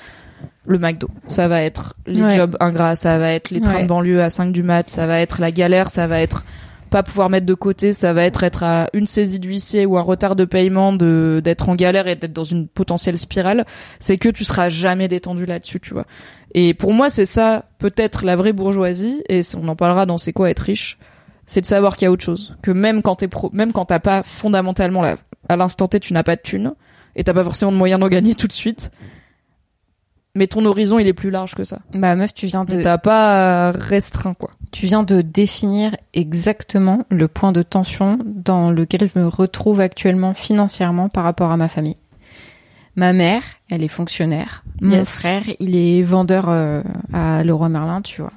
le McDo, ça va être les Ouais. jobs ingrats, ça va être les trains Ouais. de banlieue à 5 du mat, ça va être la galère, ça va être pas pouvoir mettre de côté, ça va être être à une saisie d'huissier ou un retard de paiement de d'être en galère et d'être dans une potentielle spirale, c'est que tu seras jamais détendu là-dessus, tu vois. Et pour moi, c'est ça peut-être la vraie bourgeoisie et on en parlera dans c'est quoi être riche, c'est de savoir qu'il y a autre chose, que même quand t'es pro, même quand t'as pas fondamentalement là, à l'instant T, tu n'as pas de thunes et t'as pas forcément de moyens d'en gagner tout de suite. Mais ton horizon, il est plus large que ça. Bah meuf, tu viens de, T'as pas restreint, quoi. Tu viens de définir exactement le point de tension dans lequel je me retrouve actuellement financièrement par rapport à ma famille. Ma mère, elle est fonctionnaire. Mon Yes. frère, il est vendeur euh, à Leroy Merlin, tu vois.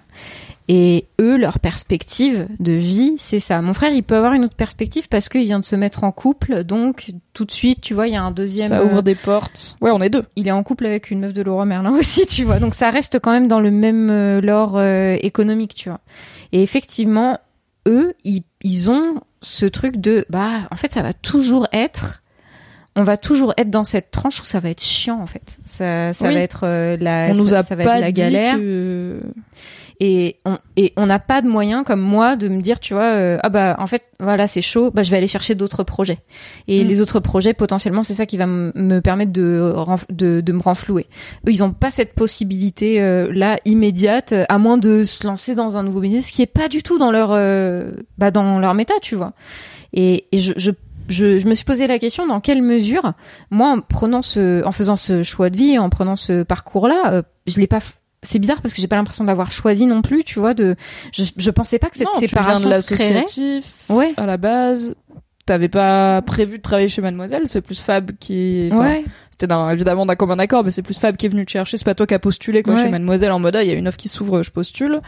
Et eux, leur perspective de vie, c'est ça. Mon frère, il peut avoir une autre perspective parce qu'il vient de se mettre en couple, donc tout de suite, tu vois, il y a un deuxième. Ça ouvre des portes. Ouais, on est deux. il est en couple avec une meuf de Leroy Merlin [laughs] aussi, tu vois. Donc ça reste quand même dans le même euh, lore euh, économique, tu vois. Et effectivement, eux, ils, ils ont ce truc de, bah, en fait, ça va toujours être, on va toujours être dans cette tranche où ça va être chiant, en fait. Ça, ça Oui. va être euh, la, on nous ça, a ça va pas être la dit galère. que... Et on et on n'a pas de moyen comme moi de me dire, tu vois, euh, ah bah en fait voilà c'est chaud, bah je vais aller chercher d'autres projets. Et Mm. les autres projets potentiellement c'est ça qui va me permettre de de, de me renflouer. Eux ils ont pas cette possibilité euh, là immédiate, euh, à moins de se lancer dans un nouveau business, qui est pas du tout dans leur euh, bah dans leur méta, tu vois. Et, et je, je je, je me suis posé la question dans quelle mesure moi en prenant ce en faisant ce choix de vie en prenant ce parcours là je l'ai pas c'est bizarre parce que j'ai pas l'impression d'avoir choisi non plus tu vois de je, je pensais pas que cette non, tu viens séparation de l'associatif. ouais À la base, t'avais pas prévu de travailler chez Mademoiselle. C'est plus Fab qui... Enfin, ouais C'était évidemment d'un commun accord, mais c'est plus Fab qui est venu te chercher. C'est pas toi qui a postulé quoi Ouais. chez Mademoiselle en mode ah, il y a une offre qui s'ouvre, je postule.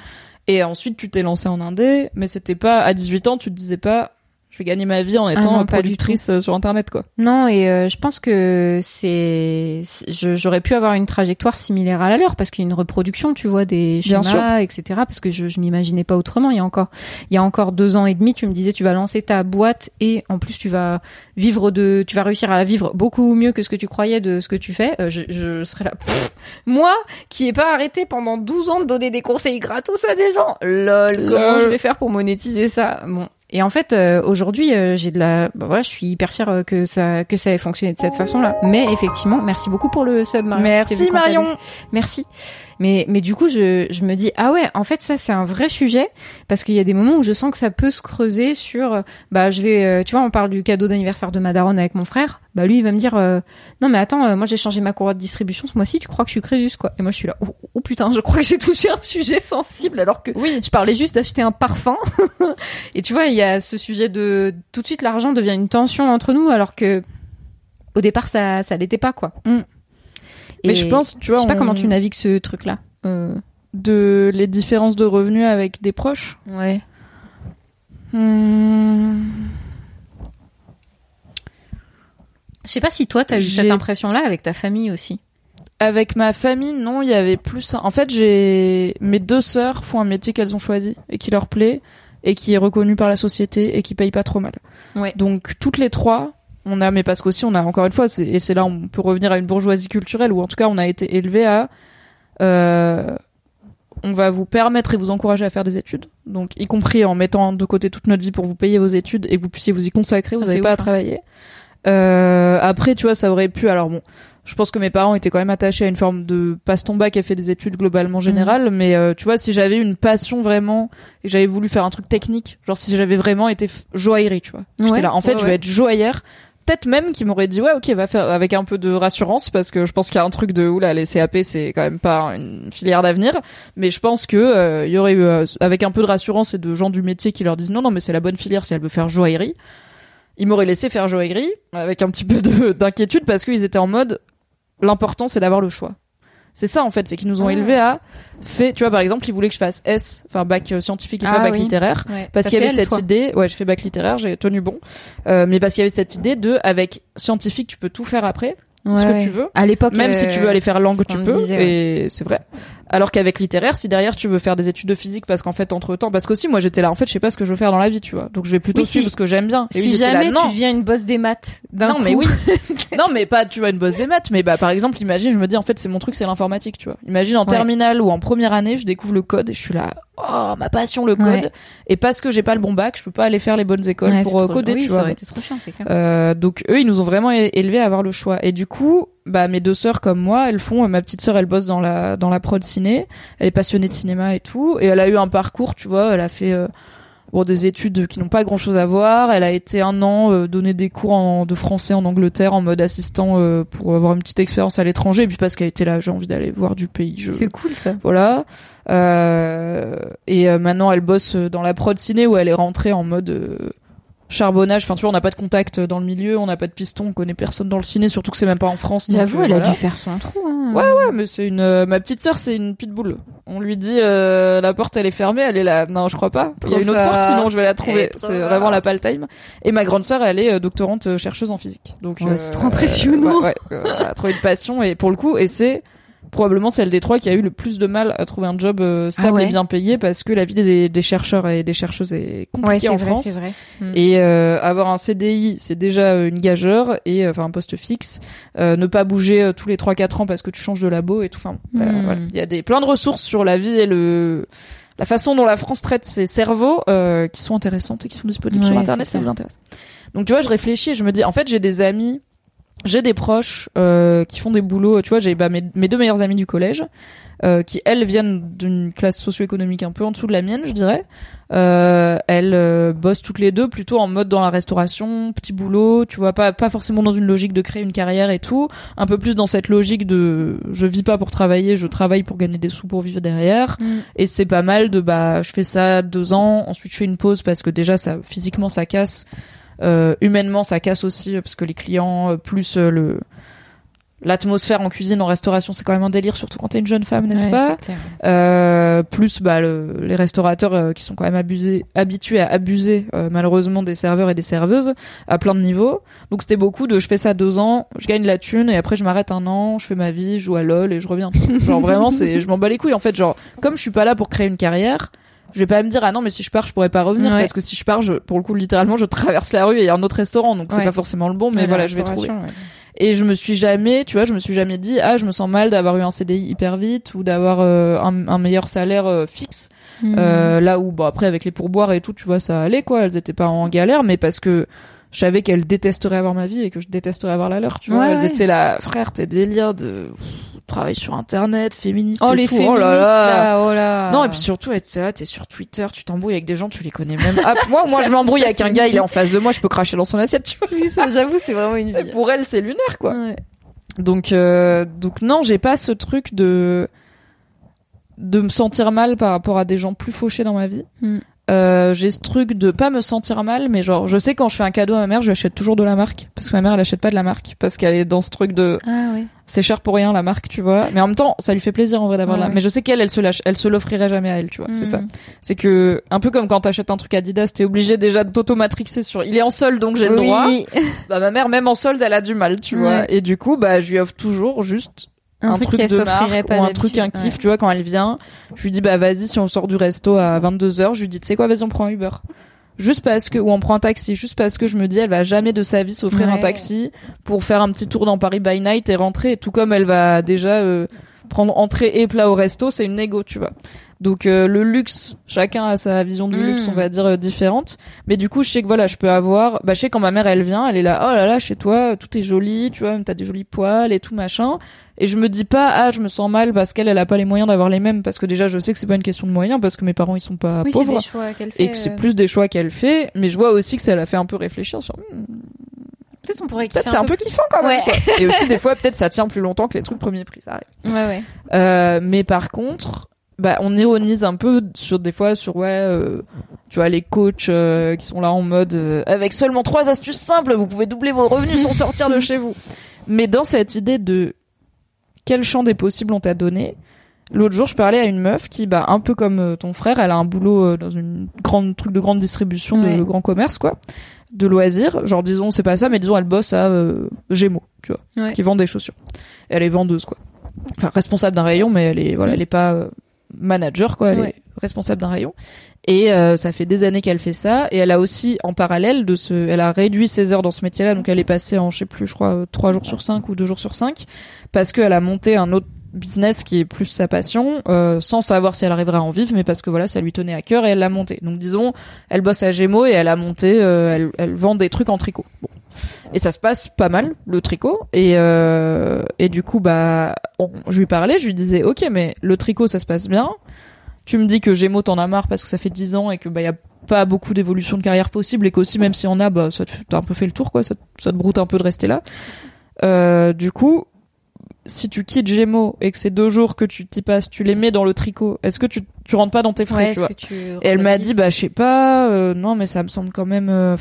Et ensuite tu t'es lancé en indé, mais c'était pas à 18 ans, tu te disais pas je vais gagner ma vie en Ah étant non, du productrice euh, sur internet quoi. Non, et euh, je pense que c'est, j'aurais pu avoir une trajectoire similaire à la leur parce qu'il y a une reproduction, tu vois, des schémas, etc. Parce que je, je m'imaginais pas autrement. Il y a encore, il y a encore deux ans et demi, tu me disais, tu vas lancer ta boîte et en plus tu vas vivre de, tu vas réussir à vivre beaucoup mieux que ce que tu croyais de ce que tu fais. Euh, je, je serais là. Pff, moi, qui ai pas arrêté pendant 12 ans de donner des conseils gratos à des gens, lol, comment Lol. je vais faire pour monétiser ça? Bon. Et en fait, euh, aujourd'hui, euh, j'ai de la, bah voilà, je suis hyper fière euh, que ça, que ça ait fonctionné de cette façon-là. Mais effectivement, merci beaucoup pour le sub, Marion. Merci Marion. Merci. Mais, mais du coup, je, je me dis, ah ouais, en fait, ça, c'est un vrai sujet parce qu'il y a des moments où je sens que ça peut se creuser sur, euh, bah, je vais, euh, tu vois, on parle du cadeau d'anniversaire de ma daronne avec mon frère. Bah, lui, il va me dire, euh, non, mais attends, euh, moi, j'ai changé ma courroie de distribution ce mois-ci, tu crois que je suis Crésus, quoi. Et moi, je suis là, oh, oh, putain, je crois que j'ai touché un sujet sensible alors que Oui. je parlais juste d'acheter un parfum. [laughs] Et tu vois, il y a ce sujet de, tout de suite, l'argent devient une tension entre nous alors que, au départ, ça, ça l'était pas, quoi. Mm. Mais je pense, tu vois, je sais pas on- comment tu navigues ce truc-là. Euh, de les différences de revenus avec des proches. ouais. Hmm. Je sais pas si toi, t'as eu cette impression-là avec ta famille aussi. Avec ma famille, non, il y avait plus. En fait, j'ai mes deux sœurs font un métier qu'elles ont choisi et qui leur plaît et qui est reconnu par la société et qui paye pas trop mal. Ouais. Donc toutes les trois, on a, mais parce qu'aussi on a encore une fois, et c'est là où on peut revenir à une bourgeoisie culturelle ou en tout cas on a été élevé à. euh, on va vous permettre et vous encourager à faire des études, donc y compris en mettant de côté toute notre vie pour vous payer vos études et que vous puissiez vous y consacrer, vous Ah, n'avez pas ouf, à hein. travailler. Euh, après, tu vois, ça aurait pu. Alors bon, je pense que mes parents étaient quand même attachés à une forme de passe ton bac et fait des études globalement Mhm. générales, mais euh, tu vois, si j'avais une passion vraiment et j'avais voulu faire un truc technique, genre si j'avais vraiment été joaillerie, tu vois, j'étais là. En fait, ouais, je vais ouais. être joaillère. Peut-être même qui m'aurait dit ouais ok va faire avec un peu de rassurance parce que je pense qu'il y a un truc de oula les CAP c'est quand même pas une filière d'avenir mais je pense que euh, il y aurait eu euh, avec un peu de rassurance et de gens du métier qui leur disent non non mais c'est la bonne filière si elle veut faire joaillerie ils m'auraient laissé faire joaillerie avec un petit peu de- d'inquiétude parce qu'ils étaient en mode l'important c'est d'avoir le choix. C'est ça en fait, c'est qu'ils nous ont Ah. élevés à fait, tu vois par exemple, ils voulaient que je fasse S, enfin bac euh, scientifique et pas Ah bac oui. littéraire Ouais. parce qu'il y avait L, cette toi idée, ouais, je fais bac littéraire, j'ai tenu bon. Euh, mais parce qu'il y avait cette idée de avec scientifique, tu peux tout faire après, ce Ouais, que ouais. tu veux. À l'époque, Même si tu veux euh, aller faire langue, ce tu peux, disait, et c'est vrai. Alors qu'avec littéraire, si derrière tu veux faire des études de physique, parce qu'en fait entre temps, parce qu'aussi moi j'étais là, en fait je sais pas ce que je veux faire dans la vie, tu vois, donc je vais plutôt Oui, si- suivre ce que j'aime bien. Et oui, Si là, jamais non, tu deviens une bosse des maths d'un non coup. mais oui [laughs] non mais pas tu vois une bosse des maths mais bah par exemple imagine je me dis en fait c'est mon truc c'est l'informatique tu vois imagine en Ouais. terminale ou en première année je découvre le code et je suis là oh ma passion le code Ouais. et parce que j'ai pas le bon bac je peux pas aller faire les bonnes écoles Ouais, pour euh, coder oui, tu ça vois aurait été trop chiant, c'est clair. euh, donc eux ils nous ont vraiment é- élevés à avoir le choix et du coup bah mes deux sœurs comme moi elles font. Euh, ma petite sœur elle bosse dans la dans la prod ciné. Elle est passionnée de cinéma et tout. Et elle a eu un parcours tu vois. Elle a fait euh, bon des études qui n'ont pas grand chose à voir. Elle a été un an euh, donner des cours en, de français en Angleterre en mode assistant euh, pour avoir une petite expérience à l'étranger. Et puis parce qu'elle était là j'ai envie d'aller voir du pays je C'est cool ça. voilà. Euh, et euh, maintenant, elle bosse dans la prod ciné où elle est rentrée en mode euh, charbonnage. Enfin, tu vois, on n'a pas de contact dans le milieu, on n'a pas de piston, on connaît personne dans le ciné, surtout que c'est même pas en France. J'avoue, euh, elle a dû faire son trou. Hein. Ouais, ouais, mais c'est une. euh, ma petite sœur, c'est une pitbull. On lui dit euh, la porte, elle est fermée, elle est là. Non, je crois pas. Il y a une autre porte, sinon je vais la trouver. C'est vraiment la pal time. Et ma grande sœur, elle est euh, doctorante chercheuse en physique. Donc Ouais, euh, c'est trop impressionnant. ouais, ouais, euh, elle a trouvé une passion et pour le coup, et c'est probablement celle des trois qui a eu le plus de mal à trouver un job euh, stable Ah ouais. et bien payé parce que la vie des, des chercheurs et des chercheuses est Ouais, compliquée c'est en vrai, France. c'est vrai. Mm. Et euh, avoir un CDI, c'est déjà euh, une gageure et euh, enfin un poste fixe. Euh, ne pas bouger euh, tous les 3-4 ans parce que tu changes de labo et tout. Enfin, euh, Hmm. voilà. il y a des plein de ressources sur la vie et le la façon dont la France traite ses cerveaux euh, qui sont intéressantes et qui sont disponibles sur Ouais, internet. c'est Ça vous intéresse Donc tu vois, je réfléchis et je me dis, en fait, j'ai des amis. J'ai des proches euh, qui font des boulots. Tu vois, j'ai bah, mes, mes deux meilleures amies du collège euh, qui elles viennent d'une classe socio-économique un peu en dessous de la mienne, je dirais. Euh, elles euh, bossent toutes les deux plutôt en mode dans la restauration, petit boulot, tu vois, pas pas forcément dans une logique de créer une carrière et tout, un peu plus dans cette logique de je vis pas pour travailler, je travaille pour gagner des sous pour vivre derrière. Mm. Et c'est pas mal de bah je fais ça deux ans, ensuite je fais une pause parce que déjà ça physiquement ça casse, humainement ça casse aussi parce que les clients euh, plus euh, le l'atmosphère en cuisine, en restauration, c'est quand même un délire, surtout quand t'es une jeune femme, n'est-ce Ouais, pas euh, plus bah, le- les restaurateurs euh, qui sont quand même abusés, habitués à abuser euh, malheureusement des serveurs et des serveuses à plein de niveaux. Donc c'était beaucoup de je fais ça deux ans, je gagne la thune et après je m'arrête un an, je fais ma vie, je joue à LOL et je reviens. genre vraiment c'est je m'en bats les couilles en fait. Genre comme je suis pas là pour créer une carrière. Je vais pas me dire ah non mais si je pars je pourrais pas revenir Ouais. parce que si je pars je, pour le coup littéralement je traverse la rue et il y a un autre restaurant donc c'est Ouais. pas forcément le bon mais voilà je vais trouver. ouais. Et je me suis jamais, tu vois, je me suis jamais dit ah je me sens mal d'avoir eu un CDI hyper vite ou d'avoir euh, un, un meilleur salaire euh, fixe. Mhm. Euh, là où bon après avec les pourboires et tout, tu vois, ça allait quoi, elles étaient pas en galère, mais parce que je savais qu'elles détesteraient avoir ma vie et que je détesterais avoir la leur, tu vois. Elles étaient là, frère, tes délires de pff, travail sur internet, féministe Oh et les tout. féministes oh là là. là, oh là. Non et puis surtout être là, t'es sur Twitter, tu t'embrouilles avec des gens, tu les connais même. Ah, moi moi je m'embrouille avec un gars, il est en face de moi, je peux cracher dans son assiette, tu vois. Oui, ça, j'avoue, c'est vraiment une [laughs] vie. Pour elle c'est lunaire quoi. Ouais. Donc, euh, donc non, j'ai pas ce truc de de me sentir mal par rapport à des gens plus fauchés dans ma vie. Mm. Euh, j'ai ce truc de pas me sentir mal, mais genre, je sais quand je fais un cadeau à ma mère, je lui achète toujours de la marque, parce que ma mère elle achète pas de la marque, parce qu'elle est dans ce truc de Ah oui. c'est cher pour rien la marque, tu vois. Mais en même temps, ça lui fait plaisir en vrai d'avoir la. Mais je sais qu'elle, elle se lâche, elle se l'offrirait jamais à elle, tu vois. C'est ça. Mhm. C'est que un peu comme quand t'achètes un truc Adidas, t'es obligé déjà de t'automatrixer sur. Il est en solde donc j'ai le droit. [laughs] Bah ma mère même en solde, elle a du mal, tu vois. Et du coup, bah je lui offre toujours juste un, truc, qu'elle de marque pas ou un truc un kiff, tu vois, quand elle vient, je lui dis bah vas-y si on sort du resto à 22h, je lui dis tu sais quoi, vas-y on prend un Uber. Juste parce que ou on prend un taxi, juste parce que je me dis elle va jamais de sa vie s'offrir un taxi pour faire un petit tour dans Paris by night et rentrer, tout comme elle va déjà euh, prendre entrée et plat au resto, c'est une négo, tu vois. Donc euh, le luxe, chacun a sa vision du luxe, on va dire euh, différente. Mais du coup, je sais que voilà, je peux avoir, bah je sais quand ma mère elle vient, elle est là, oh là là, chez toi, tout est joli, tu vois, t'as des jolis poils et tout machin. Et je me dis pas, ah, je me sens mal parce qu'elle, elle a pas les moyens d'avoir les mêmes, parce que déjà, je sais que c'est pas une question de moyens, parce que mes parents, ils sont pas Oui, c'est pauvres. des choix qu'elle fait. Et que c'est euh, plus des choix qu'elle fait, mais je vois aussi que ça l'a fait un peu réfléchir sur, hmm, Peut-être on pourrait peut-être c'est un peu plus. kiffant quand même. Ouais. quoi. Et aussi, des fois, peut-être ça tient plus longtemps que les trucs premier prix, ça arrive. Ouais, ouais. Euh, mais par contre, bah, on ironise un peu sur des fois sur ouais, euh, tu vois les coachs euh, qui sont là en mode euh, avec seulement trois astuces simples, vous pouvez doubler vos revenus sans sortir de chez vous. Mais dans cette idée de quel champ des possibles on t'a donné, l'autre jour je parlais à une meuf qui, bah, un peu comme ton frère, elle a un boulot dans une grande truc de grande distribution Ouais. de grand commerce quoi, de loisirs. Genre disons c'est pas ça, mais disons elle bosse à Gémeaux, tu vois, Ouais. qui vend des chaussures. Et elle est vendeuse quoi enfin responsable d'un rayon mais elle est voilà elle est pas manager quoi elle Ouais. est responsable d'un rayon. Et euh, ça fait des années qu'elle fait ça. Et elle a aussi en parallèle de ce elle a réduit ses heures dans ce métier là donc elle est passée en je sais plus je crois euh, trois jours sur cinq ou deux jours sur cinq. Parce qu'elle a monté un autre business qui est plus sa passion euh, sans savoir si elle arriverait à en vivre mais parce que voilà ça lui tenait à cœur et elle l'a monté. Donc disons elle bosse à Gémeaux et elle a monté euh, elle, elle vend des trucs en tricot. Bon et ça se passe pas mal le tricot. Et euh, et du coup bah on- je lui parlais je lui disais ok mais le tricot ça se passe bien. Tu me dis que Gémeaux t'en as marre parce que ça fait 10 ans et que bah y a pas beaucoup d'évolution de carrière possible et qu'aussi même si on a bah ça t'as un peu fait le tour quoi. Ça, te- ça te broute un peu de rester là. Euh, du coup si tu quittes Gémeaux et que c'est deux jours que tu t'y passes tu les mets dans le tricot est-ce que tu tu rentres pas dans tes frais Ouais, tu vois tu et elle m'a dit bah je sais pas euh, non mais ça me semble quand même euh,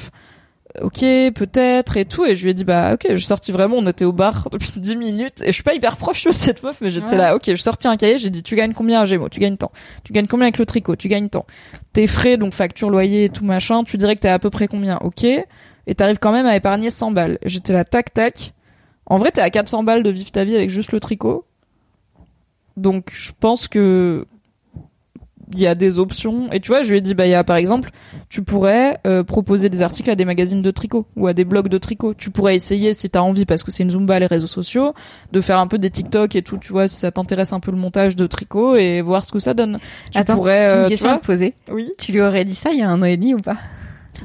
ok peut-être et tout et je lui ai dit bah ok je suis sorti vraiment on était au bar [laughs] depuis 10 minutes et je suis pas hyper proche de cette meuf mais j'étais Ouais. là ok je sortis un cahier j'ai dit tu gagnes combien à Gémeaux? Tu gagnes tant. Tu gagnes combien avec le tricot? Tu gagnes tant. Tes frais donc facture loyer et tout machin tu dirais que t'es à peu près combien? Ok. Et t'arrives quand même à épargner 100 balles. J'étais là tac tac. En vrai t'es à 400 balles de vivre ta vie avec juste le tricot. Donc je pense que il y a des options. Et tu vois je lui ai dit bah il y a par exemple tu pourrais euh, proposer des articles à des magazines de tricot ou à des blogs de tricot. Tu pourrais essayer si t'as envie parce que c'est une zumba les réseaux sociaux de faire un peu des TikTok et tout tu vois si ça t'intéresse un peu le montage de tricot et voir ce que ça donne. Tu Attends, pourrais euh, une tu à te poser. oui. Tu lui aurais dit ça il y a un an et demi ou pas?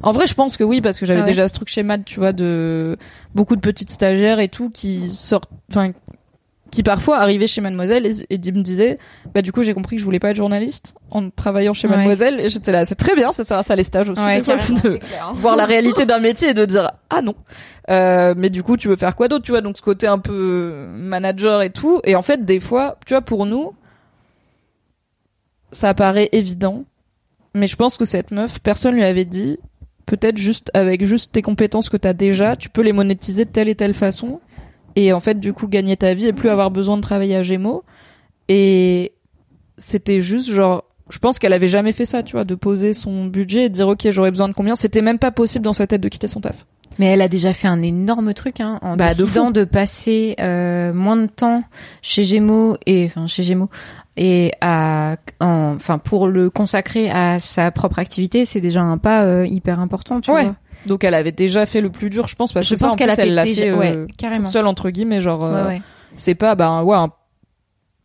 En vrai je pense que oui parce que j'avais Ah ouais. déjà ce truc chez Mad tu vois de beaucoup de petites stagiaires et tout qui sortent enfin qui parfois arrivaient chez Mademoiselle et, et me disaient bah du coup j'ai compris que je voulais pas être journaliste en travaillant chez Ouais. Mademoiselle. Et j'étais là c'est très bien ça sert à ça les stages aussi des fois, c'est de voir la réalité d'un métier et de dire ah non. Euh, mais du coup tu veux faire quoi d'autre tu vois donc ce côté un peu manager et tout. Et en fait des fois tu vois pour nous ça paraît évident mais je pense que cette meuf personne lui avait dit peut-être juste avec juste tes compétences que t'as déjà tu peux les monétiser de telle et telle façon et en fait du coup gagner ta vie et plus avoir besoin de travailler à Gémeaux et c'était juste genre je pense qu'elle avait jamais fait ça, tu vois, de poser son budget et de dire ok j'aurais besoin de combien. C'était même pas possible dans sa tête de quitter son taf. Mais elle a déjà fait un énorme truc hein, en Bah, décidant de, passer euh, moins de temps chez Gémeaux et enfin chez Gémeaux et à en- enfin pour le consacrer à sa propre activité, c'est déjà un pas euh, hyper important, tu Ouais. vois. Donc elle avait déjà fait le plus dur, je pense, parce Je que pense en qu'elle a fait elle l'a déjà fait euh, ouais, carrément. toute seule entre guillemets, genre euh, Ouais, ouais. c'est pas ben ouais un,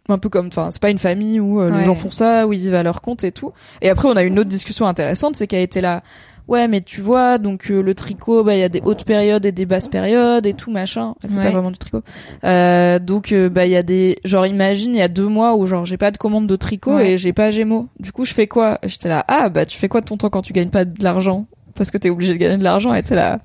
un peu comme enfin c'est pas une famille où euh, les gens font ça où ils vivent à leur compte et tout et après on a eu une autre discussion intéressante c'est qu'elle était là ouais mais tu vois donc euh, le tricot bah il y a des hautes périodes et des basses périodes et tout machin elle fait Ouais. pas vraiment du tricot euh, donc euh, bah il y a des genre imagine il y a deux mois où genre j'ai pas de commande de tricot Ouais. et j'ai pas Gémeaux du coup je fais quoi? J'étais là ah bah tu fais quoi de ton temps quand tu gagnes pas de l'argent? Parce que t'es obligé de gagner de l'argent et t'es là.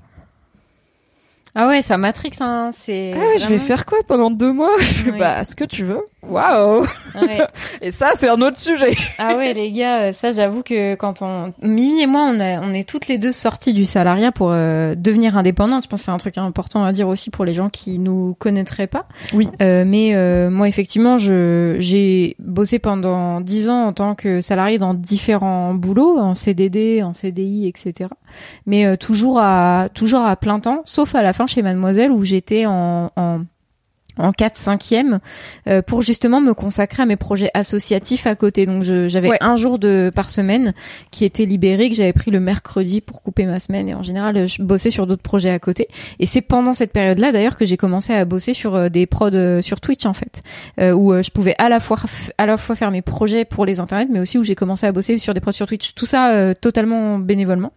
Ah ouais, ça matrix hein, c'est ah ouais, je vais faire quoi pendant deux mois? [laughs] Je fais bah ce que tu veux waouh Ouais. [laughs] et ça c'est un autre sujet Ah ouais les gars, euh, ça j'avoue que quand on Mimi et moi on a on est toutes les deux sorties du salariat pour euh, devenir indépendantes. Je pense que c'est un truc important à dire aussi pour les gens qui nous connaîtraient pas. Oui. Euh, mais euh, moi effectivement, je j'ai bossé pendant dix ans en tant que salarié dans différents boulots, en CDD, en CDI, etc. Mais euh, toujours à toujours à plein temps, sauf à la fin chez Mademoiselle où j'étais en, en en 4 5e euh, pour justement me consacrer à mes projets associatifs à côté. Donc j'avais Ouais. un jour de par semaine qui était libéré que j'avais pris le mercredi pour couper ma semaine et en général je bossais sur d'autres projets à côté. Et c'est pendant cette période-là d'ailleurs que j'ai commencé à bosser sur euh, des prods euh, sur Twitch en fait, euh, où je pouvais à la fois à la fois faire mes projets pour les internets, mais aussi où j'ai commencé à bosser sur des prods sur Twitch. Tout ça euh, totalement bénévolement.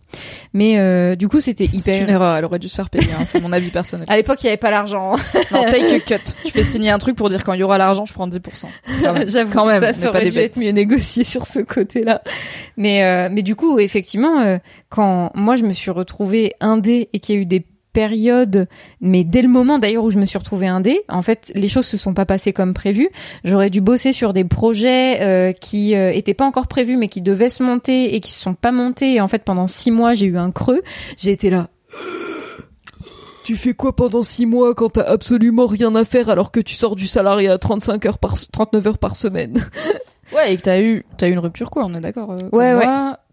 Mais euh, du coup c'était C'est hyper. une erreur, elle aurait dû se faire payer, hein, c'est mon avis personnel. [laughs] À l'époque il y avait pas l'argent. non, take a cut. Tu fais signer un truc pour dire quand il y aura l'argent, je prends 10%. Quand même. [laughs] J'avoue, Quand même, ça, ça pas aurait des dû bêtes. être mieux négocié sur ce côté-là. Mais euh, mais du coup, effectivement, euh, quand moi je me suis retrouvée indé et qu'il y a eu des périodes, mais dès le moment d'ailleurs où je me suis retrouvée indé, en fait, les choses se sont pas passées comme prévu. J'aurais dû bosser sur des projets euh, qui euh, étaient pas encore prévus, mais qui devaient se monter et qui se sont pas montés. Et en fait, pendant six mois, j'ai eu un creux. J'ai été là. Tu fais quoi pendant 6 mois quand t'as absolument rien à faire alors que tu sors du salarié à 35 heures par, 39 heures par semaine [laughs] Ouais, et que t'as eu, t'as eu une rupture quoi, on est d'accord. euh, Ouais, ouais.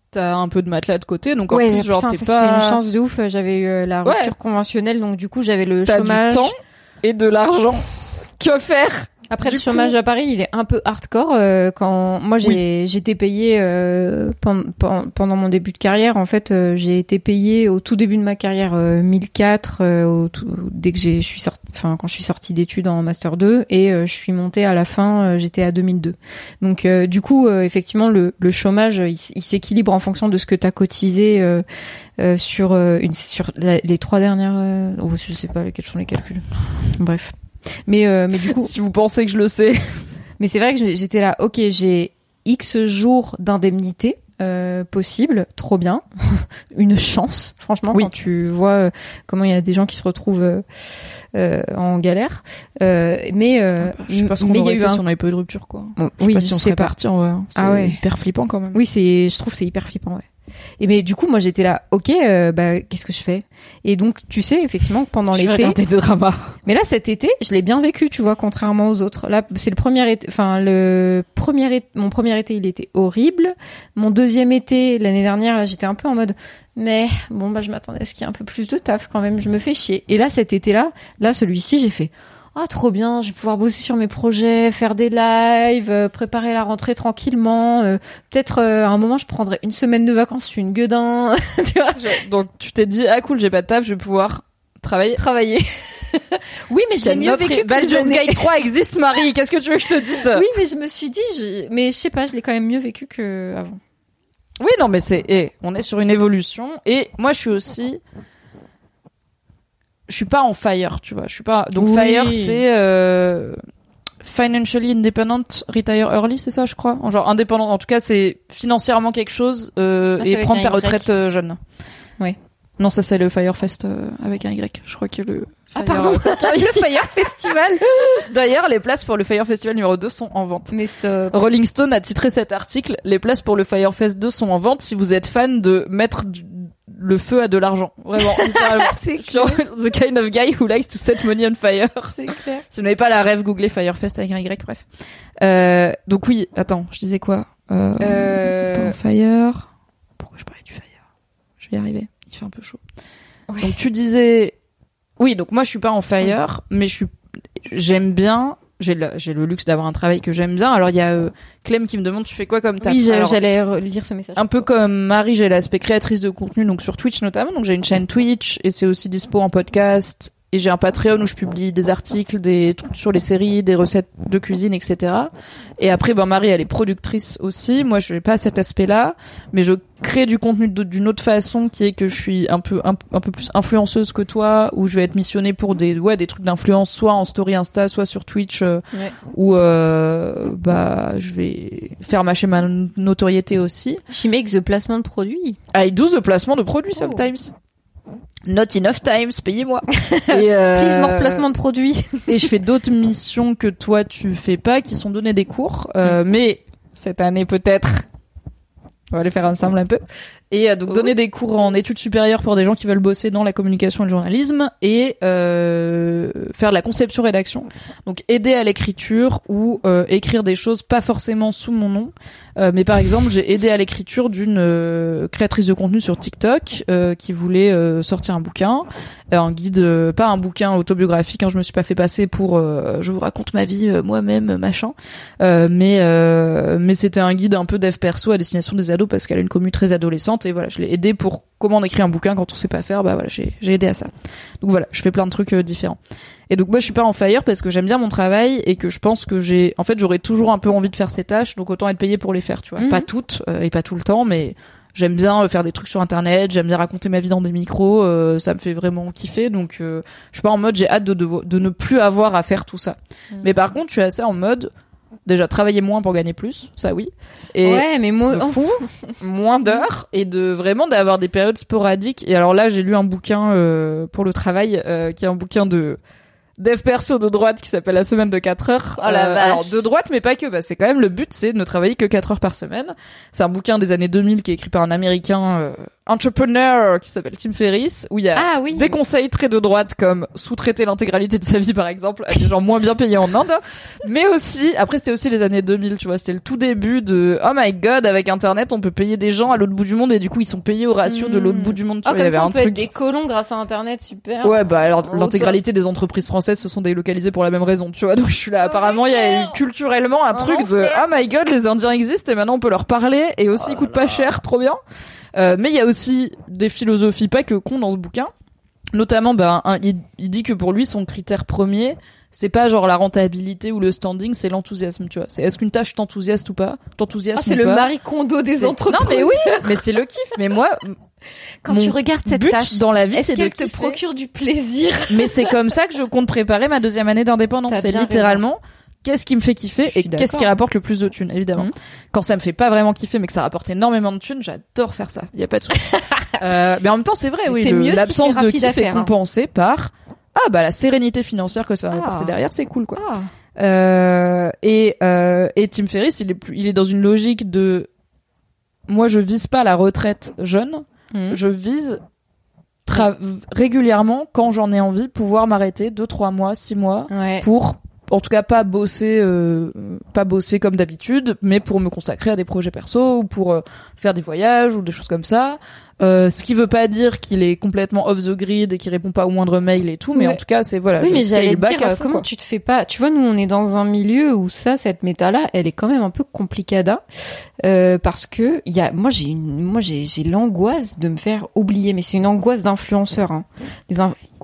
T'as un peu de matelas de côté, donc en ouais, plus, genre, putain, t'es ça, pas... c'était une chance de ouf. J'avais eu euh, la Ouais. rupture conventionnelle, donc du coup, j'avais le T'as chômage. du temps et de l'argent. Que faire? Après Du le chômage à Paris, il est un peu hardcore. euh, quand moi j'ai j'étais payée euh, pen- pen- pendant mon début de carrière, en fait, euh, j'ai été payée au tout début de ma carrière euh, 1004 euh, au tout- dès que j'ai je suis sortie enfin quand je suis sortie d'études en master 2 et euh, je suis montée à la fin, euh, j'étais à 2002. Donc euh, du coup, euh, effectivement le, le chômage il, s'équilibre en fonction de ce que tu as cotisé euh, euh, sur euh, une sur la- les trois dernières euh, oh, je sais pas quels sont les calculs. Bref. Mais euh, mais du coup Si vous pensez que je le sais. [laughs] mais c'est vrai que j'étais là, ok, j'ai X jours d'indemnité euh, possible, trop bien, [laughs] une chance, franchement, Oui. quand tu vois euh, comment il y a des gens qui se retrouvent euh, euh, en galère. Euh, mais euh, Je sais pas ce qu'on aurait eu fait un... si on avait pas eu de rupture quoi. Bon, Je sais oui, pas si on serait parti en vrai. C'est Ah ouais. hyper flippant quand même. Oui, c'est, je trouve que c'est hyper flippant, ouais. Et mais du coup, moi j'étais là, ok, euh, bah qu'est-ce que je fais? Et donc, tu sais, effectivement, que pendant [laughs] l'été, de drama. Mais là, cet été, je l'ai bien vécu, tu vois, contrairement aux autres. Là, c'est le premier été, enfin, le premier été, mon premier été, il était horrible. Mon deuxième été, l'année dernière, là, j'étais un peu en mode, mais bon, bah, je m'attendais à ce qu'il y ait un peu plus de taf quand même. Je me fais chier. Et là, cet été-là, là, celui-ci, j'ai fait, ah, trop bien, je vais pouvoir bosser sur mes projets, faire des lives, euh, préparer la rentrée tranquillement. euh, Peut-être, euh, à un moment, je prendrai une semaine de vacances, je suis une gueudin, [laughs] tu vois. Donc tu t'es dit ah cool j'ai pas de taf je vais pouvoir travailler. Travailler. [laughs] oui, mais je l'ai mieux vécu que Baldur's Gate 3 existe Marie. Qu'est-ce que tu veux que je te dise? Oui, mais je me suis dit, je... mais je sais pas, je l'ai quand même mieux vécu que avant. Oui, non, mais c'est, eh, on est sur une évolution. Et moi, je suis aussi, je suis pas en fire, tu vois. Je suis pas. Donc Oui. fire, c'est euh, financially independent, retire early, c'est ça, je crois. En genre indépendant. En tout cas, c'est financièrement quelque chose euh, Ah, et prendre ta retraite euh, jeune. Ouais. Non, ça c'est le Firefest euh, avec un Y. Je crois que le. Ah, Fire- pardon, [laughs] le Fire Festival. [laughs] D'ailleurs, les places pour le Fire Festival numéro 2 sont en vente. Mais stop. Rolling Stone a titré cet article Les places pour le Firefest 2 sont en vente si vous êtes fan de mettre le feu a de l'argent, vraiment. [laughs] C'est [laughs] Genre, the kind of guy who likes to set money on fire. C'est clair. [laughs] Si vous n'avez pas la rêve, googlez Firefest avec un Y, bref. Euh, donc oui, attends, je disais quoi euh, Euh, fire. Pourquoi je parlais du fire? Je vais y arriver. Il fait un peu chaud. Ouais. Donc tu disais, oui, donc moi je suis pas en fire, mais je suis, j'aime bien. J'ai le, j'ai le luxe d'avoir un travail que j'aime bien. Alors il y a euh, Clem qui me demande tu fais quoi comme taf Oui, Alors, j'allais re- lire ce message. un peu comme Marie, j'ai l'aspect créatrice de contenu, donc sur Twitch notamment. Donc j'ai une chaîne Twitch et c'est aussi dispo en podcast. Et j'ai un Patreon où je publie des articles, des trucs sur les séries, des recettes de cuisine, etc. Et après, ben Marie, elle est productrice aussi. Moi, je n'ai pas cet aspect-là, mais je crée du contenu d'une autre façon, qui est que je suis un peu un, un peu plus influenceuse que toi, où je vais être missionnée pour des ouais des trucs d'influence, soit en story Insta, soit sur Twitch, euh, Ouais. où euh, bah je vais faire mâcher ma notoriété aussi. She makes the placement de produits. I do the placement de produits Oh. sometimes. Not enough times, payez-moi. [laughs] et, euh, Please more placement de produits. [laughs] et je fais d'autres missions que toi tu fais pas, qui sont donner des cours. Euh, Mm. mais cette année peut-être, on va les faire ensemble un peu. Et euh, donc Oui. donner des cours en études supérieures pour des gens qui veulent bosser dans la communication et le journalisme et euh, faire de la conception rédaction. Donc aider à l'écriture ou euh, écrire des choses pas forcément sous mon nom, Euh, mais par exemple j'ai aidé à l'écriture d'une euh, créatrice de contenu sur TikTok euh, qui voulait euh, sortir un bouquin, un guide, euh, pas un bouquin autobiographique. Hein, je me suis pas fait passer pour euh, je vous raconte ma vie euh, moi-même machin, Euh, mais euh, mais c'était un guide un peu dev perso à destination des ados parce qu'elle a une commune très adolescente et voilà je l'ai aidé pour comment on écrit un bouquin quand on sait pas faire bah voilà j'ai j'ai aidé à ça. Donc voilà je fais plein de trucs euh, différents. Et donc moi je suis pas en fire parce que j'aime bien mon travail et que je pense que j'ai en fait j'aurais toujours un peu envie de faire ces tâches donc autant être payé pour les faire tu vois Mhm. pas toutes euh, et pas tout le temps mais j'aime bien euh, faire des trucs sur internet j'aime bien raconter ma vie dans des micros euh, ça me fait vraiment kiffer donc euh, je suis pas en mode j'ai hâte de, de de ne plus avoir à faire tout ça Mhm. mais par contre je suis assez en mode déjà travailler moins pour gagner plus ça oui et ouais, mais moi, de fou, [laughs] moins d'heures et de vraiment d'avoir des périodes sporadiques. Et alors là, j'ai lu un bouquin euh, pour le travail euh, qui est un bouquin de dev perso de droite qui s'appelle La semaine de 4 heures. Euh, Oh la vache. alors de droite, mais pas que. Bah, c'est quand même le but, c'est de ne travailler que 4 heures par semaine. C'est un bouquin des années 2000 qui est écrit par un américain euh, entrepreneur qui s'appelle Tim Ferriss où il y a Ah oui. des conseils très de droite comme sous-traiter l'intégralité de sa vie par exemple à des gens moins bien payés en Inde mais aussi après c'était aussi les années 2000 tu vois c'était le tout début de oh my god avec internet on peut payer des gens à l'autre bout du monde et du coup ils sont payés au ratio de l'autre bout du monde tu Oh, vois, il y comme avait ça, un on peut être truc des colons grâce à Internet, super. Ouais, bah alors l'intégralité des entreprises françaises se sont délocalisées pour la même raison, tu vois. Donc je suis là. Apparemment, il y a eu culturellement un truc de oh my god, les Indiens existent et maintenant on peut leur parler et aussi Oh ils coûtent là pas cher, trop bien. Euh, mais il y a aussi des philosophies pas que con dans ce bouquin. Notamment, ben, un- il, il dit que pour lui, son critère premier, c'est pas genre la rentabilité ou le standing, c'est l'enthousiasme, tu vois. C'est est-ce qu'une tâche t'enthousiaste ou pas? T'enthousiasme Ah, c'est le Marie Kondo des entreprises. Non mais oui, mais c'est le kiff. Mais moi, [laughs] Quand mon tu regardes cette but tâche, dans la vie, est-ce qu'elle te procure du plaisir? [laughs] Mais c'est comme ça que je compte préparer ma deuxième année d'indépendance. C'est littéralement qu'est-ce qui me fait kiffer et qu'est-ce qui rapporte le plus de thunes, évidemment. Mhm. Quand ça me fait pas vraiment kiffer, mais que ça rapporte énormément de thunes, j'adore faire ça. Il y a pas de souci. [laughs] euh, mais en même temps, c'est vrai, Mais oui, si l'absence c'est de kiff est hein. compensée par ah bah la sérénité financière que ça va Ah. m'apporter derrière, c'est cool quoi. Ah. Euh, et euh, et Tim Ferriss, il est plus, il est dans une logique de moi je vise pas la retraite jeune, Mhm. je vise régulièrement quand j'en ai envie pouvoir m'arrêter deux trois mois six mois Ouais. pour en tout cas pas bosser euh, pas bosser comme d'habitude mais pour me consacrer à des projets perso ou pour euh, faire des voyages ou des choses comme ça euh, ce qui veut pas dire qu'il est complètement off the grid et qu'il répond pas au moindre mail et tout mais Ouais. en tout cas c'est voilà oui, je mais j'allais dire, fond, comment quoi. tu te fais pas Tu vois, nous, on est dans un milieu où ça, cette méta-là, elle est quand même un peu complicada, euh, parce que il y a, moi, j'ai une, moi, j'ai, j'ai l'angoisse de me faire oublier, mais c'est une angoisse d'influenceur. Hein.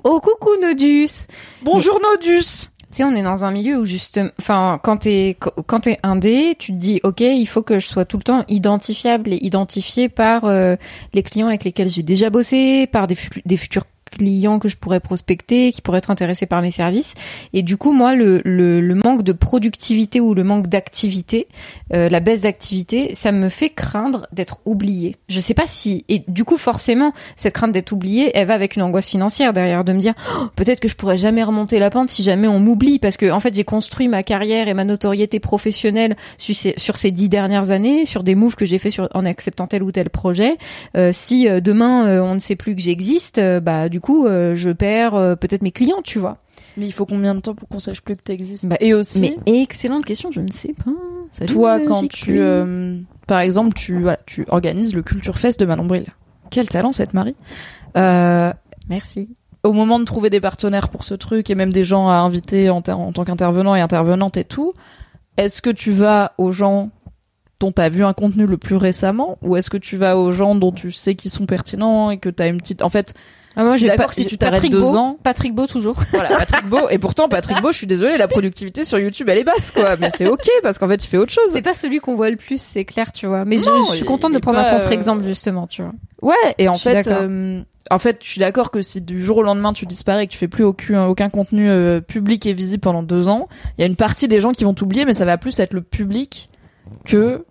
Oh coucou Nodus. bonjour Nodus Tu on est dans un milieu où justement, enfin, quand t'es quand t'es indé, tu te dis, ok, il faut que je sois tout le temps identifiable et identifié par euh, les clients avec lesquels j'ai déjà bossé, par des, des futurs clients que je pourrais prospecter, qui pourraient être intéressés par mes services. Et du coup, moi, le, le, le manque de productivité ou le manque d'activité, euh, la baisse d'activité, ça me fait craindre d'être oublié. Je sais pas si et du coup forcément cette crainte d'être oublié, elle va avec une angoisse financière derrière de me dire Oh, peut-être que je pourrais jamais remonter la pente si jamais on m'oublie parce que en fait j'ai construit ma carrière et ma notoriété professionnelle sur ces, dix dernières années, sur des moves que j'ai fait sur en acceptant tel ou tel projet. Euh, si euh, demain euh, on ne sait plus que j'existe, euh, bah du euh, je perds euh, peut-être mes clients, tu vois. Mais il faut combien de temps pour qu'on sache plus que t'existes Bah, Et aussi, Mais excellente question, je ne sais pas. Salut, toi, quand Magic tu, euh, par exemple, tu, voilà, tu organises le Culture Fest de Manon Bril. Quel talent cette Marie. Euh, Merci. au moment de trouver des partenaires pour ce truc et même des gens à inviter en, en tant qu'intervenant et intervenante et tout, est-ce que tu vas aux gens dont tu as vu un contenu le plus récemment ou est-ce que tu vas aux gens dont tu sais qu'ils sont pertinents et que tu as une petite... En fait, Ah, moi, Je suis j'ai d'accord si tu t'arrêtes Patrick deux Beau- ans- Patrick Beau toujours. [laughs] voilà, Patrick Beau. Et pourtant, Patrick Beau, je suis désolée, la productivité sur YouTube, elle est basse, quoi. Mais c'est ok parce qu'en fait, il fait autre chose. C'est pas celui qu'on voit le plus, c'est clair, tu vois. Mais je- Non, je, suis contente de prendre un euh, contre-exemple justement, tu vois. Ouais, et en fait, euh, en fait, je suis d'accord que si du jour au lendemain tu disparais et que tu fais plus aucun, aucun contenu euh, public et visible pendant deux ans, il y a une partie des gens qui vont t'oublier, mais ça va plus être le public que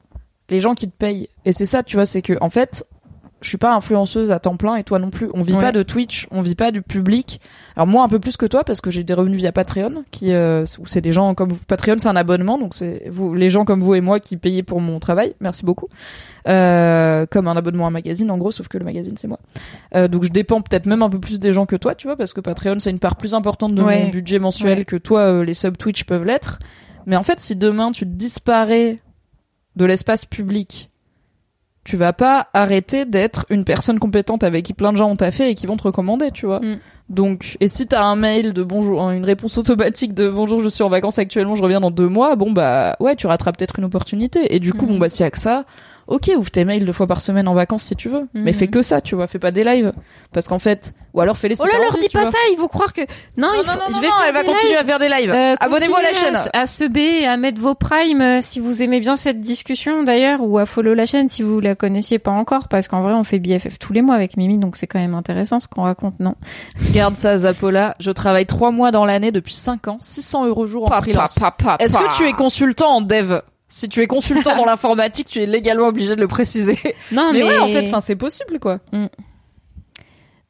les gens qui te payent. Et c'est ça, tu vois, c'est que en fait, je suis pas influenceuse à temps plein et toi non plus. On vit Ouais. pas de Twitch, on vit pas du public. Alors moi un peu plus que toi parce que j'ai des revenus via Patreon, qui euh, où c'est des gens comme vous. Patreon, c'est un abonnement, donc c'est vous, les gens comme vous et moi qui payez pour mon travail. Merci beaucoup. Euh, comme un abonnement à un magazine en gros, sauf que le magazine c'est moi. Euh, donc je dépends peut-être même un peu plus des gens que toi, tu vois, parce que Patreon c'est une part plus importante de Ouais. mon budget mensuel Ouais. que toi les sub Twitch peuvent l'être. Mais en fait, si demain tu disparais de l'espace public, tu vas pas arrêter d'être une personne compétente avec qui plein de gens ont taffé et qui vont te recommander, tu vois. Mm. Donc, et si t'as un mail de bonjour, une réponse automatique de bonjour, je suis en vacances actuellement, je reviens dans deux mois, bon bah ouais, tu rateras peut-être une opportunité. Et du coup, Mhm. bon bah s'il y a que ça, ok, ouvre tes mails deux fois par semaine en vacances si tu veux, mais Mhm. fais que ça, tu vois, fais pas des lives, parce qu'en fait, ou alors fais-les. Oh là, leur dis pas ça, ils vont croire que non, il faut... je vais faire elle va continuer lives. à faire des lives. Euh, Abonnez-vous à la chaîne. À se B à mettre vos primes euh, si vous aimez bien cette discussion d'ailleurs, ou à follow la chaîne si vous la connaissiez pas encore, parce qu'en vrai on fait BFF tous les mois avec Mimi, donc c'est quand même intéressant ce qu'on raconte, non? Garde ça, Zapola. Je travaille trois mois dans l'année depuis cinq ans, 600 euros jour en freelance. Est-ce que tu es consultant en dev? Si tu es consultant dans [laughs] l'informatique, tu es légalement obligé de le préciser. Non, mais, mais, ouais, en fait, enfin, c'est possible, quoi.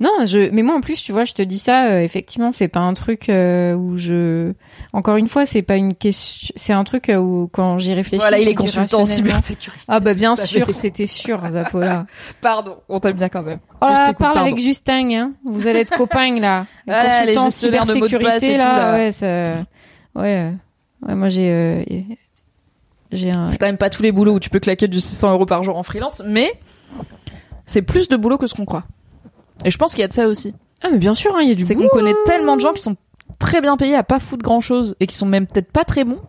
Non, je, mais moi en plus, tu vois, je te dis ça, euh, effectivement, c'est pas un truc euh, où je, encore une fois, c'est pas une question, c'est un truc euh, où quand j'y réfléchis. Voilà, il est consultant en cybersécurité. Ah bah bien sûr, c'était sûr, Zapola. [laughs] Pardon, on t'aime bien quand même. Oh là, parle pardon. avec Justin, hein. Vous allez être copains là. [laughs] Les consultant en gestionnaires de mots de cybersécurité, tout, là, là. ouais, ça, ouais, ouais, moi j'ai, euh, j'ai un. C'est quand même pas tous les boulots où tu peux claquer du 600 euros par jour en freelance, mais c'est plus de boulot que ce qu'on croit. Et je pense qu'il y a de ça aussi. Ah mais bien sûr, hein, il y a du C'est qu'on connaît tellement de gens qui sont très bien payés à pas foutre grand chose et qui sont même peut-être pas très bons.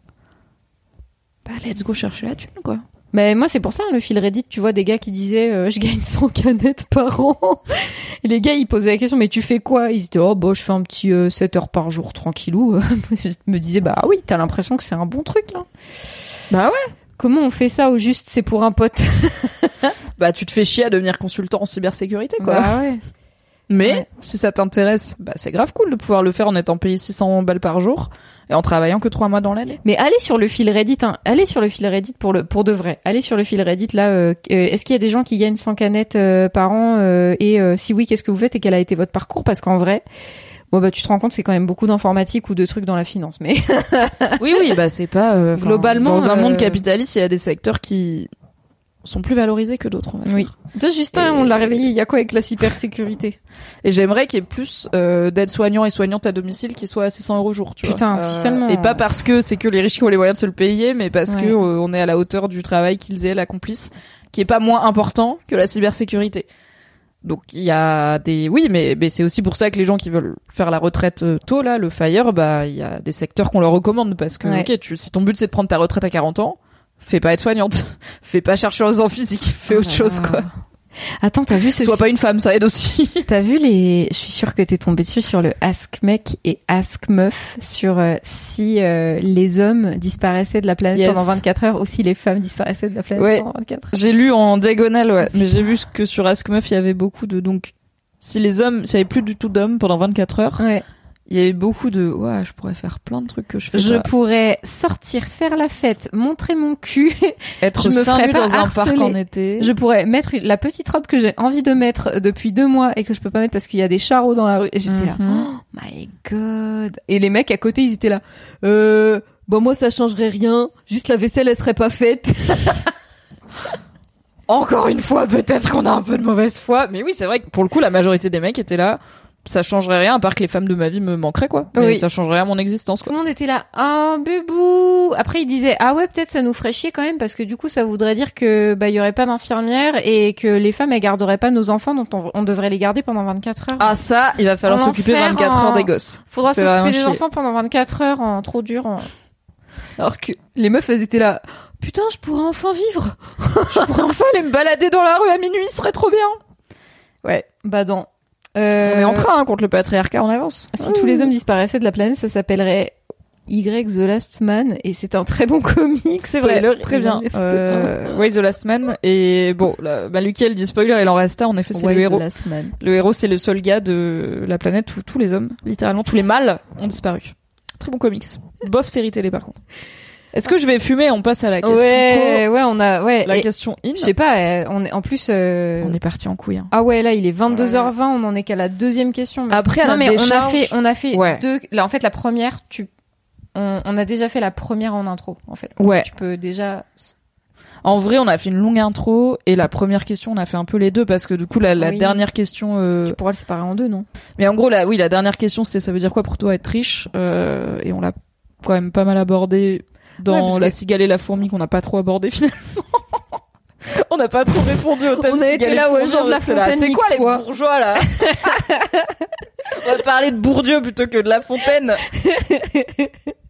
Bah, let's go chercher la thune, quoi. Mais moi, c'est pour ça, hein, le fil Reddit, tu vois, des gars qui disaient, euh, je gagne 100 canettes par an. Et les gars, ils posaient la question, mais tu fais quoi? Ils disaient, oh, bah, je fais un petit euh, 7 heures par jour, tranquillou. [laughs] je me disais, bah oui, t'as l'impression que c'est un bon truc, là. Bah ouais. Comment on fait ça au juste? C'est pour un pote. [laughs] Bah, tu te fais chier à devenir consultant en cybersécurité, quoi. Bah ouais. Mais Ouais. si ça t'intéresse, bah c'est grave cool de pouvoir le faire en étant payé 600 balles par jour et en travaillant que 3 mois dans l'année. Mais allez sur le fil Reddit, hein. allez sur le fil Reddit pour le pour de vrai. Allez sur le fil Reddit là. euh, euh, Est-ce qu'il y a des gens qui gagnent 100 canettes euh, par an euh, Et euh, si oui, qu'est-ce que vous faites et quel a été votre parcours? Parce qu'en vrai, bon bah tu te rends compte, c'est quand même beaucoup d'informatique ou de trucs dans la finance. Mais [laughs] [laughs] Oui, oui, bah c'est pas euh, Globalement, dans un monde capitaliste, il y a des secteurs qui sont plus valorisés que d'autres. oui. Toi, Justin, Et- on l'a réveillé. Il y a quoi avec la cybersécurité? Et j'aimerais qu'il y ait plus euh, d'aides-soignants et soignantes à domicile qui soient à 600 euros jour. Tu Putain, vois. si seulement. Et pas parce que c'est que les riches qui ont les moyens de se le payer, mais parce Ouais. que euh, on est à la hauteur du travail qu'ils aient, accomplissent, qui est pas moins important que la cybersécurité. Donc il y a des oui, mais, mais c'est aussi pour ça que les gens qui veulent faire la retraite euh, tôt là, le fire, bah il y a des secteurs qu'on leur recommande parce que Ouais. ok, tu, si ton but c'est de prendre ta retraite à 40 ans, fais pas être soignante, [laughs] fais pas chercheuse en physique, fais autre Oh chose quoi. Attends, t'as vu ce Sois pas une femme, ça aide aussi. [laughs] T'as vu les Je suis sûre que t'es tombé dessus sur le Ask Mec et Ask Meuf sur euh, si euh, les hommes disparaissaient de la planète Yes. pendant 24 heures ou si les femmes disparaissaient de la planète Ouais. pendant 24 heures. J'ai lu en diagonale, ouais. Mais j'ai vu que sur Ask Meuf, il y avait beaucoup de donc si les hommes, s'il y avait plus du tout d'hommes pendant 24 heures, Ouais. Il y avait beaucoup de, ouais, je pourrais faire plein de trucs que je fais Je pas. pourrais sortir, faire la fête, montrer mon cul. [laughs] Être je me ferais pas dans un parc en été. Je pourrais mettre la petite robe que j'ai envie de mettre depuis deux mois et que je peux pas mettre parce qu'il y a des charreaux dans la rue. Et j'étais là, Mhm. oh my god. Et les mecs à côté, ils étaient là, euh, bon moi ça changerait rien, juste la vaisselle elle serait pas faite. [laughs] Encore une fois, peut-être qu'on a un peu de mauvaise foi, mais oui, c'est vrai que pour le coup, la majorité des mecs étaient là. Ça changerait rien, à part que les femmes de ma vie me manqueraient, quoi. Mais Oui. ça changerait rien à mon existence, Tout quoi. le monde était là, ah bubou. Après ils disaient, ah ouais peut-être ça nous ferait chier quand même parce que du coup ça voudrait dire que bah il y aurait pas d'infirmière et que les femmes elles garderaient pas nos enfants dont on, on devrait les garder pendant 24 heures. Ah, ça, il va falloir s'occuper enfer, 24 en- heures des gosses. Faudra s'occuper des chier. enfants pendant 24 heures en trop dur. En... Alors que les meufs, elles étaient là. Putain, je pourrais enfin vivre. [laughs] Je pourrais enfin aller me balader dans la rue à minuit, ce serait trop bien. Ouais. Bah non. Euh, On est en train hein, contre le patriarcat, on avance. Si tous les hommes disparaissaient de la planète, ça s'appellerait Y The Last Man et c'est un très bon [laughs] comic. C'est vrai, c'est très bien. Euh, the Last Man. Et bon, là, bah, Luciel dit spoiler, il en reste un. En effet, c'est le The héros. Le héros, c'est le seul gars de la planète où tous les hommes, littéralement tous les mâles, ont disparu. Très bon comics. Bof série télé, par contre. Est-ce que je vais fumer On passe à la question. Ouais, ouais, on a, ouais. La et question in. Je sais pas, euh, on est, en plus, euh, On est parti en couille. hein. ah ouais, là, il est 22h20, on en est qu'à la deuxième question. mais- Après, à non, la mais on a fait, on a fait Ouais. deux, là, en fait, la première, tu, on, on a déjà fait la première en intro, en fait. Ouais. Tu peux déjà, En vrai, on a fait une longue intro et la première question, on a fait un peu les deux parce que du coup, la, la Oui. dernière question. euh, tu pourras le séparer en deux, non? Mais en gros, là, oui, la dernière question, c'est ça veut dire quoi pour toi être riche? Euh, Et on l'a quand même pas mal abordé dans la que- cigale et la fourmi qu'on n'a pas trop abordé finalement. [laughs] on n'a pas trop répondu au thème On a été là, Jean de la Fontaine, C'est quoi les bourgeois là [laughs] On va parler de Bourdieu plutôt que de La Fontaine. [laughs]